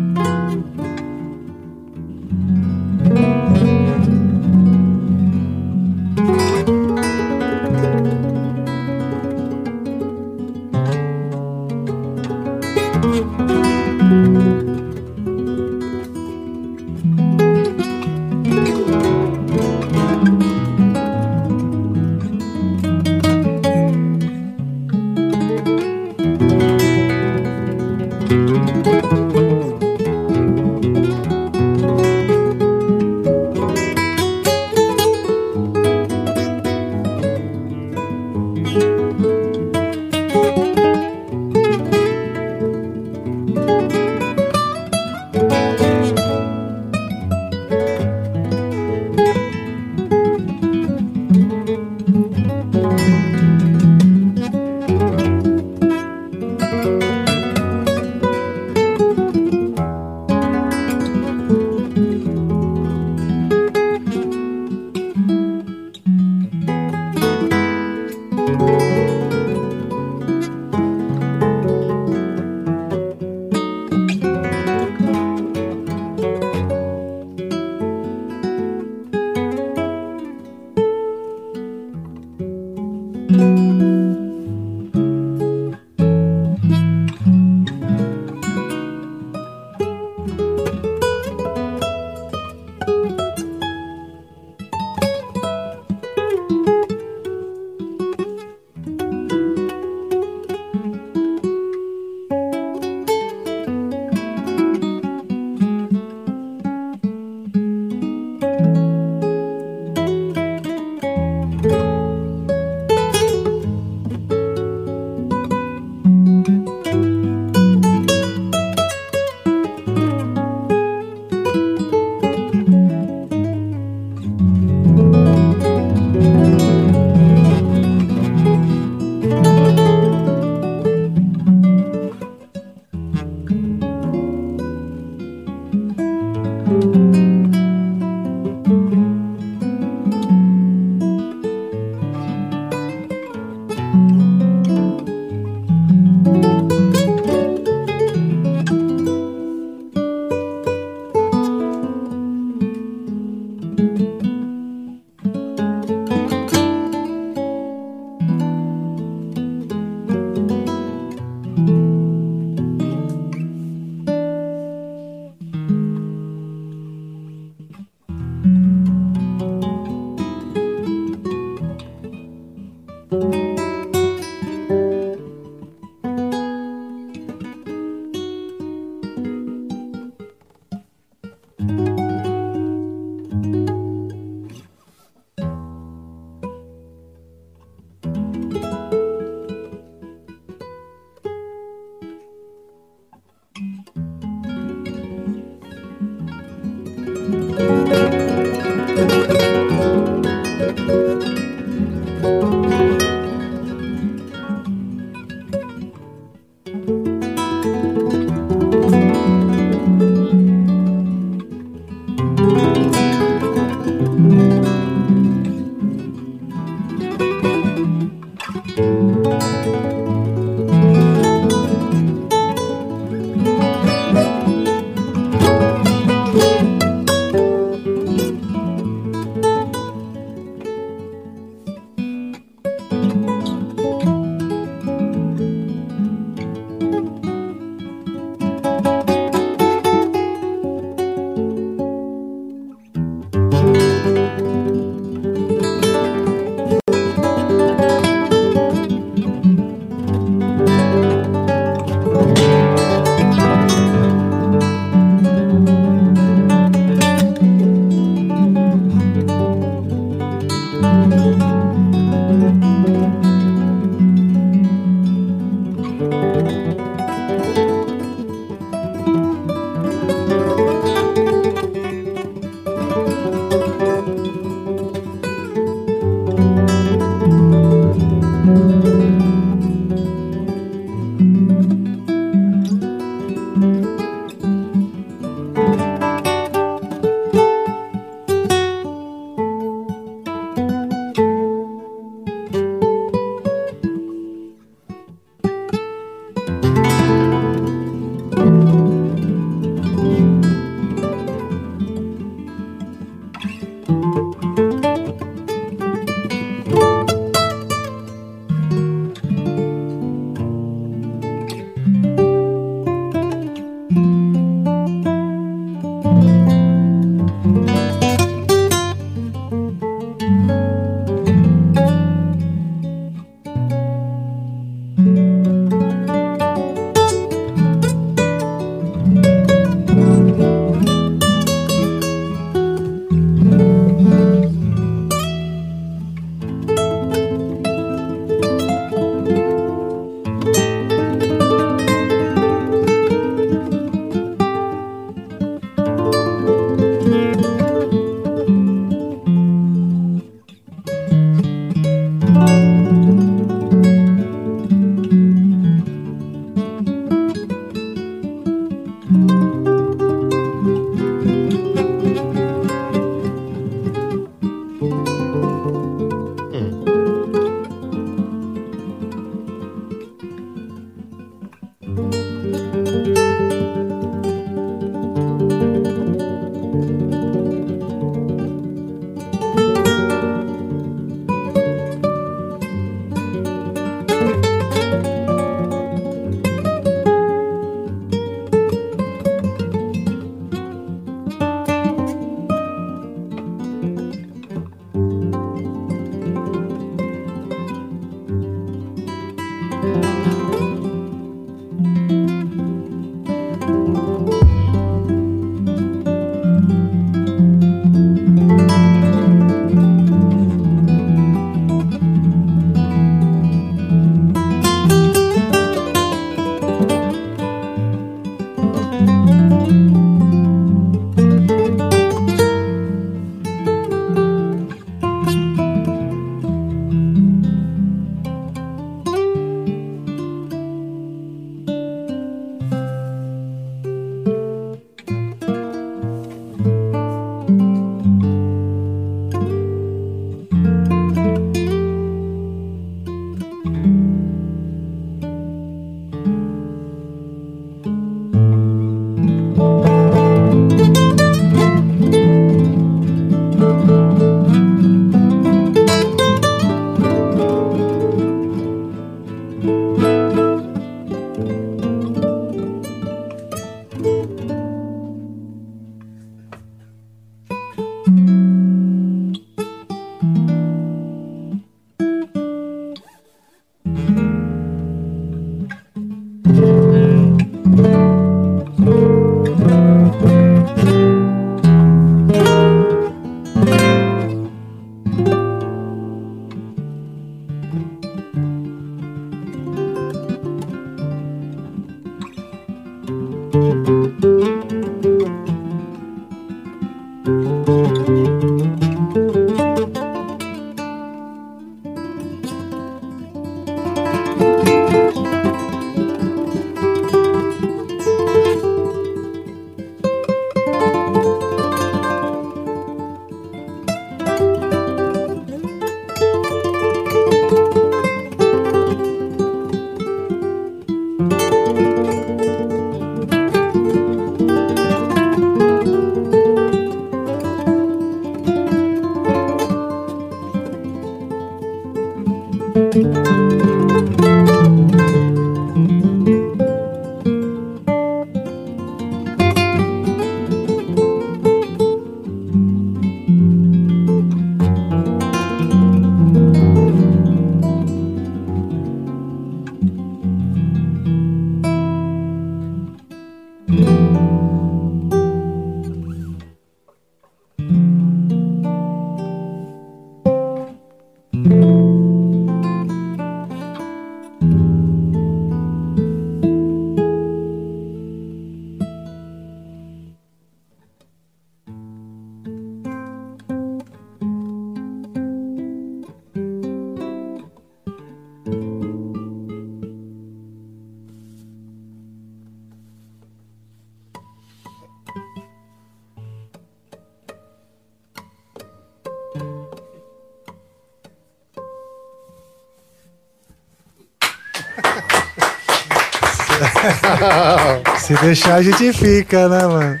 Speaker 1: Se deixar, a gente fica, né, mano?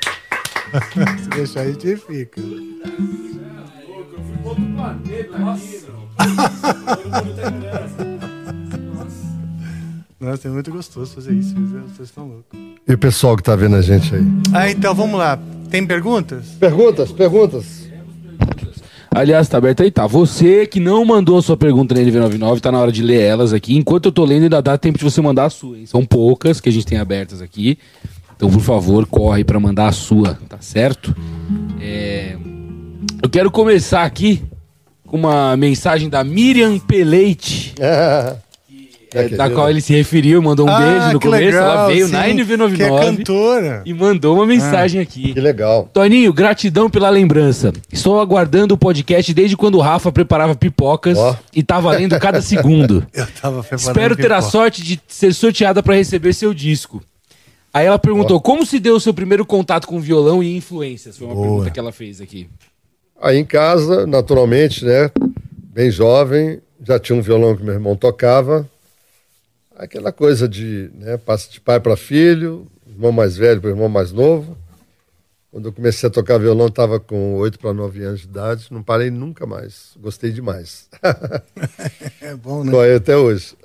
Speaker 1: Se deixar, a gente fica. Nossa, é muito gostoso fazer isso. Vocês estão loucos.
Speaker 2: E o pessoal que tá vendo a gente aí?
Speaker 1: Ah, então vamos lá. Tem perguntas?
Speaker 2: Perguntas, perguntas.
Speaker 3: Aliás, tá aberto aí, tá. Você que não mandou a sua pergunta na NV99, tá na hora de ler elas aqui. Enquanto eu tô lendo, ainda dá tempo de você mandar a sua, hein? São poucas que a gente tem abertas aqui. Então, por favor, corre para mandar a sua, tá certo? É... Eu quero começar aqui com uma mensagem da Miriam Peleite. É, da qual ele se referiu, mandou um
Speaker 1: Ah,
Speaker 3: beijo no começo.
Speaker 1: legal,
Speaker 3: ela veio
Speaker 1: sim,
Speaker 3: na NV99
Speaker 1: Que é cantora.
Speaker 3: e mandou uma mensagem aqui.
Speaker 2: Que legal.
Speaker 3: Toninho, gratidão pela lembrança. Estou aguardando o podcast desde quando o Rafa preparava pipocas
Speaker 2: Ó.
Speaker 3: e tá valendo cada segundo.
Speaker 1: Eu tava preparando
Speaker 3: Espero ter a
Speaker 1: pipoca.
Speaker 3: sorte de ser sorteada para receber seu disco. Aí ela perguntou: como se deu o seu primeiro contato com violão e influências? Foi uma
Speaker 1: Boa.
Speaker 3: pergunta que ela fez aqui.
Speaker 2: Aí em casa, naturalmente, né? Bem jovem, já tinha um violão que meu irmão tocava. Aquela coisa de, né, passa de pai para filho, irmão mais velho para irmão mais novo. Quando eu comecei a tocar violão, estava com 8 para 9 anos de idade, não parei nunca mais. Gostei demais.
Speaker 1: É bom, né?
Speaker 2: Aí até hoje.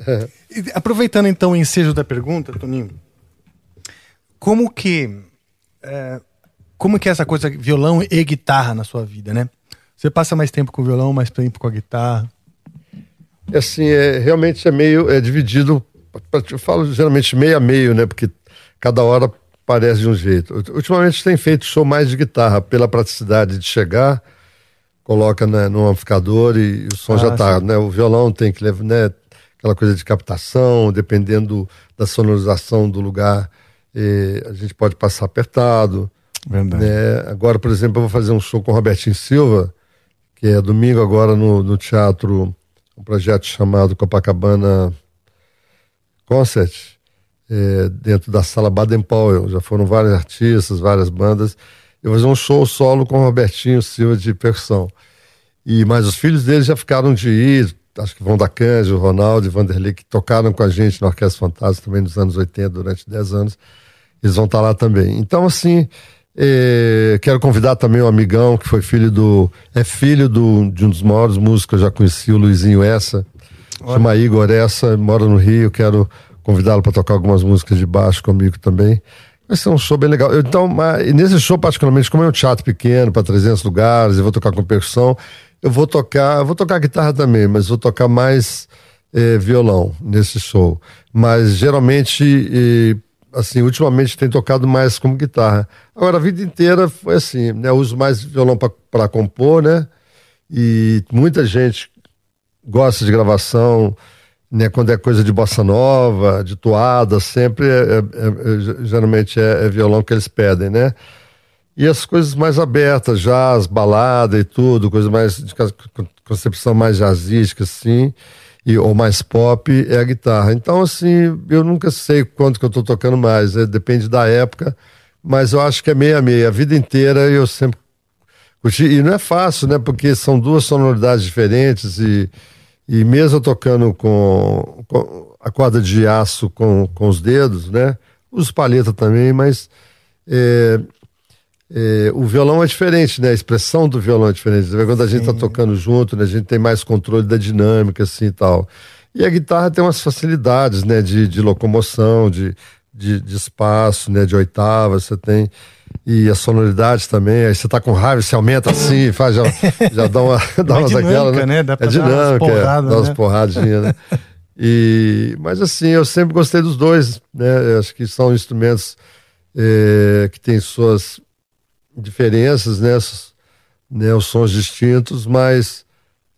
Speaker 1: E, Aproveitando então o ensejo da pergunta, Toninho, como que é, como que é essa coisa violão e guitarra na sua vida, né? Você passa mais tempo com o violão, mais tempo com a guitarra?
Speaker 2: É assim, é, realmente é meio é dividido, eu falo geralmente meio a meio, né? Porque cada hora parece de um jeito. Ultimamente tem feito show mais de guitarra, pela praticidade de chegar, coloca né, no amplificador e, o som
Speaker 1: Ah,
Speaker 2: já tá,
Speaker 1: sim.
Speaker 2: né? O violão tem que levar, né? Aquela coisa de captação, dependendo da sonorização do lugar, eh, a gente pode passar apertado.
Speaker 1: Verdade.
Speaker 2: né? Agora, por exemplo, eu vou fazer um show com o Robertinho Silva, que é domingo agora no, no teatro, um projeto chamado Copacabana Concert, é, dentro da sala Baden Powell. Já foram vários artistas, várias bandas. Eu vou fazer um show solo com o Robertinho Silva de percussão. E, mas os filhos dele já ficaram de ir, acho que vão da Cândido, Ronaldo e Vanderlei, que tocaram com a gente na Orquestra Fantasma também nos anos 80, durante 10 anos. Eles vão estar lá também. Então, assim, eh, quero convidar também um amigão que foi filho do. É filho do, de um dos maiores músicos que eu já conheci, o Luizinho Essa. Chama Igor Essa, mora no Rio. Quero convidá-lo para tocar algumas músicas de baixo comigo também. Vai ser um show bem legal. Então, nesse show, particularmente, como é um teatro pequeno, para 300 lugares, eu vou tocar com percussão, eu vou tocar, eu vou tocar guitarra também, mas vou tocar mais eh, violão nesse show. Mas geralmente, eh, assim, ultimamente tem tocado mais como guitarra. Agora, a vida inteira foi assim, né? Eu uso mais violão para compor, né? E muita gente gosta de gravação, né? Quando é coisa de bossa nova, de toada, sempre é, é- é- é- geralmente é, é violão que eles pedem, né? E as coisas mais abertas, jazz, balada e tudo, coisa mais de concepção mais jazzística, assim, e, ou mais pop, é a guitarra. Então, assim, eu nunca sei quanto que eu tô tocando mais, é, depende da época, mas eu acho que é meia meia. A vida inteira eu sempre curti. E não é fácil, né? Porque são duas sonoridades diferentes e, e mesmo tocando com, com a corda de aço com, com os dedos, né? Uso palheta também, mas é, é, o violão é diferente, né? A expressão do violão é diferente. Quando a gente tá tocando junto, né? A gente tem mais controle da dinâmica, assim e tal. E a guitarra tem umas facilidades, né? De, de locomoção, de, de, de espaço, né? De oitava, você tem. E a sonoridade também. Aí você tá com raiva, você aumenta assim, faz, já, já dá uma, dá
Speaker 1: Uma
Speaker 2: umas
Speaker 1: dinâmica,
Speaker 2: daquela,
Speaker 1: né? Dá pra
Speaker 2: é
Speaker 1: dar umas
Speaker 2: dinâmica, é, dá umas
Speaker 1: né?
Speaker 2: porradinhas, né? E, mas assim, eu sempre gostei dos dois, né? Eu acho que são instrumentos eh, que têm suas diferenças, né? Né? Os sons distintos, mas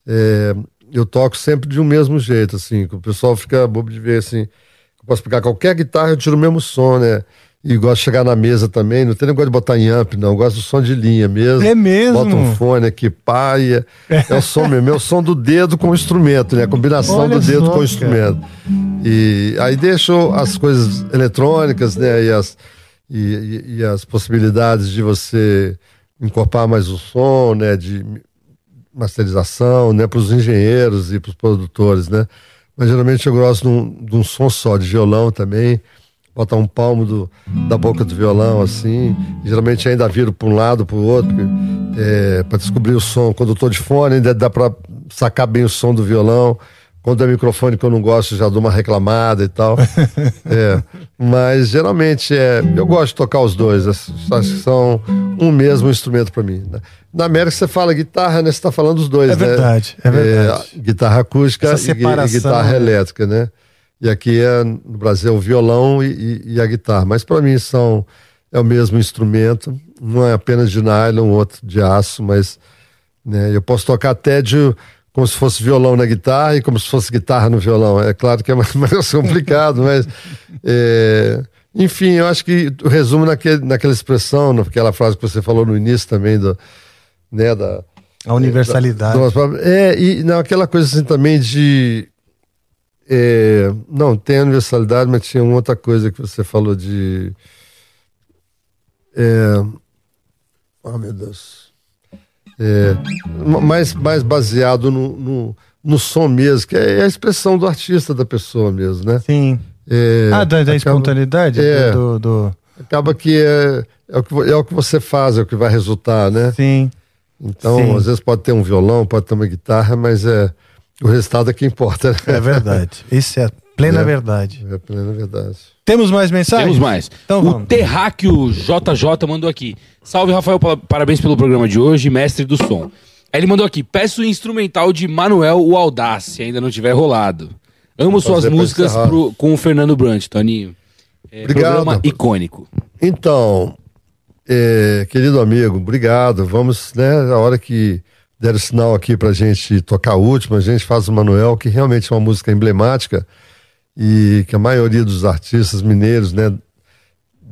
Speaker 2: eh, eu toco sempre de um mesmo jeito, assim, que o pessoal fica bobo de ver, assim, eu posso pegar qualquer guitarra, eu tiro o mesmo som, né? E gosto de chegar na mesa também, não tem negócio de botar em amp, não, eu gosto do som de linha mesmo.
Speaker 1: É mesmo?
Speaker 2: Bota um fone aqui, e é, é o som mesmo, é o som do dedo com o instrumento, né? A combinação
Speaker 1: Olha
Speaker 2: do dedo
Speaker 1: só,
Speaker 2: com o
Speaker 1: cara.
Speaker 2: instrumento. E aí deixo as coisas eletrônicas, né? E as, e, e- e as possibilidades de você incorporar mais o som, né? De masterização, né? Para os engenheiros e para os produtores, né? mas geralmente eu gosto de um, de um som só, de violão também. Botar um palmo do, da boca do violão, assim. Geralmente ainda viro para um lado, para o outro, é, para descobrir o som. Quando eu tô de fone, ainda dá para sacar bem o som do violão. Quando é microfone que eu não gosto, já dou uma reclamada e tal. é, mas geralmente é, eu gosto de tocar os dois. Acho que são um mesmo instrumento para mim. Né? Na América você fala guitarra, né? Você está falando dos dois,
Speaker 1: é
Speaker 2: né?
Speaker 1: Verdade, é verdade.
Speaker 2: É, guitarra acústica e, e, guitarra né? elétrica, né? E aqui é, no Brasil o violão e, e a guitarra. Mas para mim são é o mesmo instrumento. Não é apenas de nylon, outro de aço, mas né, eu posso tocar até de como se fosse violão na guitarra e como se fosse guitarra no violão. É claro que é mais, mais complicado, mas. É, enfim, eu acho que o resumo naquele, naquela expressão, naquela frase que você falou no início também, do, né, da.
Speaker 1: A universalidade.
Speaker 2: Da, é, e não, aquela coisa assim também de. É, não, tem a universalidade, mas tinha uma outra coisa que você falou de. É, oh, meu Deus. É, mais, mais baseado no, no, no, som mesmo, que é a expressão do artista da pessoa mesmo, né?
Speaker 1: Sim. É, ah, da, da acaba, espontaneidade?
Speaker 2: É,
Speaker 1: do, do,
Speaker 2: Acaba que é, é, o que é o que você faz, é o que vai resultar, né?
Speaker 1: Sim.
Speaker 2: Então,
Speaker 1: Sim.
Speaker 2: às vezes pode ter um violão, pode ter uma guitarra, mas é o resultado é que importa. Né?
Speaker 1: É verdade. Isso é plena é, verdade.
Speaker 2: É plena verdade.
Speaker 1: Temos mais mensagens?
Speaker 3: Temos mais. Então, o vamos. Terráqueo JJ mandou aqui. Salve, Rafael, parabéns pelo programa de hoje, mestre do som. Aí ele mandou aqui, peço o instrumental de Manuel o Audaz, se ainda não tiver rolado. Amo suas músicas pro, com o Fernando Brant, Toninho. É, obrigado. Programa icônico.
Speaker 2: Então, é, querido amigo, obrigado. Vamos, né, a hora que der o sinal aqui pra gente tocar a última, a gente faz o Manuel, que realmente é uma música emblemática e que a maioria dos artistas mineiros, né,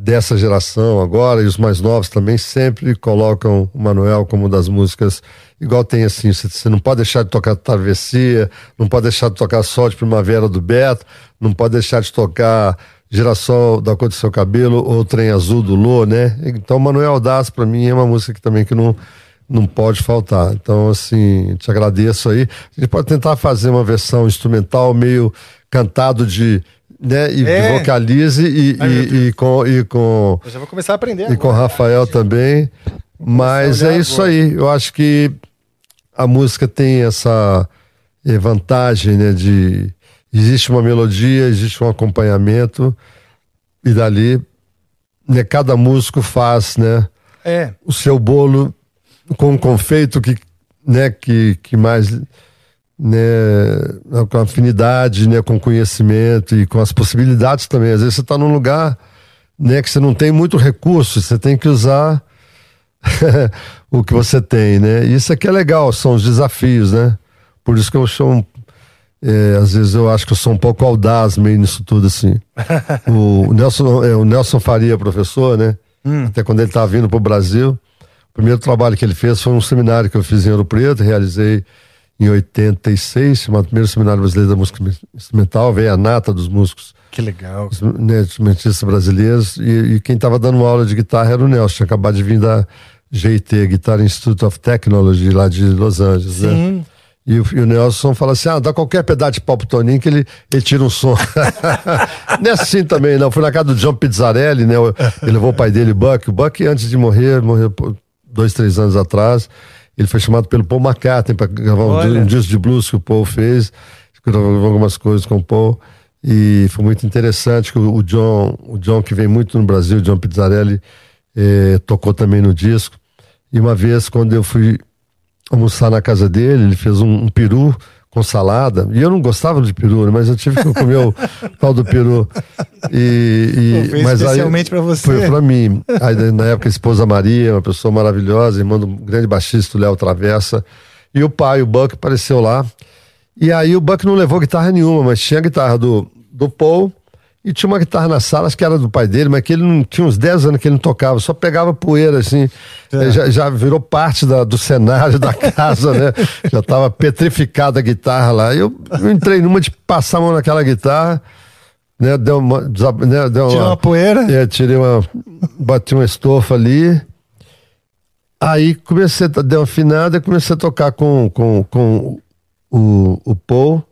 Speaker 2: dessa geração agora e os mais novos também sempre colocam o Manuel como das músicas igual tem assim você não pode deixar de tocar Travessia não pode deixar de tocar Sol de Primavera do Beto não pode deixar de tocar Girassol da Cor do Seu Cabelo ou Trem Azul do Lô né? Então Manuel Das para mim é uma música que também que não não pode faltar então assim te agradeço aí a gente pode tentar fazer uma versão instrumental meio cantado de né? E é. vocalize e, Ai, e, e, com, e com.
Speaker 1: Eu já vou começar a aprender.
Speaker 2: E agora, com o Rafael também. Mas é isso agora. aí. Eu acho que a música tem essa eh, vantagem, né? De existe uma melodia, existe um acompanhamento e dali, né? Cada músico faz, né?
Speaker 1: É.
Speaker 2: O seu bolo com um confeito que, né? Que, que mais né, com afinidade, né, com conhecimento e com as possibilidades também. Às vezes você está num lugar né, que você não tem muito recurso, você tem que usar o que você tem, né? Isso aqui é legal, são os desafios, né? Por isso que eu sou é, às vezes eu acho que eu sou um pouco audaz meio nisso tudo, assim. o, Nelson, é, o Nelson Faria, professor, né? Hum. Até quando ele estava vindo para o Brasil, primeiro trabalho que ele fez foi um seminário que eu fiz em Ouro Preto, realizei em 86, chamado Primeiro Seminário Brasileiro da Música Instrumental, veio a nata dos músicos.
Speaker 1: Que legal.
Speaker 2: Né, instrumentistas brasileiros. E, e quem estava dando aula de guitarra era o Nelson, tinha acabado de vir da GIT, Guitar Institute of Technology, lá de Los Angeles, né? Sim. né? E o, e o, Nelson fala assim: ah, dá qualquer pedaço de pau pro Toninho que ele, ele tira um som. não é assim também, não. Fui na casa do John Pizzarelli, né? Ele levou o pai dele, Buck. O Buck, antes de morrer, morreu dois, três anos atrás. Ele foi chamado pelo Paul McCartney para gravar um, um, disco de blues que o Paul fez, gravou algumas coisas com o Paul. E foi muito interessante que o, John, o John que vem muito no Brasil, o John Pizzarelli, eh, tocou também no disco. E uma vez, quando eu fui almoçar na casa dele, ele fez um, um peru com salada. E eu não gostava de peru, né? mas eu tive que comer o tal do peru. E,
Speaker 1: e mas especialmente para você.
Speaker 2: Foi para mim. Aí, na época, a esposa Maria, uma pessoa maravilhosa, irmã do grande baixista, o Léo Travessa. E o pai, o Buck, apareceu lá. E aí o Buck não levou guitarra nenhuma, mas tinha a guitarra do, do Paul e tinha uma guitarra na sala, acho que era do pai dele, mas que ele não tinha uns 10 anos que ele não tocava, só pegava poeira, assim. É. Já, já, virou parte da, do cenário da casa, né? Já estava petrificada a guitarra lá. Eu, eu, entrei numa de passar a mão naquela guitarra, né? Deu uma. Né? Deu
Speaker 1: Tirou uma, uma poeira?
Speaker 2: É, tirei uma. Bati uma estofa ali. Aí comecei a dar uma afinada e comecei a tocar com, com, com o, o Paul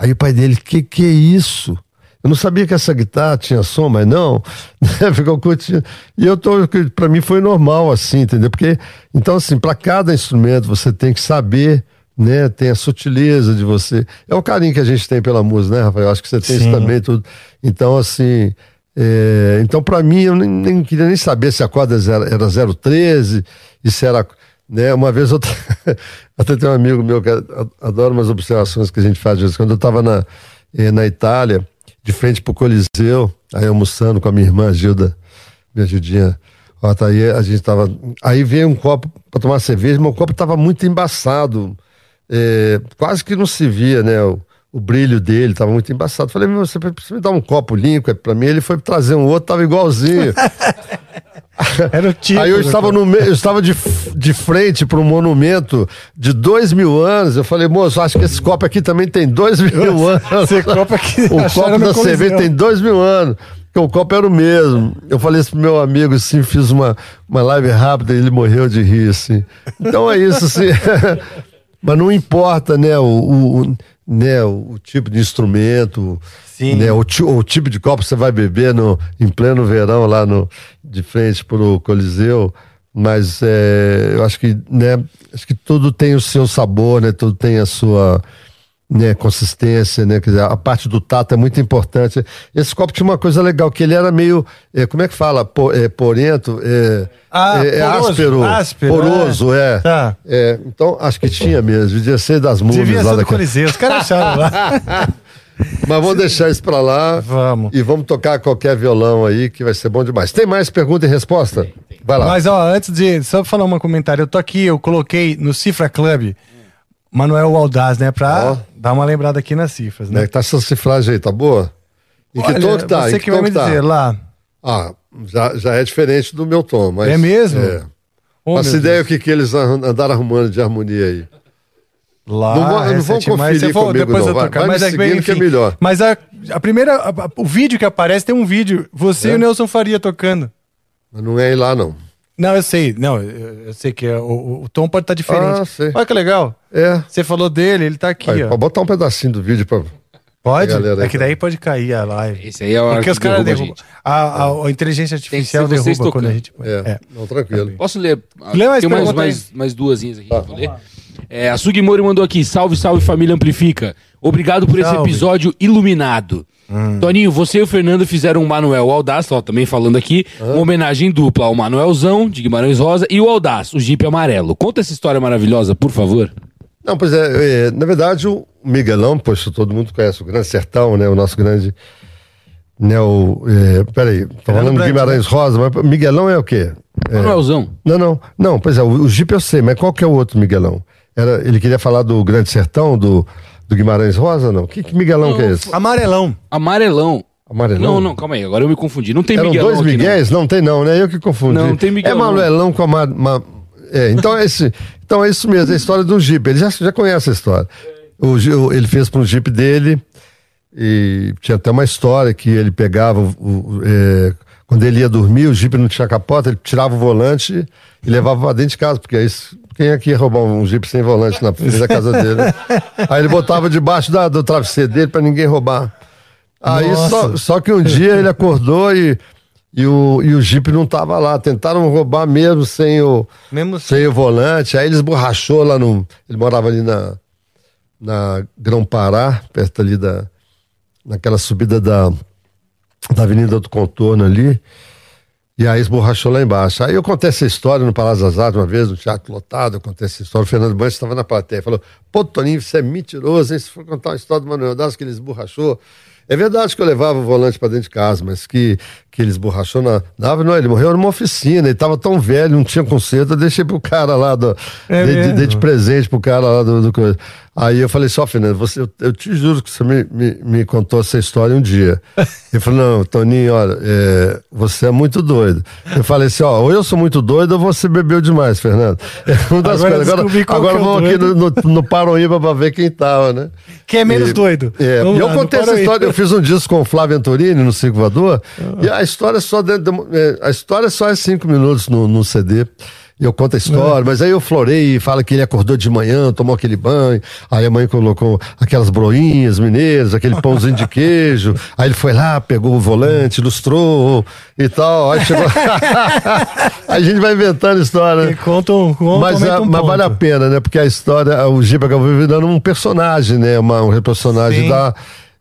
Speaker 2: Aí o pai dele, que que é isso? Eu não sabia que essa guitarra tinha som, mas não. Ficou curtindo. E eu tô, para mim foi normal assim, entendeu? Porque então assim, para cada instrumento você tem que saber, né? Tem a sutileza de você. É o carinho que a gente tem pela música, né, Rafael? Acho que você tem Sim. isso também tudo. Então assim, é, então para mim eu nem, nem, queria nem saber se a corda era, era 013 e se era né? Uma vez eu até tem um amigo meu que adora umas observações que a gente faz às vezes. Quando eu estava na, eh, na Itália, de frente pro Coliseu, aí almoçando com a minha irmã Gilda, minha Gildinha. Ó, tá aí, a gente tava. Aí veio um copo para tomar cerveja, o copo tava muito embaçado. É, quase que não se via, né? O, o brilho dele tava muito embaçado. Falei, você precisa me dar um copo limpo para mim. Ele foi trazer um outro, tava igualzinho. Era o tipo. Aí eu estava no eu estava de, de frente para um monumento de dois mil anos. Eu falei, moço, acho que esse copo aqui também tem dois mil anos. Esse copo aqui. o copo da cerveja tem dois mil anos. Porque o copo era o mesmo. Eu falei isso pro meu amigo, assim, fiz uma, uma live rápida e ele morreu de rir, assim. Então é isso, assim. Mas não importa, né, o, o, né, o, o tipo de instrumento, Sim. Né, o, o, tipo de copo você vai beber no, em pleno verão lá no, de frente pro Coliseu, mas é, eu acho que, né, acho que tudo tem o seu sabor, né, tudo tem a sua né, consistência, né, quer dizer, a parte do tato é muito importante. Esse copo tinha uma coisa legal, que ele era meio, é, como é que fala, po, é, porento, é, ah, é, é áspero, áspero, poroso, é. é. Tá. é. Então, acho que tinha mesmo, devia ser das múmias
Speaker 1: devia lá ser do Coliseu, os caras acharam lá.
Speaker 2: Mas vamos deixar isso pra lá.
Speaker 1: Vamos.
Speaker 2: E vamos tocar qualquer violão aí, que vai ser bom demais. Tem mais pergunta e resposta? Tem, tem. Vai lá.
Speaker 1: Mas, ó, antes de. Só falar um comentário. Eu tô aqui, eu coloquei no Cifra Club. Manuel Aldaz, né? Pra dar uma lembrada aqui nas cifras, né?
Speaker 2: É, tá essa cifragem aí, tá boa?
Speaker 1: E que tom que tá? Você que, que vai me tá? dizer, lá.
Speaker 2: Ah, já, já é diferente do meu tom, mas...
Speaker 1: É mesmo?
Speaker 2: É. Oh, Faça ideia o que, que eles andaram arrumando de harmonia aí.
Speaker 1: Lá, não, vou, não vou conferir comigo, depois não. Vai, tocar, vai mas é, bem, enfim, que é melhor. Mas a, a primeira, a, o vídeo que aparece tem um vídeo, você é? e o Nelson Faria tocando.
Speaker 2: Mas não é lá, não.
Speaker 1: Não, eu sei, não, eu, sei que é, o, o, tom pode estar tá diferente. Ah, sei. Olha que legal.
Speaker 2: É.
Speaker 1: Você falou dele, ele tá aqui, Vai, ó.
Speaker 2: Pode botar um pedacinho do vídeo pra...
Speaker 1: Pode? É que daí pode cair a live.
Speaker 3: Esse aí é o
Speaker 1: Porque os caras derrubam. A, a, a, inteligência artificial derruba quando a gente.
Speaker 2: É, é. Não, tranquilo.
Speaker 3: Posso ler? Lê mais Tem mais, mais, mais duas aqui tá. vou ler. É, a Sugimori mandou aqui: salve, salve família Amplifica. Obrigado por salve. esse episódio iluminado. Hum. Toninho, você e o Fernando fizeram um Manuel Audaz, ó, também falando aqui, uma homenagem dupla ao Manuelzão, de Guimarães Rosa, e o Audaz, o Jeep Amarelo. Conta essa história maravilhosa, por favor.
Speaker 2: Não, pois é, é na verdade o Miguelão, poxa, todo mundo conhece o Grande Sertão, né, o nosso grande... Né, o, é, peraí, falando de Guimarães? Rosa, mas Miguelão é o quê?
Speaker 3: É, Manuelzão.
Speaker 2: Não, não, não, pois é, o, o Jeep eu sei, mas qual que é o outro Miguelão? Era, ele queria falar do Grande Sertão, do, do Guimarães Rosa, não? Que, que Miguelão não, que é esse?
Speaker 1: Amarelão.
Speaker 3: Amarelão.
Speaker 2: Amarelão?
Speaker 3: Não, não, calma aí, agora eu me confundi. Não tem
Speaker 2: Eram Miguelão dois Miguéis? Não. não. tem não, né? Eu que confundi.
Speaker 3: Não, não tem Miguel.
Speaker 2: É Manuelão com a... Ma, ma, é, então é, esse, então é isso mesmo, é a história do Jeep. Ele já, já conhece a história. O, ele fez para um Jeep dele e tinha até uma história que ele pegava... O, o, é, quando ele ia dormir, o Jeep não tinha capota, ele tirava o volante e levava para dentro de casa, porque aí quem é que ia roubar um Jeep sem volante na frente da casa dele? Aí ele botava debaixo da, do travesseiro dele para ninguém roubar. Aí só, só que um dia ele acordou e, e, o, e o Jeep não tava lá. Tentaram roubar mesmo sem o, mesmo sem o volante. Aí ele esborrachou lá no. Ele morava ali na, na Grão Pará, perto ali da. naquela subida da, da Avenida do Contorno ali. E aí esborrachou lá embaixo. Aí eu contei essa história no Palácio das Artes uma vez, no teatro lotado, eu contei essa história. O Fernando Bandes estava na plateia. Falou: Pô, Toninho, você é mentiroso, hein? Se for contar uma história do Manuel Das que ele esborrachou. É verdade que eu levava o volante para dentro de casa, mas que, que ele esborrachou na nave, não, ele morreu numa oficina, ele estava tão velho, não tinha conserto, eu deixei pro cara lá do. É dei, de, dei de presente pro cara lá do, do coisa. Aí eu falei só, Fernando, você, eu, eu, te juro que você me, me, me, contou essa história um dia. Ele falou, não, Toninho, olha, é, você é muito doido. Eu falei assim, ó, ou eu sou muito doido ou você bebeu demais, Fernando. É uma das agora coisas. Agora, agora é vamos aqui no, no, no Paroíba pra ver quem tava, né?
Speaker 1: Quem é menos e, doido.
Speaker 2: É, e eu lá, contei essa história, eu fiz um disco com o Flávio Venturini no Circo Voador, ah. e a história só dentro de, é, a história só é cinco minutos no, no CD. E eu conto a história, mas aí eu florei e fala que ele acordou de manhã, tomou aquele banho, aí a mãe colocou aquelas broinhas mineiras, aquele pãozinho de queijo, aí ele foi lá, pegou o volante, ilustrou e tal, aí chegou... a gente vai inventando história. né?
Speaker 1: E conta um, conta,
Speaker 2: Mas, a-
Speaker 1: um
Speaker 2: mas vale a pena, né? Porque a história, o Giba acabou virando um personagem, né? Uma, um personagem
Speaker 1: Sim.
Speaker 2: da,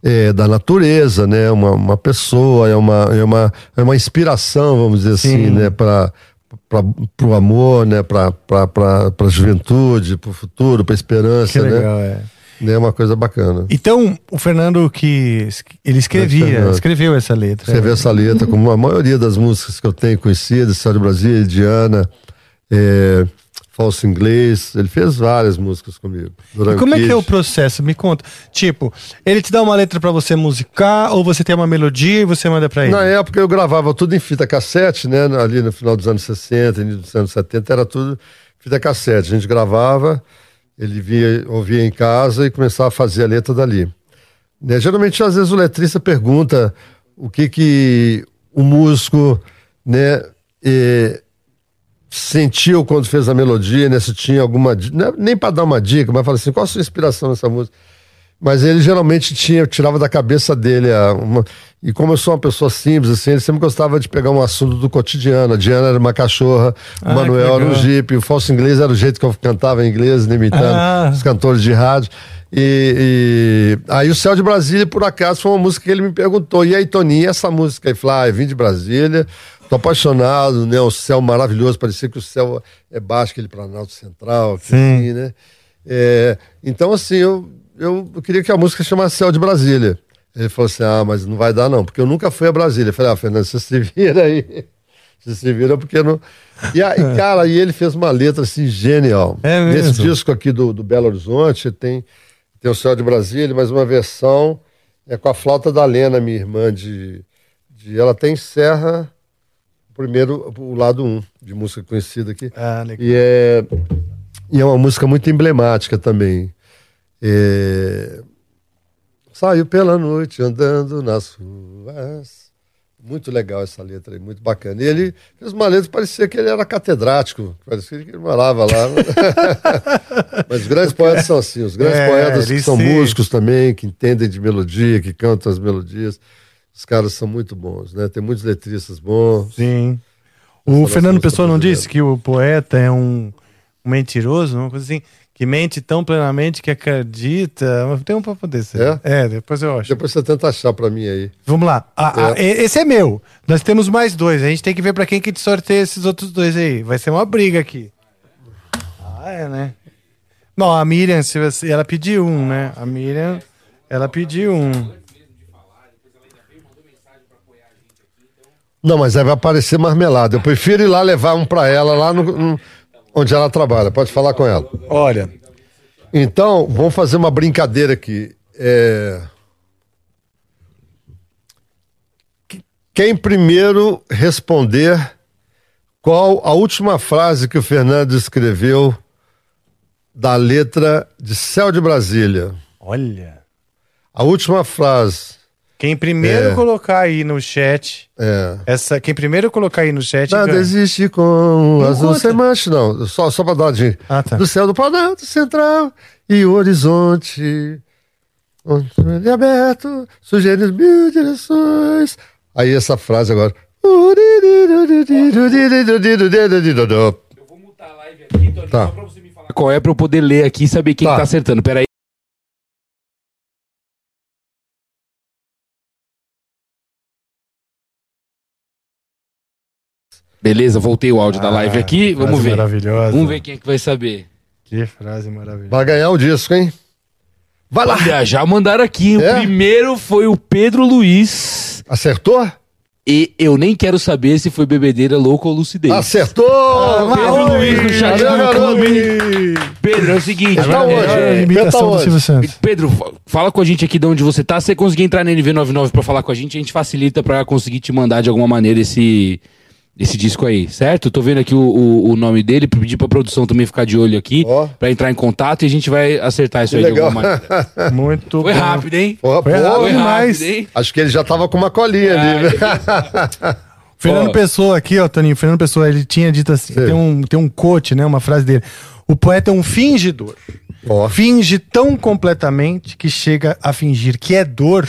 Speaker 2: é, da natureza, né? Uma, uma pessoa, é uma, é, uma, é uma inspiração, vamos dizer assim,
Speaker 1: Sim.
Speaker 2: né? Para o amor, né? Para a juventude, para o futuro, para a esperança,
Speaker 1: Que
Speaker 2: né?
Speaker 1: legal, é.
Speaker 2: É uma coisa bacana.
Speaker 1: Então, o Fernando que ele escrevia,
Speaker 2: Fernando.
Speaker 1: escreveu essa letra.
Speaker 2: Você vê essa letra, como a maioria das músicas que eu tenho conhecidas, Céu de Brasília, Diana, é, Falso Inglês, ele fez várias músicas comigo.
Speaker 1: E como é que é o processo? Me conta. Tipo, ele te dá uma letra pra você musicar ou você tem uma melodia e você manda pra ele?
Speaker 2: Na época eu gravava tudo em fita cassete, né? Ali no final dos anos 60, início dos anos 70, era tudo fita cassete. A gente gravava, ele via, ouvia em casa e começava a fazer a letra dali. Né? Geralmente, às vezes, o letrista pergunta o que que o músico, né, eh, sentiu quando fez a melodia, né? Se tinha alguma... é Nem para dar uma dica, mas fala assim, qual a sua inspiração nessa música? Mas ele geralmente tinha, tirava da cabeça dele uma, e como eu sou uma pessoa simples, assim, ele sempre gostava de pegar um assunto do cotidiano. A Diana era uma cachorra,
Speaker 1: Ah,
Speaker 2: o Manuel
Speaker 1: que
Speaker 2: era um jipe, o falso inglês era o jeito que eu cantava em inglês, né, imitando
Speaker 1: Ah.
Speaker 2: os cantores de rádio. E, e aí o Céu de Brasília, por acaso, foi uma música que ele me perguntou. E aí, Toninho, essa música? Aí falou, ah, eu vim de Brasília, tô apaixonado, né? O céu maravilhoso, parecia que o céu é baixo, aquele Planalto Central, aqui,
Speaker 1: Sim.
Speaker 2: assim, né? É, então, assim, eu, eu, queria que a música chamasse Céu de Brasília. Ele falou assim, ah, mas não vai dar não, porque eu nunca fui a Brasília. Eu falei, ah, Fernando, você se vira aí. Você se vira porque não... E aí, cara, aí ele fez uma letra, assim, genial.
Speaker 1: É
Speaker 2: Nesse
Speaker 1: mesmo?
Speaker 2: disco aqui do, do Belo Horizonte, tem, tem o Céu de Brasília, mas uma versão é com a flauta da Lena, minha irmã, de... de ela tem Serra, primeiro, o lado um, de música conhecida aqui.
Speaker 1: Ah, legal.
Speaker 2: E é, e é uma música muito emblemática também. É, Saiu pela noite andando nas ruas. Muito legal essa letra aí, muito bacana. E ele fez uma letra parecia que ele era catedrático, parecia que ele morava lá. Mas os grandes poetas são assim, os grandes
Speaker 1: É,
Speaker 2: poetas que são
Speaker 1: se-
Speaker 2: músicos também, que entendem de melodia, que cantam as melodias. Os caras são muito bons, né? Tem muitos letristas bons.
Speaker 1: Sim. O Fernando Pessoa não
Speaker 2: brasileira.
Speaker 1: disse que o poeta é um, um mentiroso, uma coisa assim, que mente tão plenamente que acredita. Tem um papo desse.
Speaker 2: É?
Speaker 1: É, depois eu acho.
Speaker 2: Depois você tenta achar pra mim aí.
Speaker 1: Vamos lá. Ah, ah, e- esse é meu. Nós temos mais dois. A gente tem que ver pra quem que te sorteia esses outros dois aí. Vai ser uma briga aqui. Ah, é, né? Não, a Miriam, ela pediu um, né? A Miriam, ela pediu um.
Speaker 2: Não, mas aí vai aparecer marmelada. Eu prefiro ir lá levar um pra ela, lá no, no- onde ela trabalha. Pode falar com ela.
Speaker 1: Olha,
Speaker 2: Então, vamos fazer uma brincadeira aqui. É... Qu- Quem primeiro responder qual a última frase que o Fernando escreveu da letra de Céu de Brasília?
Speaker 1: olha.
Speaker 2: A última frase.
Speaker 1: Quem primeiro
Speaker 2: É.
Speaker 1: colocar aí no chat,
Speaker 2: É.
Speaker 1: essa, quem primeiro colocar aí no chat,
Speaker 2: Nada
Speaker 1: ganha.
Speaker 2: existe com azul
Speaker 1: conta.
Speaker 2: sem mancha, não. Só, só pra dar dica.
Speaker 1: Ah, tá.
Speaker 2: Do céu do Planalto Central e o horizonte. Onde ele é aberto, sujeira em mil direções. Aí essa frase agora.
Speaker 3: Eu vou mutar a live aqui, Tony,
Speaker 2: Tá.
Speaker 3: só pra você me falar qual é pra eu poder ler aqui e saber quem
Speaker 2: Tá.
Speaker 3: que tá acertando. Pera Beleza, voltei o áudio da live
Speaker 1: Ah,
Speaker 3: aqui. Vamos ver.
Speaker 1: maravilhosa.
Speaker 3: Vamos ver quem é que vai saber.
Speaker 1: Que frase maravilhosa.
Speaker 2: Vai ganhar o disco, hein? Vai lá!
Speaker 3: Olha, já mandaram aqui. O
Speaker 2: É?
Speaker 3: primeiro foi o Pedro Luiz.
Speaker 2: Acertou?
Speaker 3: E eu nem quero saber se foi bebedeira louca ou lucidez.
Speaker 2: Acertou!
Speaker 3: Pedro Luiz no chat do clube. Pedro, é o seguinte.
Speaker 2: Tá onde?
Speaker 1: é a
Speaker 2: É,
Speaker 1: imitação
Speaker 2: tá
Speaker 1: do Silvio.
Speaker 3: Pedro, fa- fala com a gente aqui de onde você tá. Se você conseguir entrar na NV99 pra falar com a gente, a gente facilita pra conseguir te mandar de alguma maneira esse, esse disco aí, certo? Tô vendo aqui o, o, o nome dele, pedir pra produção também ficar de olho aqui,
Speaker 2: Ó.
Speaker 3: pra entrar em contato e a gente vai acertar isso
Speaker 2: Que
Speaker 3: aí de
Speaker 2: legal.
Speaker 3: alguma maneira.
Speaker 1: Muito
Speaker 3: Foi
Speaker 1: bom.
Speaker 3: rápido, hein?
Speaker 2: Pô,
Speaker 1: Foi
Speaker 2: pô,
Speaker 1: rápido
Speaker 3: Foi
Speaker 1: demais.
Speaker 3: rápido, hein?
Speaker 2: Acho que ele já tava com uma colinha ali, né?
Speaker 1: Fernando Pessoa aqui, ó, Toninho. Fernando Pessoa, ele tinha dito assim: tem um, tem um coach, né? Uma frase dele. O poeta é um fingidor.
Speaker 2: Ó.
Speaker 1: Finge tão completamente que chega a fingir que é dor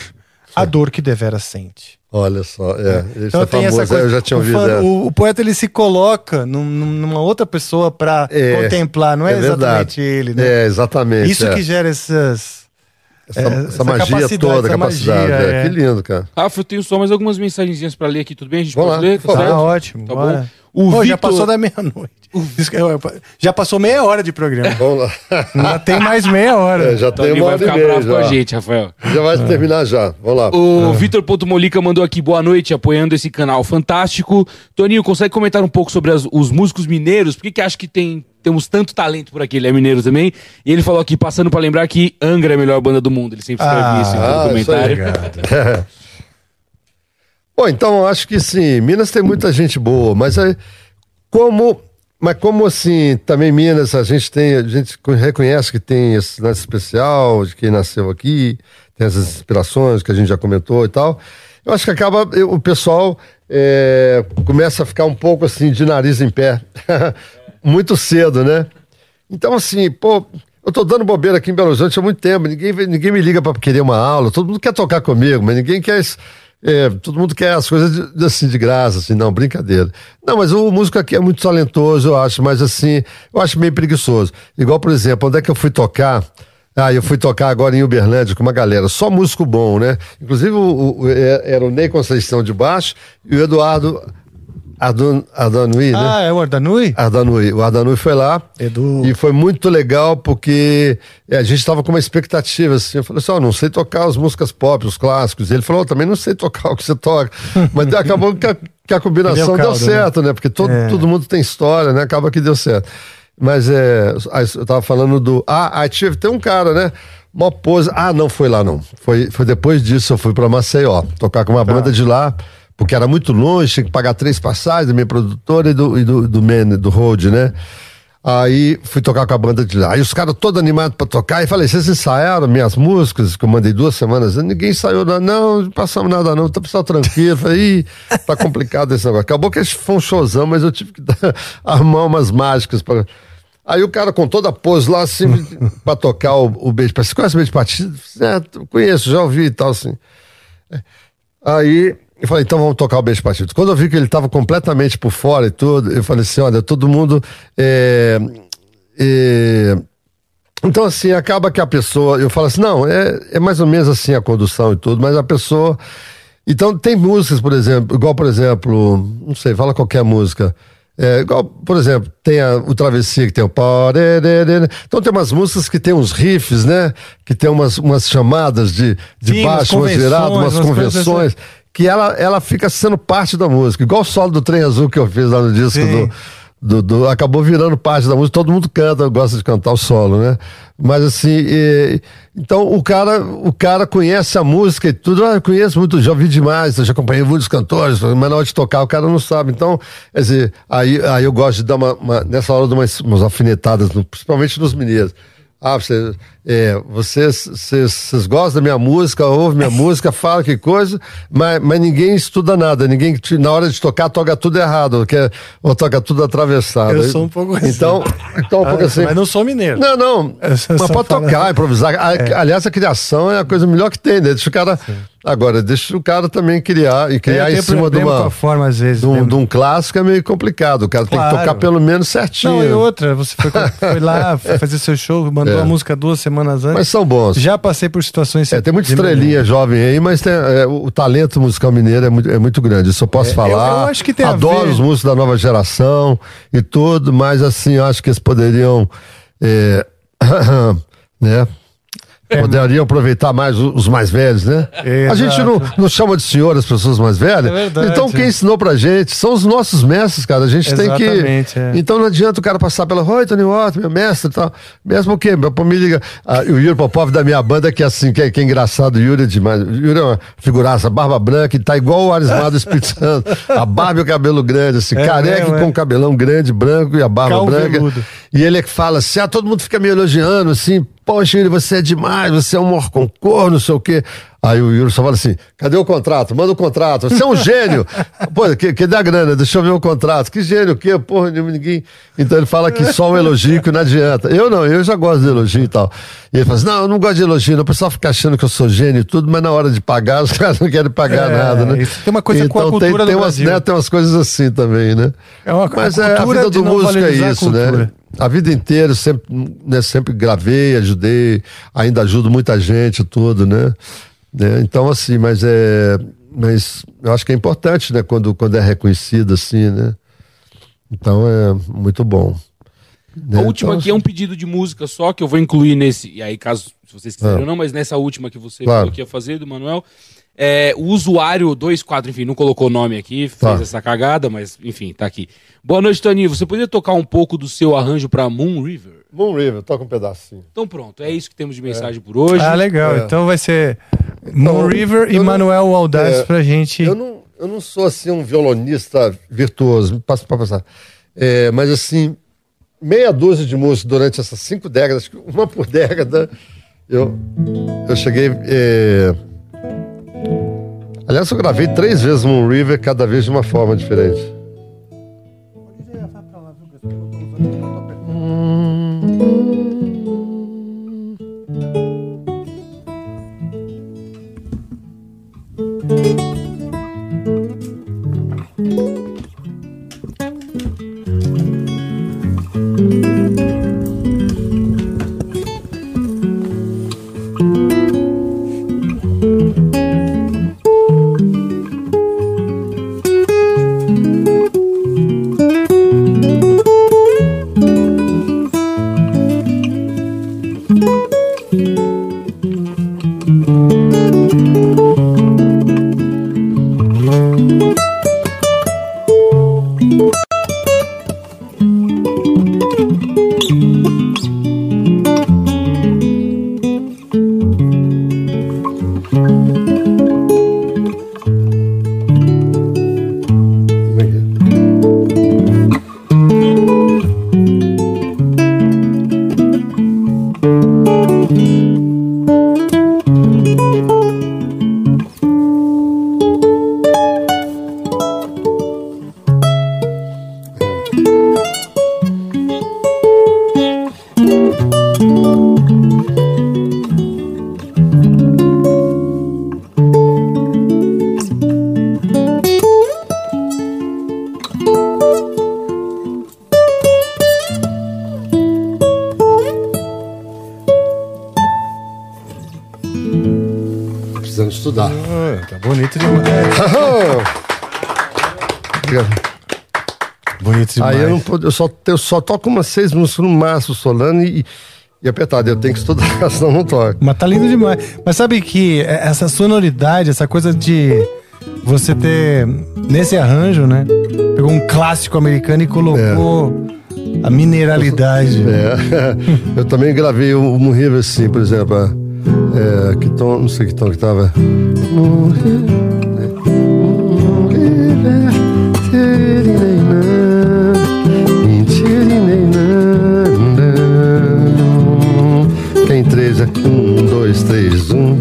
Speaker 1: a dor que devera sente.
Speaker 2: Olha só, é. Isso
Speaker 1: Então
Speaker 2: é
Speaker 1: tem
Speaker 2: famoso,
Speaker 1: essa coisa.
Speaker 2: eu já tinha
Speaker 1: o
Speaker 2: ouvido.
Speaker 1: fã-
Speaker 2: é.
Speaker 1: o, o poeta ele se coloca num- num- numa outra pessoa pra
Speaker 2: É,
Speaker 1: contemplar, não é, exatamente
Speaker 2: verdade.
Speaker 1: ele, né?
Speaker 2: É, exatamente.
Speaker 1: Isso
Speaker 2: é.
Speaker 1: que gera essas.
Speaker 2: Essa,
Speaker 1: é,
Speaker 2: essa
Speaker 1: essa
Speaker 2: magia
Speaker 1: capacidade,
Speaker 2: toda,
Speaker 1: essa
Speaker 2: capacidade.
Speaker 1: magia,
Speaker 2: é.
Speaker 1: é.
Speaker 2: Que lindo, cara.
Speaker 3: Rafa, eu tenho só mais algumas mensagenzinhas pra ler aqui, tudo bem? A gente
Speaker 2: Vamos
Speaker 3: pode
Speaker 2: lá,
Speaker 3: ler?
Speaker 1: Tá
Speaker 3: certo?
Speaker 1: ótimo.
Speaker 3: Tá
Speaker 1: bora.
Speaker 3: bom. O
Speaker 1: Pô, já
Speaker 3: Vitor-
Speaker 1: passou da meia-noite. Já passou meia hora de programa.
Speaker 2: Vamos lá.
Speaker 1: Ainda tem mais meia hora.
Speaker 2: É, já tem
Speaker 3: Toninho
Speaker 2: uma
Speaker 3: vai
Speaker 2: hora e
Speaker 3: ficar
Speaker 2: meia
Speaker 3: bravo com a
Speaker 2: já.
Speaker 3: gente, Rafael.
Speaker 2: Já vai terminar já. Vamos lá.
Speaker 3: O Vitor Ponto Molica mandou aqui boa noite, apoiando esse canal fantástico. Toninho, consegue comentar um pouco sobre as- os músicos mineiros? Por que, que acha que tem, temos tanto talento por aqui? Ele é mineiro também. E ele falou aqui, passando pra lembrar que Angra é a melhor banda do mundo. Ele sempre escreve
Speaker 1: Ah,
Speaker 3: isso
Speaker 2: ah, aí,
Speaker 3: comentário.
Speaker 2: Bom, então eu acho que sim, Minas tem muita gente boa, mas é como, mas como assim, também Minas a gente tem, a gente reconhece que tem esse lance especial de quem nasceu aqui, tem essas inspirações que a gente já comentou e tal. Eu acho que acaba eu- o pessoal é, começa a ficar um pouco assim de nariz em pé, muito cedo, né? Então assim, pô, eu tô dando bobeira aqui em Belo Horizonte há muito tempo, ninguém, ninguém me liga para querer uma aula, todo mundo quer tocar comigo, mas ninguém quer é, todo mundo quer as coisas de, assim de graça, assim, não, brincadeira. Não, mas o músico aqui é muito talentoso, eu acho, mas assim, eu acho meio preguiçoso. Igual, por exemplo, onde é que eu fui tocar? Ah, eu fui tocar agora em Uberlândia com uma galera, só músico bom, né? Inclusive o, o- é- era o Ney Conceição de baixo e o Eduardo Ardun, Ardanui, né?
Speaker 1: Ah, é o Ardanui?
Speaker 2: Ardanui. O Ardanui foi lá.
Speaker 1: Edu.
Speaker 2: E foi muito legal porque é, a gente estava com uma expectativa assim. Eu falei assim: ó, não sei tocar as músicas pop, os clássicos. E ele falou: "Eu também não sei tocar o que você toca. Mas acabou que a, que a combinação
Speaker 1: Deu
Speaker 2: deu,
Speaker 1: caldo, né?
Speaker 2: certo, né? Porque todo,
Speaker 1: É.
Speaker 2: todo mundo tem história, né? Acaba que deu certo. Mas é, eu tava falando do. Ah, aí tive, tem um cara, né? Uma pose. Ah, não foi lá, não. Foi, foi depois disso, eu fui pra Maceió, tocar com uma
Speaker 1: Tá.
Speaker 2: banda de lá, porque era muito longe, tinha que pagar três passagens da minha produtora e do, e do, do Man, do Road, né? Aí fui tocar com a banda de lá. Aí os caras todos animados pra tocar. E falei, vocês ensaiaram minhas músicas, que eu mandei duas semanas? Ninguém ensaiou, não, não, não passamos nada, não. Tá pessoal tranquilo. Falei, Ih, tá complicado esse negócio. Acabou que foi um showzão, mas eu tive que dar- arrumar umas mágicas para. Aí o cara com toda a pose lá, assim, pra tocar o, o beijo. Você conhece o beijo partido? É, conheço, já ouvi e tal, assim. Aí eu falei, então vamos tocar o beijo partido. Quando eu vi que ele estava completamente por fora e tudo, eu falei assim: olha, todo mundo. é, é, então, assim, acaba que a pessoa. Eu falo assim: não, é, é mais ou menos assim a condução e tudo, mas a pessoa. Então, tem músicas, por exemplo, igual, por exemplo, não sei, fala qualquer música. É, igual, por exemplo, tem a, o Travessia, que tem o. Então tem umas músicas que tem uns riffs, né? Que tem umas, umas chamadas de, de
Speaker 1: Sim,
Speaker 2: baixo, umas viradas, umas
Speaker 1: umas coisas
Speaker 2: convenções, que ela, ela fica sendo parte da música. Igual o solo do Trem Azul que eu fiz lá no disco do. Do, do- acabou virando parte da música, todo mundo canta, gosta de cantar o solo, né? Mas assim, e- então o cara, o cara conhece a música e tudo, ah, eu conheço muito, já ouvi demais, já acompanhei muitos cantores, mas na hora de tocar o cara não sabe. Então, quer dizer, aí, aí eu gosto de dar uma, uma- nessa hora de umas, umas alfinetadas, principalmente nos mineiros. Ah, você, é, vocês, vocês, vocês gostam da minha música, ouvem minha música, falam que coisa, mas, mas ninguém estuda nada, ninguém, na hora de tocar, toca tudo errado, ou, quer, ou toca tudo atravessado.
Speaker 1: Eu sou um pouco assim.
Speaker 2: Então, então um pouco
Speaker 1: Ah,
Speaker 2: assim.
Speaker 1: Mas não sou mineiro.
Speaker 2: Não, não. Mas pode tocar, improvisar. A- Aliás, a criação é a coisa melhor que tem, né? Deixa o cara. Agora, deixa o cara também criar. E criar
Speaker 1: É,
Speaker 2: em cima de, uma,
Speaker 1: forma, às vezes.
Speaker 2: de, um, de um clássico é meio complicado. O cara tem
Speaker 1: Claro.
Speaker 2: que tocar pelo menos certinho.
Speaker 1: Não, e outra, você foi, foi lá fazer seu show, mandou
Speaker 2: É.
Speaker 1: a música duas semanas antes.
Speaker 2: Mas são bons.
Speaker 1: Já passei por situações.
Speaker 2: É, tem muita estrelinha jovem aí, mas tem, é, o, talento musical mineiro é muito, é muito grande. Isso eu posso
Speaker 1: É,
Speaker 2: falar.
Speaker 1: eu- eu acho que tem
Speaker 2: Adoro
Speaker 1: ver-
Speaker 2: os músicos da nova geração e tudo, mas assim, eu acho que eles poderiam. é? Poderiam aproveitar mais os mais velhos, né? A gente não, não chama de senhor as pessoas mais velhas.
Speaker 1: É
Speaker 2: então, quem ensinou pra gente são os nossos mestres, cara. A gente tem
Speaker 1: Exatamente,
Speaker 2: que.
Speaker 1: é.
Speaker 2: Então não adianta o cara passar pela. Oi, Tony Watt, meu mestre e tal. Mesmo que, pô, me liga. Ah, o Yuri Popov da minha banda, que é assim, que é, que é engraçado, o Yuri é demais. O Yuri é uma figuraça, barba branca, e tá igual o Arismar do Espírito Santo. A barba e o cabelo grande, assim, careca
Speaker 1: mesmo,
Speaker 2: com o cabelão grande, branco e a barba
Speaker 1: Calveludo.
Speaker 2: branca. E ele é que fala assim: ah, todo mundo fica me elogiando, assim, poxa, Yuri, você é demais, você é um morconcor, não sei o quê. Aí o Yuri só fala assim: cadê o contrato? Manda o contrato. Você é um gênio. Pô, que, que dá grana, deixa eu ver o contrato. Que gênio, o quê? Porra, ninguém. Então ele fala que só um elogio que não adianta. Eu não, eu já gosto de elogio e tal. E ele fala assim: não, eu não gosto de elogio, não. O pessoal fica achando que eu sou gênio e tudo, mas na hora de pagar, os caras não querem pagar é, nada, né?
Speaker 1: Isso tem uma coisa então, com a então, cultura
Speaker 2: tem, tem
Speaker 1: do
Speaker 2: umas. Né, tem umas coisas assim também, né? É uma, mas a, é, a vida do músico é isso, né? A vida inteira sempre, né, sempre gravei, ajudei, ainda ajudo muita gente, tudo, né? Né? Então, assim, mas é. Mas eu acho que é importante, né? Quando, quando é reconhecido, assim, né? Então é muito bom.
Speaker 3: Né? A última então, aqui é um pedido de música só que eu vou incluir nesse. E aí, caso se vocês quiserem ah. ou não, mas nessa última que você claro. falou que ia fazer, do Manuel. É, o usuário 24, enfim, não colocou o nome aqui, fez tá. essa cagada, mas enfim, tá aqui. Boa noite, Toninho. Você poderia tocar um pouco do seu arranjo para Moon River?
Speaker 2: Moon River, toca um pedacinho.
Speaker 3: Então pronto, é isso que temos de mensagem é. por hoje.
Speaker 1: Ah, legal. É. Então vai ser Moon River e Manuel Audaz é, pra gente.
Speaker 2: Eu não, eu não sou assim um violonista virtuoso, passo para passar. É, mas assim, meia dúzia de músicas durante essas cinco décadas, uma por década, eu, eu cheguei. É... Aliás, eu gravei três vezes Moon River, cada vez de uma forma diferente. Eu só, eu só toco umas seis músicas no máximo, Solano e, e apertado. Eu tenho que estudar, senão não toco.
Speaker 1: Mas tá lindo demais. Mas sabe que essa sonoridade, essa coisa de você ter, nesse arranjo, né? Pegou um clássico americano e colocou é. a mineralidade.
Speaker 2: É. eu também gravei o Moon River assim, por exemplo. É, que tom, não sei que tom que tava. Moon Um, dois, três, um.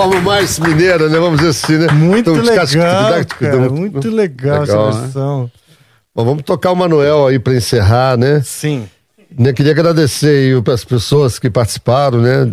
Speaker 2: Forma mais mineira, né? Vamos dizer assim, né?
Speaker 1: Muito então, legal, cara, muito legal, legal essa versão. Né?
Speaker 2: Bom, vamos tocar o Manuel aí para encerrar, né?
Speaker 1: Sim.
Speaker 2: Né, queria agradecer aí para as pessoas que participaram, né?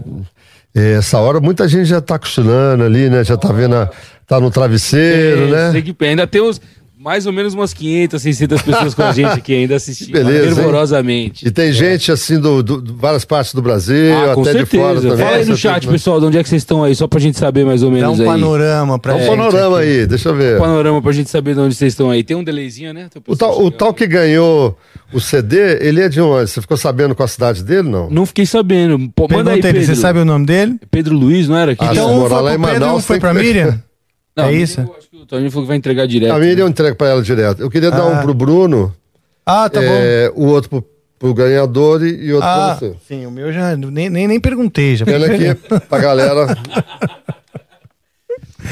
Speaker 2: É, essa hora muita gente já tá cochilando ali, né? Já tá vendo, a, tá no travesseiro, né?
Speaker 3: Sei que ainda tem os mais ou menos umas 500, 600 pessoas com a gente aqui ainda assistindo.
Speaker 2: Beleza, hein?
Speaker 3: fervorosamente.
Speaker 2: E tem gente assim do, do- do- várias partes do Brasil,
Speaker 3: Ah,
Speaker 2: até de fora
Speaker 3: certeza.
Speaker 2: também.
Speaker 3: Fala aí no chat, pessoal, de onde é que vocês estão aí, só pra gente saber mais ou
Speaker 1: Dá
Speaker 3: menos
Speaker 1: um
Speaker 3: aí.
Speaker 1: panorama pra
Speaker 2: Dá um
Speaker 1: gente
Speaker 2: panorama
Speaker 1: aqui.
Speaker 2: aí, deixa eu ver.
Speaker 3: panorama pra gente saber de onde vocês estão aí. Tem um delayzinho, né?
Speaker 2: O tal, o tal que ganhou o CD, ele é de onde? Você ficou sabendo com a cidade dele, não?
Speaker 3: Não fiquei sabendo. Pô, manda aí, Pedro.
Speaker 1: você sabe o nome dele?
Speaker 3: Pedro Luiz, não era? Que
Speaker 2: Ah,
Speaker 1: Então um foi
Speaker 2: lá em
Speaker 1: Pedro e um
Speaker 2: Manaus,
Speaker 1: foi pra Miriam?
Speaker 3: Não,
Speaker 1: é isso?
Speaker 3: eu Acho que o Toninho falou que vai entregar direto.
Speaker 2: A Miriam eu entrego pra ela direto. Eu queria dar
Speaker 1: Ah.
Speaker 2: um pro Bruno,
Speaker 1: Ah, tá bom.
Speaker 2: é, o outro pro, pro ganhador e, e outro
Speaker 1: Ah,
Speaker 2: pra você.
Speaker 1: sim, o meu já nem, nem, nem perguntei. Já
Speaker 2: Pena aqui pra galera.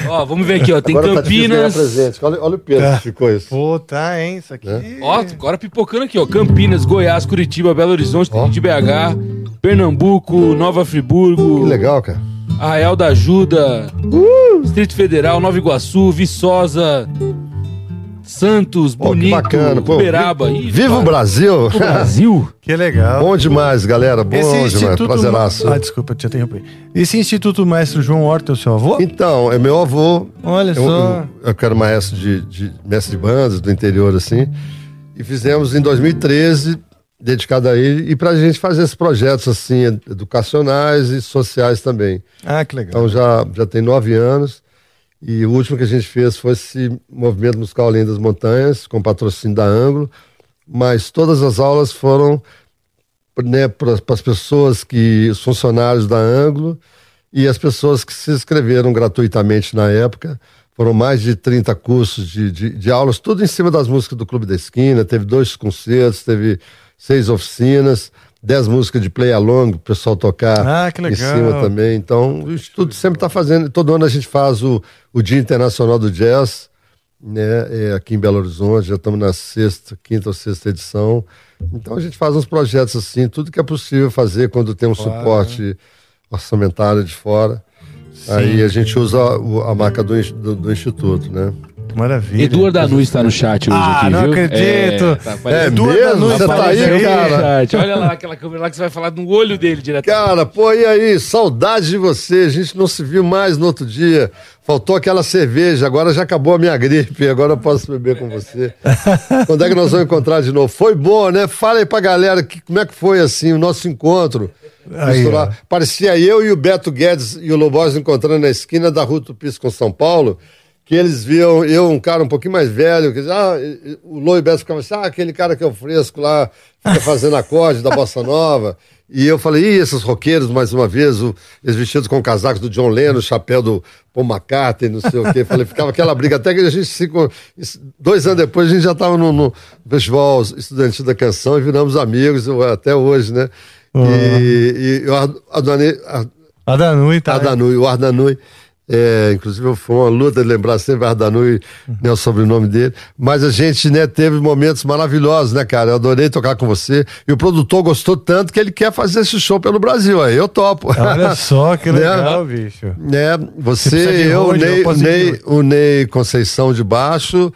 Speaker 3: Ó, vamos ver aqui, ó. Tem
Speaker 2: Agora tá
Speaker 3: Campinas.
Speaker 2: presente. Olha, olha o peso
Speaker 1: Tá.
Speaker 2: que ficou isso.
Speaker 1: Pô, tá, hein? Isso aqui.
Speaker 3: Ó, agora pipocando aqui, ó. Campinas, Goiás, Curitiba, Belo Horizonte,
Speaker 2: Ó.
Speaker 3: de BH, Pernambuco, Nova Friburgo,
Speaker 2: Que legal, cara.
Speaker 3: Arraial da Ajuda,
Speaker 2: Uh!
Speaker 3: Distrito Federal, Nova Iguaçu, Viçosa, Santos,
Speaker 2: Pô, que
Speaker 3: Bonito,
Speaker 2: bacana. Pô,
Speaker 3: Uberaba. Ih,
Speaker 2: Viva o Brasil!
Speaker 3: o Brasil!
Speaker 1: Que legal.
Speaker 2: Bom demais, galera. Bom demais. Prazeraço.
Speaker 1: Ah, desculpa, te interrompi. Esse Instituto Mestre João Horta é o seu avô?
Speaker 2: Então, é meu avô.
Speaker 1: Olha
Speaker 2: Eu,
Speaker 1: só.
Speaker 2: eu, eu quero maestro de, de mestre de bandas do interior, assim. E fizemos em 2013, dedicado a ele, e pra gente fazer esses projetos, assim, educacionais e sociais também.
Speaker 1: Ah, que legal.
Speaker 2: Então já, já tem nove anos. E o último que a gente fez foi esse movimento musical Além das Montanhas, com patrocínio da Anglo. Mas todas as aulas foram né, para as pessoas que, os funcionários da Anglo e as pessoas que se inscreveram gratuitamente na época. Foram mais de 30 cursos de, de, de aulas, tudo em cima das músicas do Clube da Esquina. Teve dois concertos, teve seis oficinas, dez músicas de play along, o pessoal tocar
Speaker 1: Ah,
Speaker 2: em cima também. Então, o Instituto sempre está fazendo. Todo ano a gente faz o, o Dia Internacional do Jazz, né? é, aqui em Belo Horizonte, já estamos na sexta, quinta ou sexta edição. Então a gente faz uns projetos assim, tudo que é possível fazer quando tem um suporte orçamentário de fora. Aí a gente usa a marca do, do- do Instituto, né?
Speaker 1: Maravilha.
Speaker 3: Eduardo Anu está no chat hoje
Speaker 1: Ah,
Speaker 3: aqui,
Speaker 1: não
Speaker 3: viu?
Speaker 1: acredito.
Speaker 3: É, tá
Speaker 2: É mesmo? Você tá aí,
Speaker 1: aí,
Speaker 2: cara?
Speaker 3: Olha lá aquela câmera lá que você vai falar no olho dele direto.
Speaker 2: Cara, pô, e aí? Saudade de você. A gente não se viu mais no outro dia. Faltou aquela cerveja, agora já acabou a minha gripe, agora eu posso beber com você. Quando é que nós vamos encontrar de novo? Foi bom, né? Fala aí pra galera que, como é que foi assim o nosso encontro.
Speaker 1: Aí.
Speaker 2: Parecia eu e o Beto Guedes e o Lobos encontrando na esquina da Rua Tupis com São Paulo, que eles viam eu, um cara um pouquinho mais velho, que ah, e- e- o e o Beto ficavam assim, ah, aquele cara que é o fresco lá, fica fazendo acorde da Bossa Nova. E eu falei, ih, esses roqueiros, mais uma vez, o, eles vestidos com casacos do John Lennon, chapéu do Paul McCartney, não sei o quê. Falei, ficava aquela briga, até que a gente se... Dois anos depois, a gente já estava no, no Festival Estudantil da Canção e viramos amigos, eu- até hoje, né? E, e
Speaker 1: A Danui tá.
Speaker 2: O Ardanui. É, inclusive foi uma luta de lembrar sempre Ardanui, né, o sobrenome dele. Mas a gente né, teve momentos maravilhosos, né, cara? Eu adorei tocar com você. E o produtor gostou tanto que ele quer fazer esse show pelo Brasil. Aí eu topo.
Speaker 1: Olha só que
Speaker 2: Né?
Speaker 1: legal, bicho.
Speaker 2: né? Você,
Speaker 1: precisa de
Speaker 2: eu, Ney, Ney, o Ney Conceição de baixo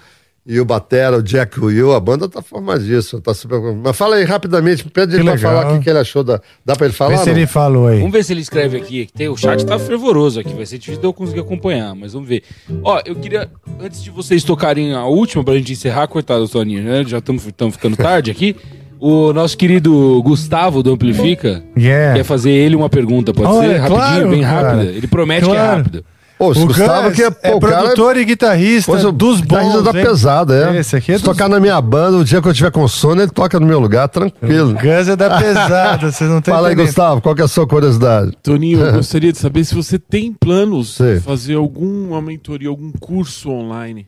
Speaker 2: e o Batera, o Jack Will, a banda tá formadíssima, tá super. Mas fala aí rapidamente, pede ele pra
Speaker 1: legal.
Speaker 2: falar o que, que ele achou da. Dá pra ele falar?
Speaker 1: Vê se
Speaker 2: não?
Speaker 1: ele falou aí.
Speaker 3: Vamos ver se ele escreve aqui. que tem- O chat tá fervoroso aqui. Vai ser difícil de eu conseguir acompanhar, mas vamos ver. Ó, eu queria, antes de vocês tocarem a última, pra gente encerrar, coitado do Toninho, né? Já estamos ficando tarde aqui. O nosso querido Gustavo do Amplifica
Speaker 1: Yeah.
Speaker 3: quer fazer ele uma pergunta, pode
Speaker 1: Olha,
Speaker 3: ser? Rapidinho,
Speaker 1: claro,
Speaker 3: bem rápida. Ele promete que é
Speaker 1: Claro.
Speaker 3: rápido.
Speaker 2: Esse
Speaker 1: O
Speaker 2: Gustavo
Speaker 1: Gans
Speaker 2: que é, pô,
Speaker 1: é
Speaker 2: o cara
Speaker 1: produtor e guitarrista dos
Speaker 2: guitarrista
Speaker 1: bons,
Speaker 2: da
Speaker 1: hein?
Speaker 2: pesada, é.
Speaker 1: Esse aqui é
Speaker 2: Se
Speaker 1: dos-
Speaker 2: tocar na minha banda, o dia que eu tiver com sono, ele toca no meu lugar, tranquilo.
Speaker 1: Gans é da pesada, vocês não estão
Speaker 2: Fala aí. Gustavo, qual que é a sua curiosidade?
Speaker 4: Toninho, eu gostaria de saber se você tem planos
Speaker 2: Sei.
Speaker 4: de fazer alguma mentoria, algum curso online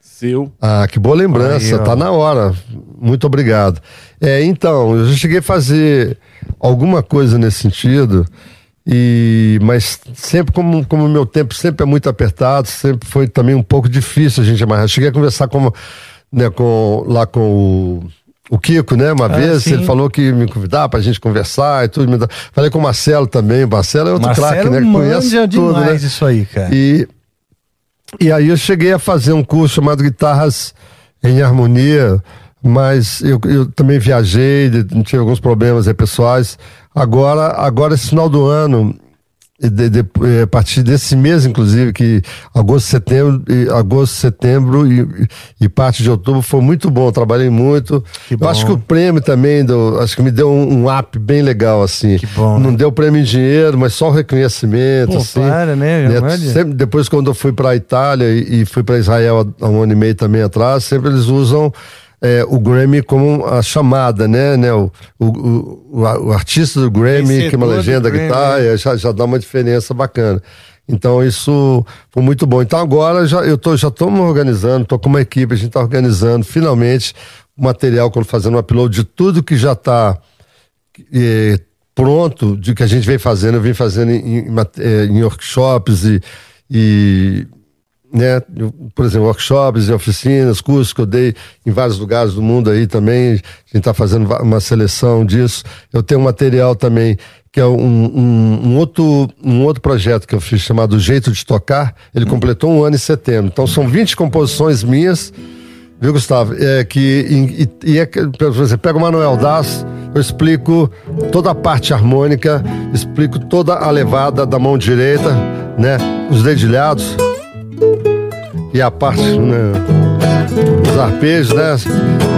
Speaker 4: seu.
Speaker 2: Ah, que boa lembrança,
Speaker 1: Aí,
Speaker 2: tá na hora. Muito obrigado. É, então, eu já cheguei a fazer alguma coisa nesse sentido, e mas sempre como como o meu tempo sempre é muito apertado, sempre foi também um pouco difícil a gente amarrar. Cheguei a conversar com, né, com lá com o o Kiko, né, uma
Speaker 1: Ah,
Speaker 2: vez,
Speaker 1: sim.
Speaker 2: ele falou que ia me convidar pra gente conversar e tudo. Falei com o Marcelo também, o Marcelo é outro craque, né, que conhece tudo, né?
Speaker 1: isso aí, cara.
Speaker 2: E, e aí eu cheguei a fazer um curso chamado Guitarras em Harmonia, mas eu, eu também viajei, tive alguns problemas pessoais. Agora, agora esse final do ano, de, de, é, a partir desse mês, inclusive, que agosto, setembro, e, agosto, setembro e, e, parte de outubro foi muito bom. Trabalhei muito. Eu acho que o prêmio também, do, acho que me deu um, um up bem legal, assim.
Speaker 1: Que bom.
Speaker 2: Não né? deu prêmio em dinheiro, mas só o reconhecimento, Pô, assim.
Speaker 1: Para, né? né?
Speaker 2: Sempre, depois, quando eu fui para a Itália e, e fui para Israel há um ano e meio também atrás, sempre eles usam é, o Grammy como a chamada, né? né o, o, o, o artista do Grammy, que é uma legenda que tá, é, já, já dá uma diferença bacana. Então isso foi muito bom. Então agora já eu tô, já estou me organizando, estou com uma equipe, a gente está organizando finalmente o material, quando fazendo um upload de tudo que já está é, pronto, de que a gente vem fazendo, eu vim fazendo em, em, é, em workshops e, e né? Por exemplo, workshops e oficinas, cursos que eu dei em vários lugares do mundo aí também. A gente está fazendo uma seleção disso. Eu tenho um material também que é um, um, um, outro, um outro projeto que eu fiz chamado Jeito de Tocar. Ele completou um ano em setembro. Então são 20 composições minhas, viu, Gustavo? É que, e, e é, por exemplo, pega o Manuel Das, eu explico toda a parte harmônica, explico toda a levada da mão direita, né? Os dedilhados e a parte, né, os arpejos, né?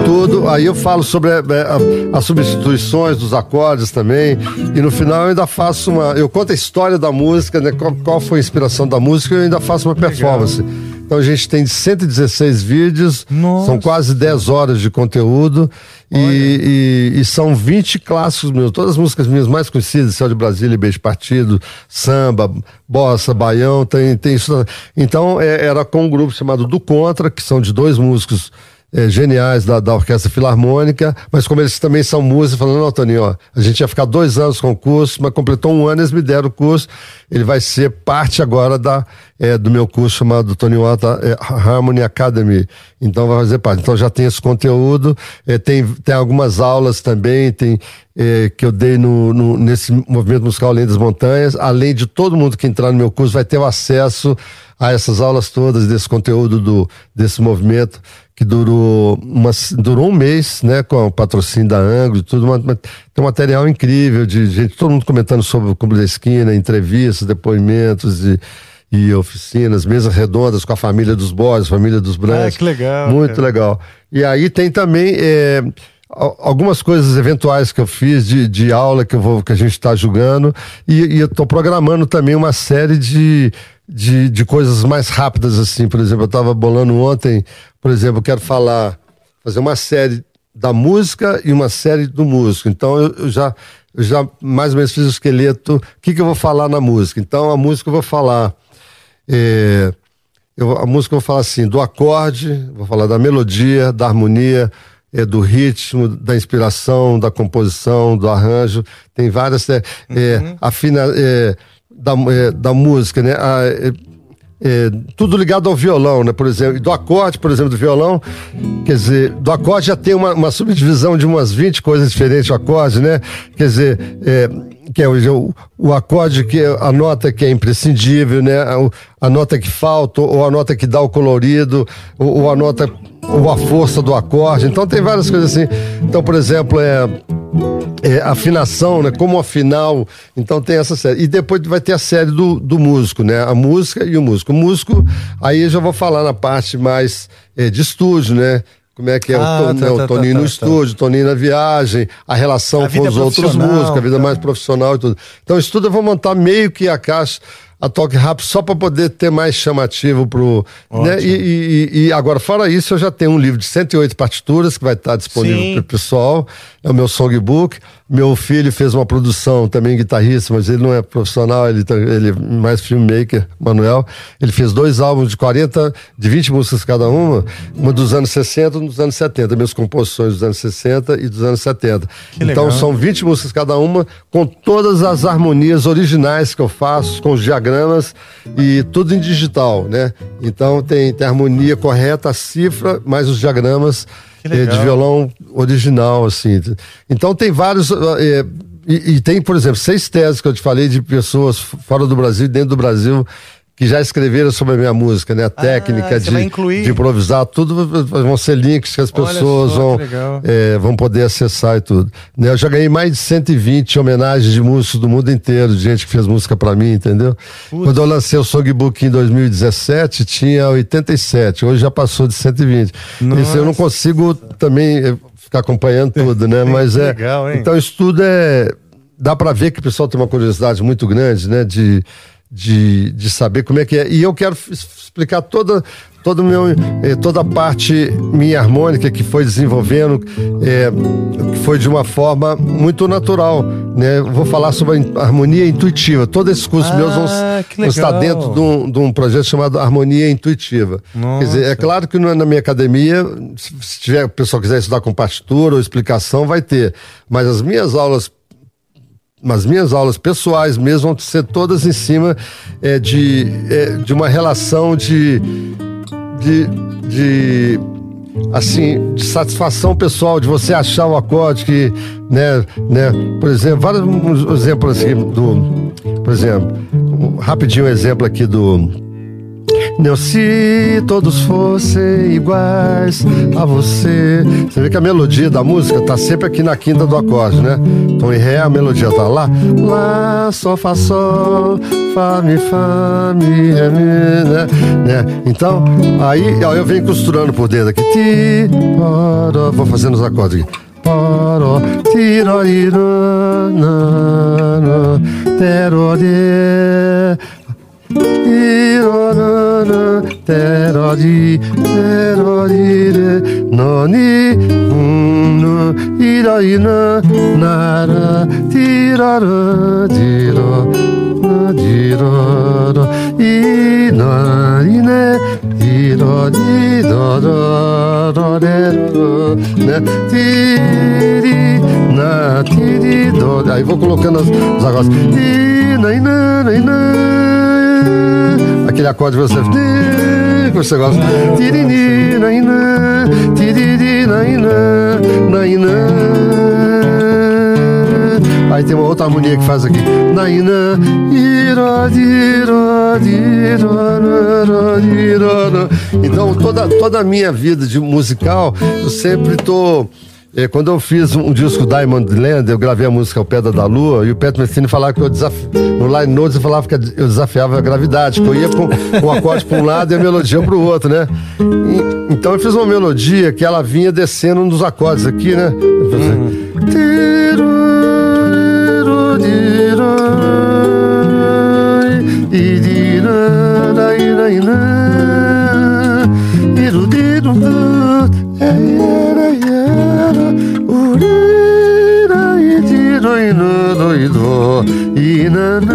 Speaker 2: Tudo. Aí eu falo sobre é, é, as substituições dos acordes também. E no final eu ainda faço uma. Eu conto a história da música, né? Qual, qual foi a inspiração da música e eu ainda faço uma performance. Legal. Então a gente tem 116 vídeos, Nossa. são quase 10 horas de conteúdo. E, e, e, são 20 clássicos meus, todas as músicas minhas mais conhecidas, Céu de Brasília, Beijo Partido, Samba, Bossa, Baião, tem, tem isso. Então é, era com um grupo chamado Do Contra, que são de dois músicos é, geniais da, da Orquestra Filarmônica, mas como eles também são músicos, falando, não, Toninho, ó, a gente ia ficar dois anos com o curso, mas completou um ano, eles me deram o curso, ele vai ser parte agora da, é, do meu curso chamado Toninho Ota é, Harmony Academy, então vai fazer parte. Então já tem esse conteúdo, é, tem, tem algumas aulas também, tem é, que eu dei no, no, nesse movimento musical Além das Montanhas, além de todo mundo que entrar no meu curso vai ter o acesso a essas aulas todas, desse conteúdo do, desse movimento que durou, uma, durou um mês, né, com o patrocínio da Anglo e tudo, uma, tem um material incrível de gente, todo mundo comentando sobre o Clube da Esquina, entrevistas, depoimentos e, e oficinas, mesas redondas com a família dos Borges, família dos Brancos.
Speaker 1: Ah, que legal.
Speaker 2: Muito cara. legal. E aí tem também é, algumas coisas eventuais que eu fiz de, de aula que, eu vou, que a gente está julgando e, e eu estou programando também uma série de de, de coisas mais rápidas, assim. Por exemplo, eu estava bolando ontem, por exemplo, eu quero falar, fazer uma série da música e uma série do músico. Então eu, eu já, eu já mais ou menos fiz o esqueleto. O que, que eu vou falar na música? Então a música eu vou falar. É, eu, a música eu vou falar assim, do acorde, vou falar da melodia, da harmonia, é, do ritmo, da inspiração, da composição, do arranjo. Tem várias. É, é uhum. afina, é, da, é, da música, né? A, é, é, tudo ligado ao violão, né? Por exemplo, do acorde, por exemplo, do violão, quer dizer, do acorde já tem uma, uma subdivisão de umas 20 coisas diferentes do acorde, né? Quer dizer, é, que é o, o acorde que é a nota que é imprescindível, né? A, a, nota que falta, ou a nota que dá o colorido, ou, ou a nota, ou a força do acorde. Então tem várias coisas assim. Então, por exemplo, é é, afinação, né? Como afinal. Então tem essa série. E depois vai ter a série do, do músico, né? A música e o músico. O músico, aí eu já vou falar na parte mais é, de estúdio, né? Como é que é ah, o, tá, né, o tá, Toninho tá, no tá, estúdio, Toninho na viagem, a relação a com os outros músicos, a vida mais profissional e tudo. Então, isso tudo eu vou montar meio que a caixa a toque rápido só para poder ter mais chamativo pro. Né? E, e, e, agora, fora isso, eu já tenho um livro de 108 partituras que vai estar disponível para o pessoal. É o meu songbook. Meu filho fez uma produção também guitarrista, mas ele não é profissional, ele, tá, ele é mais filmmaker, Manuel. Ele fez dois álbuns de 40, de 20 músicas cada uma, uma dos anos 60 e dos anos 70, minhas composições dos anos 60 e dos anos 70. Que então legal. são 20 músicas cada uma, com todas as harmonias originais que eu faço, com os diagramas e tudo em digital, né? Então tem, tem a harmonia correta, a cifra, mais os diagramas é, de violão original, assim. Então tem vários. É, e, e, tem, por exemplo, seis teses que eu te falei de pessoas fora do Brasil e dentro do Brasil que já escreveram sobre a minha música, né? A técnica
Speaker 1: Ah, vai
Speaker 2: de, de improvisar, tudo vão ser links que as pessoas
Speaker 1: só,
Speaker 2: vão, é, vão poder acessar e tudo. Né, Eu já ganhei mais de 120 homenagens de músicos do mundo inteiro, de gente que fez música pra mim, entendeu? Quando eu lancei o Songbook em 2017, tinha 87, hoje já passou de 120. Isso eu não consigo também eh, ficar acompanhando tudo, né? Mas é.
Speaker 1: legal, hein?
Speaker 2: Então isso tudo é. Dá pra ver que o pessoal tem uma curiosidade muito grande, né? De, de, de saber como é que é. E eu quero explicar toda, todo meu, eh, toda a parte minha harmônica que foi desenvolvendo, eh, que foi de uma forma muito natural. Né? Eu Vou falar sobre a harmonia intuitiva. Todos esses cursos
Speaker 1: Ah,
Speaker 2: meus vão, vão estar dentro de um, de um projeto chamado Harmonia Intuitiva. Quer dizer, é claro que não é na minha academia, se se tiver, o pessoal quiser estudar com partitura ou explicação, vai ter. Mas as minhas aulas as minhas aulas pessoais mesmo vão ser todas em cima é, de, é, de uma relação de, de, de assim de satisfação pessoal de você achar um acorde que né né por exemplo vários exemplos assim do por exemplo um, rapidinho um exemplo aqui do não, se todos fossem iguais a você. Você vê que a melodia da música tá sempre aqui na quinta do acorde, né? Tom em Ré, a melodia tá lá. Lá, Sol, Fá, Sol, Fá, Mi, Fá, Mi, Ré, Mi, né? né? Então, aí, aí eu venho costurando por dentro aqui. Ti, poró, vou fazendo os acordes aqui. Poró, tiroriro, na, na, テラジテラジで何うんイライラならティララジラジララいないねいらにだらられるねティリなティリどだいぼくろけな探すいないねないね Aquele acorde que você. que você gosta. Tiriri, na, ina, tiriri. Aí tem uma outra harmonia que faz aqui. Na, ina, ira, dira, dira, ra, dira, ra. Então, toda, toda a minha vida de musical, eu sempre tô. É, quando eu fiz um disco Diamond Land, eu gravei a música O Pedra da Lua, e o Petro Messini falava que eu desafi... no Line Notes eu falava que eu desafiava a gravidade, que eu ia com, o acorde para um lado e a melodia para o outro, né? E- então eu fiz uma melodia que ela vinha descendo um dos acordes aqui, né? Doido, inana.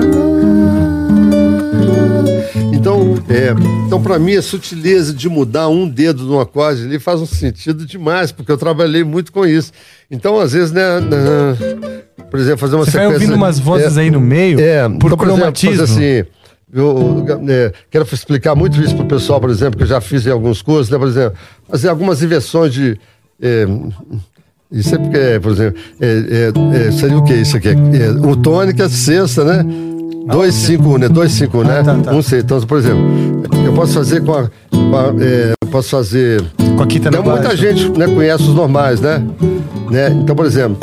Speaker 2: Então, é, então para mim, a sutileza de mudar um dedo num acorde ali faz um sentido demais, porque eu trabalhei muito com isso. Então, às vezes, né, na- por exemplo, fazer uma
Speaker 1: Você vai
Speaker 2: sequência...
Speaker 1: ouvindo umas vozes
Speaker 2: é,
Speaker 1: aí no meio,
Speaker 2: é,
Speaker 1: por
Speaker 2: então, por exemplo,
Speaker 1: cromatismo.
Speaker 2: fazer assim, eu, é, quero explicar muito isso pro pessoal, por exemplo, que eu já fiz em alguns cursos, né, por exemplo, fazer algumas inversões de... É, isso é porque, por exemplo, é, é, é, seria o que isso aqui? É, o tônica, sexta, né? 2, 5, né? 2, 5, né?
Speaker 1: Ah, tá, tá.
Speaker 2: Um, seis. Então, por exemplo, eu posso fazer com a. com a, é, posso fazer.
Speaker 1: Com a quinta
Speaker 2: Então, muita gente né, conhece os normais, né? né? Então, por exemplo,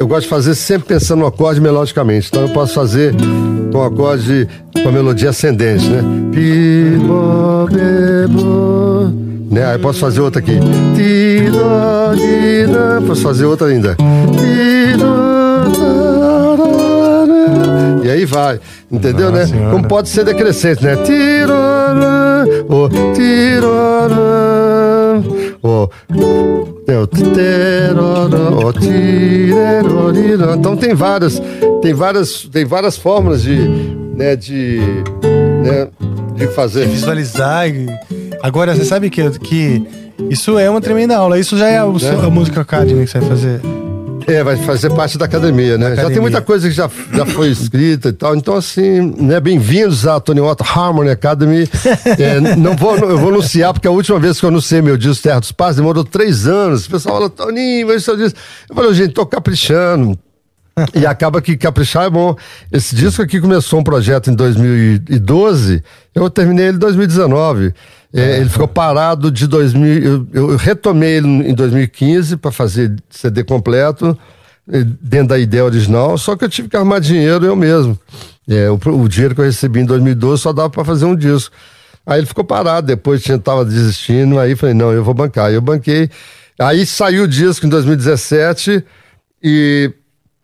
Speaker 2: eu gosto de fazer sempre pensando no acorde melodicamente. Então, eu posso fazer com o acorde com a melodia ascendente, né? Pi, bo, be, bo. Né? Aí eu posso fazer outra aqui. Ti, do, di, da. Posso fazer outra ainda. Ti, do, da, da. E aí vai, entendeu,
Speaker 1: Nossa
Speaker 2: né?
Speaker 1: Senhora.
Speaker 2: Como pode ser decrescente, né? Tirana, o tirana, o Então tem várias, tem várias, tem várias formas de, né, de, né, de fazer.
Speaker 1: visualizar. e- Agora, você sabe que, que isso é uma tremenda aula. Isso já é o, seu- a Música Academy que você vai fazer.
Speaker 2: É, vai fazer parte da academia, né? Já
Speaker 1: academia.
Speaker 2: tem muita coisa que já, já foi escrita e tal. Então, assim, né? Bem-vindos à Tony Otto Harmony Academy. É, não vou, eu vou anunciar, porque a última vez que eu anunciei meu disco Terra dos Pais demorou três anos. O pessoal fala, Toninho, mas seu disco. Eu falei, gente, tô caprichando. e acaba que caprichar é bom. Esse disco aqui começou um projeto em 2012, eu terminei ele em 2019. É, ele ficou parado de 2000. Eu, eu retomei ele em 2015 para fazer CD completo, dentro da ideia original, só que eu tive que arrumar dinheiro eu mesmo. É, o, o dinheiro que eu recebi em 2012 só dava para fazer um disco. Aí ele ficou parado, depois tinha, tava desistindo, aí falei, não, eu vou bancar. Aí eu banquei. Aí saiu o disco em 2017 e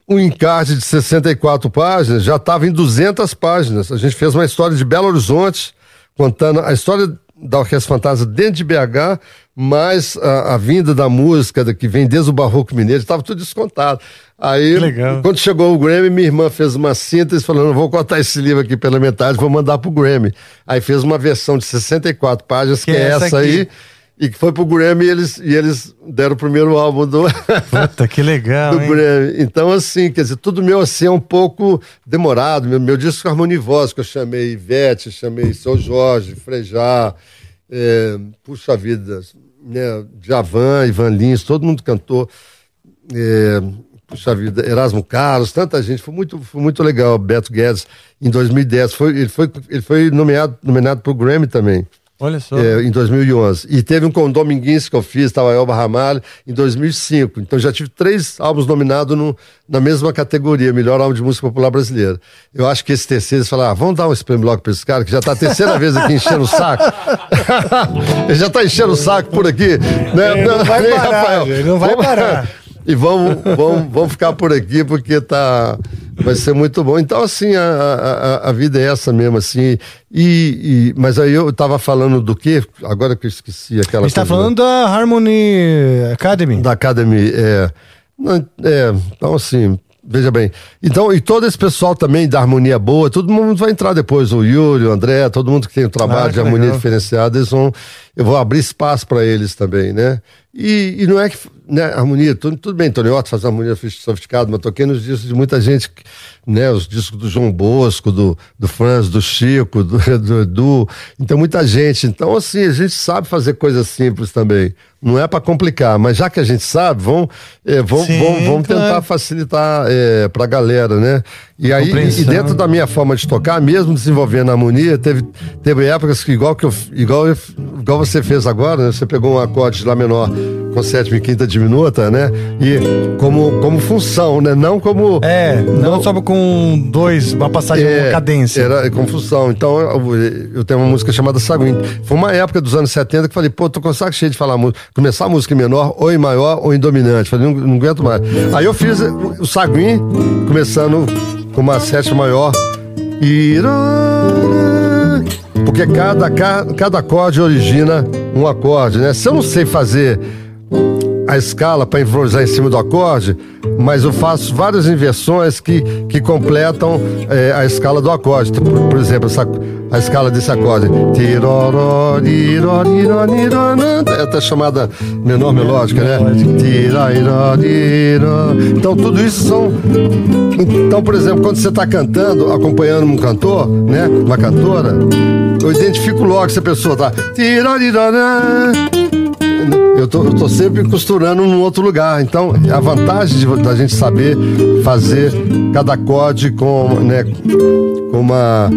Speaker 2: o encarte de 64 páginas já estava em 200 páginas. A gente fez uma história de Belo Horizonte, contando a história da Orquestra Fantasma dentro de BH, mais a, a vinda da música que vem desde o Barroco Mineiro, estava tudo descontado. Aí, quando chegou o Grammy, minha irmã fez uma síntese falando: vou cortar esse livro aqui pela metade, vou mandar pro Grammy. Aí fez uma versão de 64 páginas, que, que é essa, essa aí. E que foi pro Grammy e eles, e eles deram o primeiro álbum do.
Speaker 1: Puta, que legal.
Speaker 2: do
Speaker 1: hein?
Speaker 2: Grammy. Então, assim, quer dizer, tudo meu assim é um pouco demorado. Meu, meu disco harmonivoso, que eu chamei Ivete, chamei Seu Jorge, Frejá, é, puxa vida, né, Javan, Ivan Lins, todo mundo cantou. É, puxa vida, Erasmo Carlos, tanta gente, foi muito, foi muito legal. Beto Guedes, em 2010, foi, ele foi, ele foi nomeado, nomeado para o Grammy também.
Speaker 1: Olha só.
Speaker 2: É, em 2011. E teve um com Dominguins que eu fiz, estava Elba Ramalho, em 2005. Então já tive três álbuns nominados no, na mesma categoria, melhor álbum de música popular brasileira. Eu acho que esse terceiro, eles falaram, ah, vamos dar um prêmio logo para esse cara, que já está a terceira vez aqui enchendo o saco. ele já está enchendo o saco por aqui. Né?
Speaker 1: Ele não vai parar, Rafael. Não vai vamos... parar.
Speaker 2: E vamos, vamos, vamos ficar por aqui porque tá, vai ser muito bom. Então, assim, a, a, a vida é essa mesmo, assim. E, e, mas aí eu tava falando do quê? Agora que eu esqueci aquela
Speaker 1: A gente tá falando da Harmony Academy.
Speaker 2: Da Academy, é. é então, assim, Veja bem. Então, e todo esse pessoal também da harmonia boa, todo mundo vai entrar depois. O Yuri, o André, todo mundo que tem o trabalho ah, de harmonia legal. diferenciada, eles vão. Eu vou abrir espaço para eles também, né? E, e não é que né, harmonia, tudo, tudo bem, Tony Otto faz harmonia sofisticada, mas toquei nos discos de muita gente, né, os discos do João Bosco, do, do Franz, do Chico, do Edu, então muita gente. Então, assim, a gente sabe fazer coisas simples também. Não é para complicar, mas já que a gente sabe, vamos, é, vamos, Sim, vamos, vamos claro. tentar facilitar é, para a galera, né? E aí, e dentro da minha forma de tocar, mesmo desenvolvendo a harmonia, teve, teve épocas que, igual, que eu, igual, igual você fez agora, né? Você pegou um acorde de Lá menor com sétima e quinta diminuta, né? E como, como função, né? Não como.
Speaker 1: É, não, não só com dois, uma passagem, é, uma cadência.
Speaker 2: Era com função. Então eu, eu, tenho uma música chamada Saguinho. Foi uma época dos anos 70 que falei, pô, tô com o saco cheio de falar música. Começar a música em menor, ou em maior, ou em dominante. Falei, não, não aguento mais. Aí eu fiz o Saguinho, começando com uma sétima maior. E. Porque cada, cada acorde origina um acorde, né? Se eu não sei fazer a escala para improvisar em cima do acorde, mas eu faço várias inversões que, que completam é, a escala do acorde. Por, por exemplo, essa, a escala desse acorde. É até chamada menor melódica, né? Então tudo isso são. Então, por exemplo, quando você está cantando, acompanhando um cantor, né? Uma cantora, eu identifico logo se a pessoa está eu tô, eu tô sempre costurando num outro lugar. Então, a vantagem de, da gente saber fazer cada acorde com, né, com uma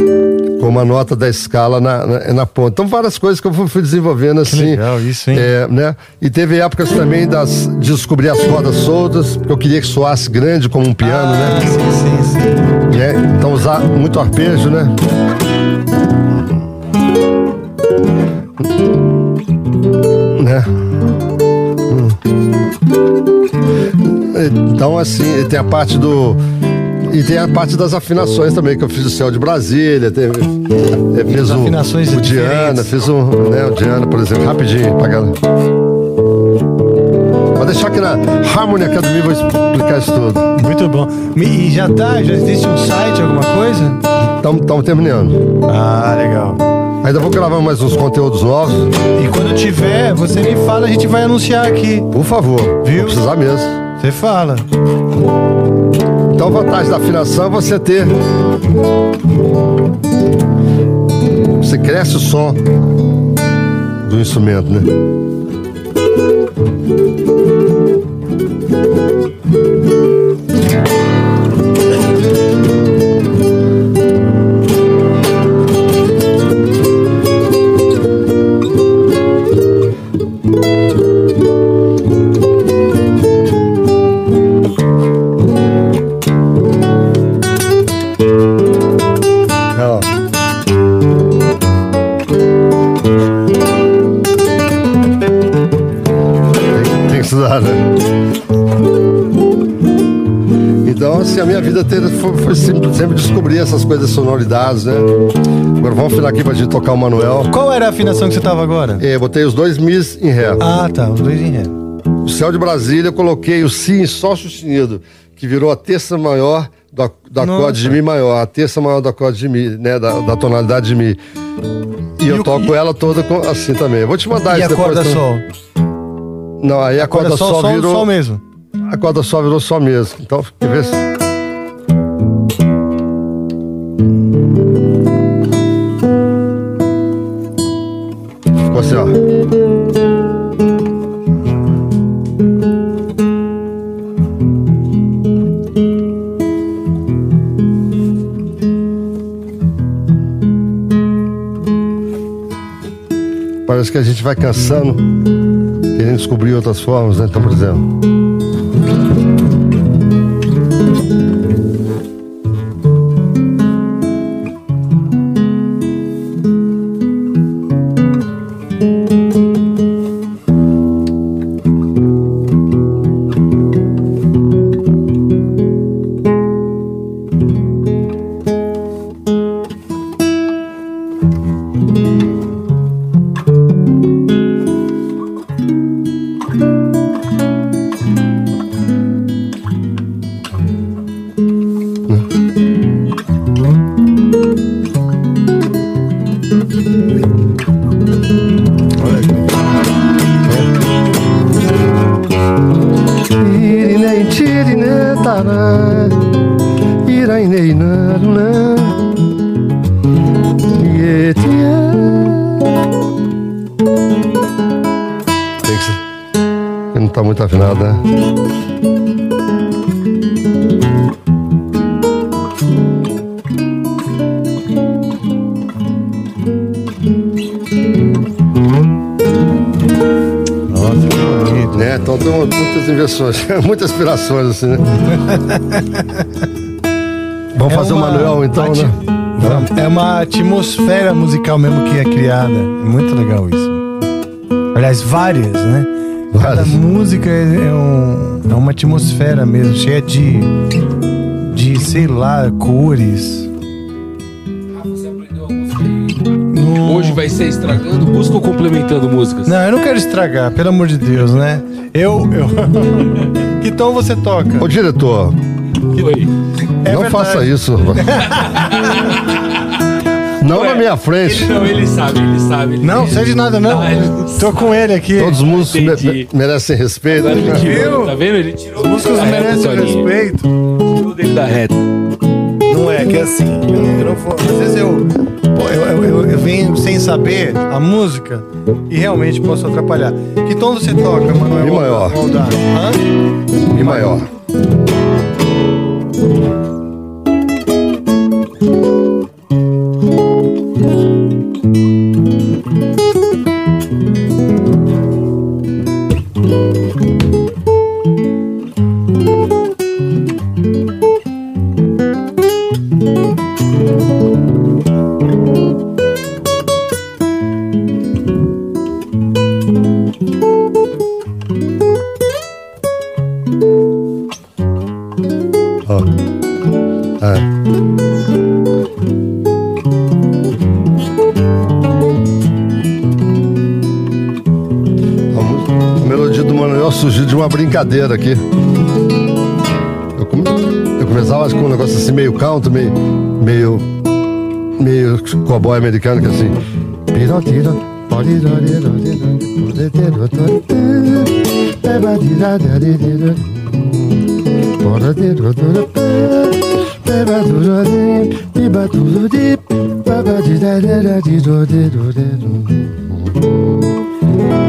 Speaker 2: com uma nota da escala na, na, na, ponta. Então, várias coisas que eu fui desenvolvendo assim. Que
Speaker 1: legal, isso, hein?
Speaker 2: É, né? E teve épocas também das, de descobrir as cordas soltas, porque eu queria que soasse grande como um piano, né? ah,
Speaker 1: né? Sim, sim, sim.
Speaker 2: É, então, usar muito arpejo, né? Né? Então, assim, tem a parte do. E tem a parte das afinações também, que eu fiz o Céu de Brasília, teve, fiz o,
Speaker 1: afinações
Speaker 2: o Diana, fiz o, né, o Diana, por exemplo, rapidinho, pra galera. Vou deixar aqui na Harmony Academy, vou explicar isso tudo.
Speaker 1: Muito bom. E já tá, já existe um site, alguma coisa?
Speaker 2: Estamos terminando.
Speaker 1: Ah, legal.
Speaker 2: Ainda vou gravar mais uns conteúdos novos.
Speaker 1: E quando tiver, você me fala, a gente vai anunciar aqui.
Speaker 2: Por favor. Viu? Vou precisar mesmo.
Speaker 1: Você fala.
Speaker 2: Então a vantagem da afinação é você ter. Você cresce o som do instrumento, né? Né? Então, assim, a minha vida teve, foi, foi sempre, sempre, descobrir essas coisas, sonoridades, né? Agora vamos afinar aqui pra gente tocar o Manuel.
Speaker 1: Qual era a afinação que você tava agora?
Speaker 2: É, botei os dois mis em ré.
Speaker 1: Ah, tá, os dois em ré.
Speaker 2: O céu de Brasília, eu coloquei o si em sol sustenido, que virou a terça maior do, do acorde de mi maior, a terça maior do acorde de mi, né? Da, da tonalidade de mi. E, e eu toco ela toda com, assim também. Eu vou te mandar
Speaker 1: e
Speaker 2: isso
Speaker 1: depois. E a corda sol?
Speaker 2: Não, aí a, a corda, corda sol, sol virou...
Speaker 1: sol mesmo.
Speaker 2: A corda sol virou sol mesmo. Então, quer ver? Ficou assim, ó. Parece que a gente vai cansando, descobrir outras formas, né? Então, por exemplo. muitas inspirações, assim, né? Vamos é fazer uma, o manual então, né?
Speaker 1: É uma atmosfera musical mesmo que é criada. É muito legal isso. Aliás, várias, né? Várias. Cada música é, é, um, é uma atmosfera mesmo, cheia de, de sei lá, cores.
Speaker 3: Hoje vai ser estragando música ou complementando músicas?
Speaker 1: Não, eu não quero estragar, pelo amor de Deus, né? Eu. eu... que tom você toca?
Speaker 2: Ô, diretor.
Speaker 3: Oi.
Speaker 2: É não verdade. faça isso. Não Ué, na minha frente.
Speaker 3: Ele, não, ele sabe, ele sabe. Ele
Speaker 1: não, sei de nada, não. não Tô com ele aqui.
Speaker 2: Todos os músicos me, merecem respeito.
Speaker 3: Agora ele tirou, tá vendo? Ele tirou.
Speaker 1: Os músicos merecem respeito.
Speaker 3: Tirou dele da reta.
Speaker 1: Não é, que é assim. Eu não vou. Às vezes eu eu, eu, eu, eu venho sem saber a música e realmente posso atrapalhar. Que tom você toca, Manuel?
Speaker 2: Mi maior. Hã? Mi maior. Brincadeira aqui. Eu, come, eu começava acho, com um negócio assim, meio country, meio. meio. meio cowboy americano, que é assim.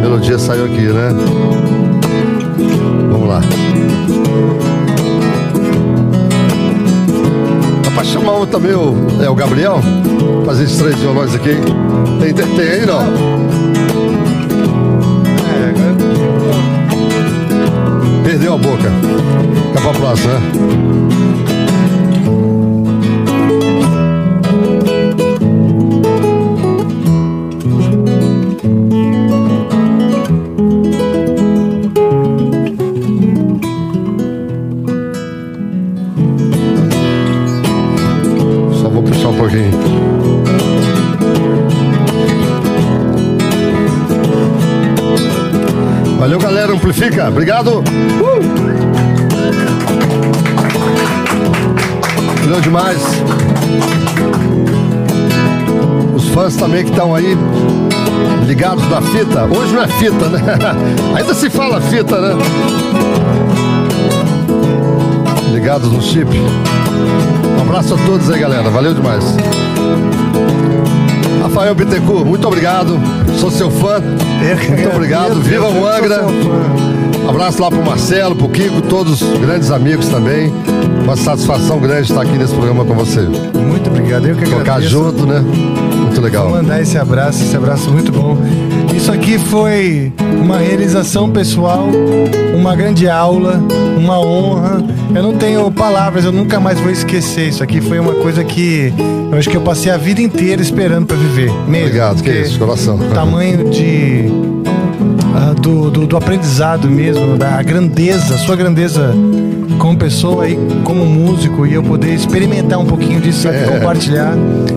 Speaker 2: Melodia saiu aqui, né? Lá. Dá pra chamar o, também o, é, o Gabriel? Fazer esses três violões aqui. Tem, tem, tem aí não? Perdeu a boca. Fica pra próxima, né? Amplifica. Obrigado. Uh! Valeu demais. Os fãs também que estão aí ligados na fita. Hoje não é fita, né? Ainda se fala fita, né? Ligados no chip. Um abraço a todos aí, galera. Valeu demais. Rafael Bittencourt, muito obrigado. Sou seu fã. Muito obrigado. Viva o Angra. Abraço lá pro Marcelo, pro Kiko, todos grandes amigos também. Uma satisfação grande estar aqui nesse programa com você.
Speaker 1: Muito obrigado. Eu que
Speaker 2: Tocar
Speaker 1: agradeço.
Speaker 2: junto, né? Muito legal.
Speaker 1: Vou mandar esse abraço, esse abraço muito bom. Isso aqui foi uma realização pessoal, uma grande aula, uma honra. Eu não tenho palavras, eu nunca mais vou esquecer. Isso aqui foi uma coisa que eu acho que eu passei a vida inteira esperando para viver. Mesmo,
Speaker 2: Obrigado, que isso, coração.
Speaker 1: O tamanho de ah, do, do, do aprendizado mesmo, da grandeza, sua grandeza como pessoa e como músico e eu poder experimentar um pouquinho disso aqui,
Speaker 2: É.
Speaker 1: compartilhar.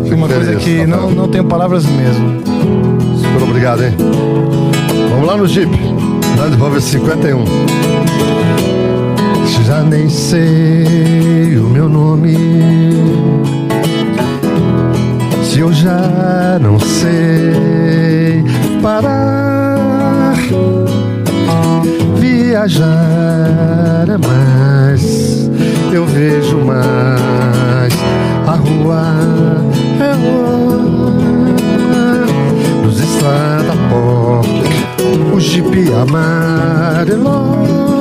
Speaker 1: Foi uma
Speaker 2: feliz,
Speaker 1: coisa que não, não tenho palavras mesmo.
Speaker 2: Super obrigado, hein? Vamos lá no Jeep. Land Rover 51. Já nem sei o meu nome. Se eu já não sei parar, viajar é mais. Eu vejo mais. A rua é rua nos estrada pop, o jipe amarelo.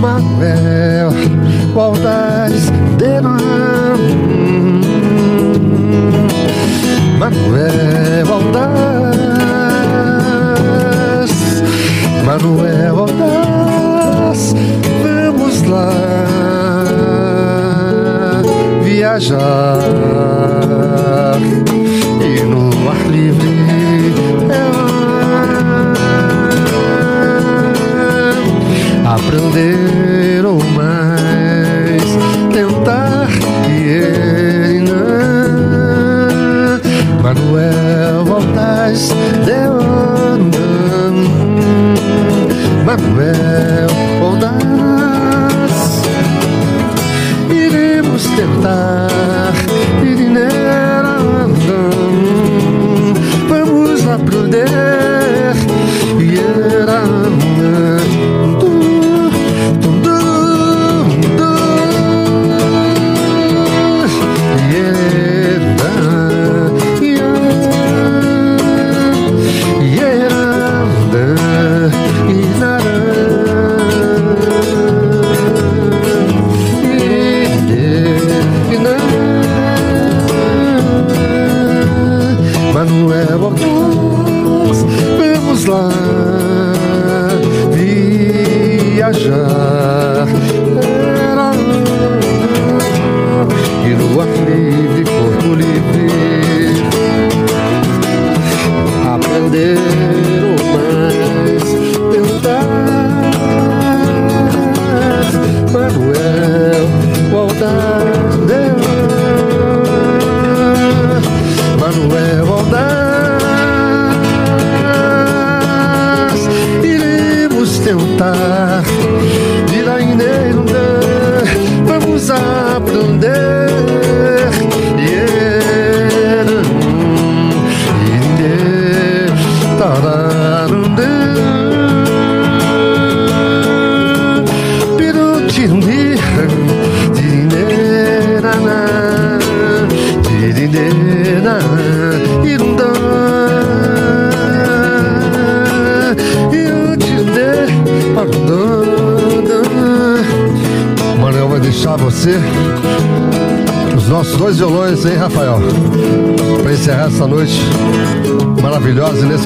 Speaker 2: Manuel Valdez de Manuel Valdez Manuel Valdez Vamos lá viajar aprender ou mais tentar e ele Manuel Voltais de Manuel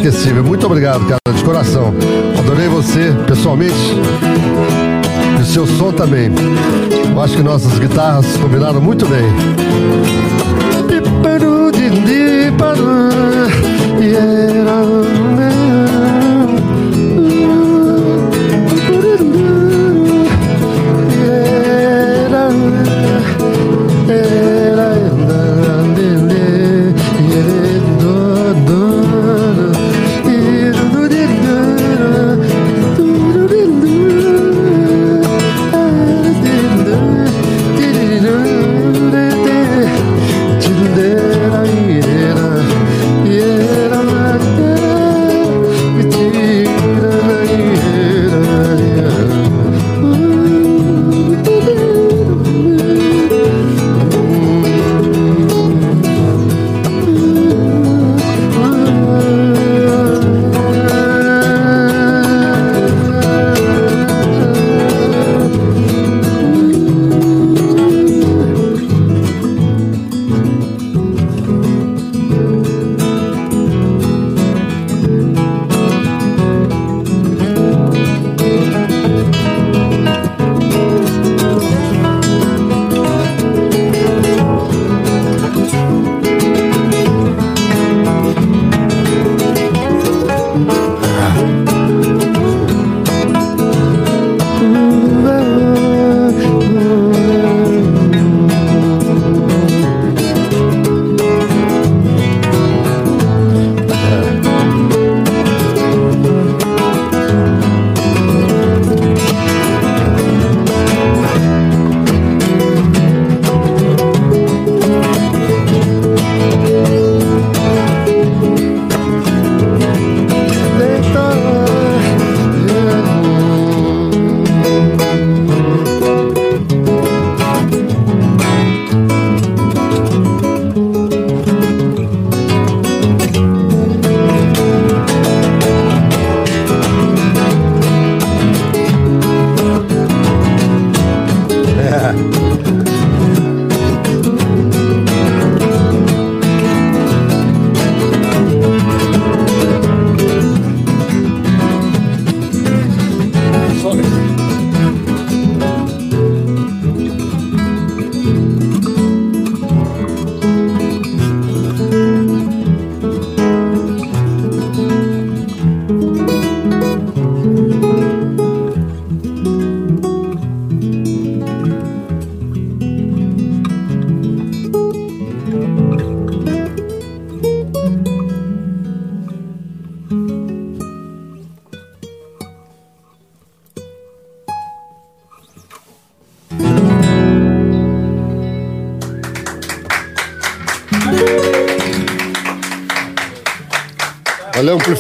Speaker 2: inesquecível. Muito obrigado, cara, de coração. Adorei você pessoalmente e o seu som também. Eu acho que nossas guitarras combinaram muito bem.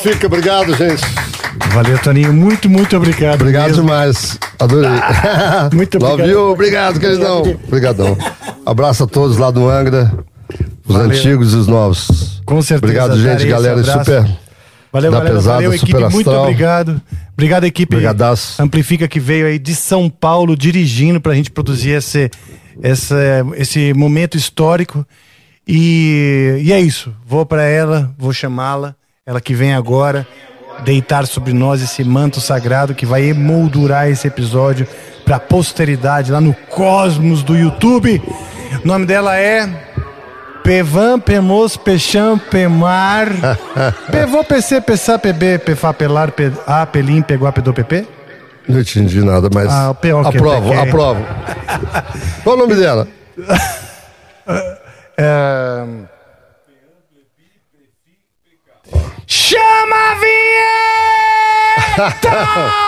Speaker 2: Amplifica. Obrigado, gente.
Speaker 1: Valeu, Toninho. Muito, muito obrigado.
Speaker 2: Obrigado
Speaker 1: mesmo.
Speaker 2: demais. Adorei.
Speaker 1: Muito
Speaker 2: Love
Speaker 1: obrigado.
Speaker 2: you. Obrigado, queridão. Obrigadão. Abraço a todos lá do Angra. Os
Speaker 1: Valeu.
Speaker 2: antigos e os novos.
Speaker 1: Com certeza.
Speaker 2: Obrigado, gente.
Speaker 1: esse
Speaker 2: Galera super.
Speaker 1: Valeu,
Speaker 2: da
Speaker 1: galera.
Speaker 2: pesada,
Speaker 1: Valeu, equipe.
Speaker 2: super
Speaker 1: Muito
Speaker 2: astral.
Speaker 1: obrigado. Obrigado, equipe.
Speaker 2: Brigadaço.
Speaker 1: Amplifica que veio aí de São Paulo dirigindo pra gente produzir esse, essa, esse momento histórico. E, e é isso. Vou pra ela, vou chamá-la. Ela que vem agora deitar sobre nós esse manto sagrado que vai emoldurar esse episódio pra posteridade lá no cosmos do YouTube. O nome dela é Pevan, Pemos, Pecham, Pemar. Pevô, PC, Pessá, PB, Pefá, Pelar, Pe- A, Pelim, Pegou, Pedô, PP.
Speaker 2: Não entendi nada, mas.
Speaker 1: Ah, o pior que
Speaker 2: aprovo, aprovo. Qual o nome dela?
Speaker 1: Chama a vinheta!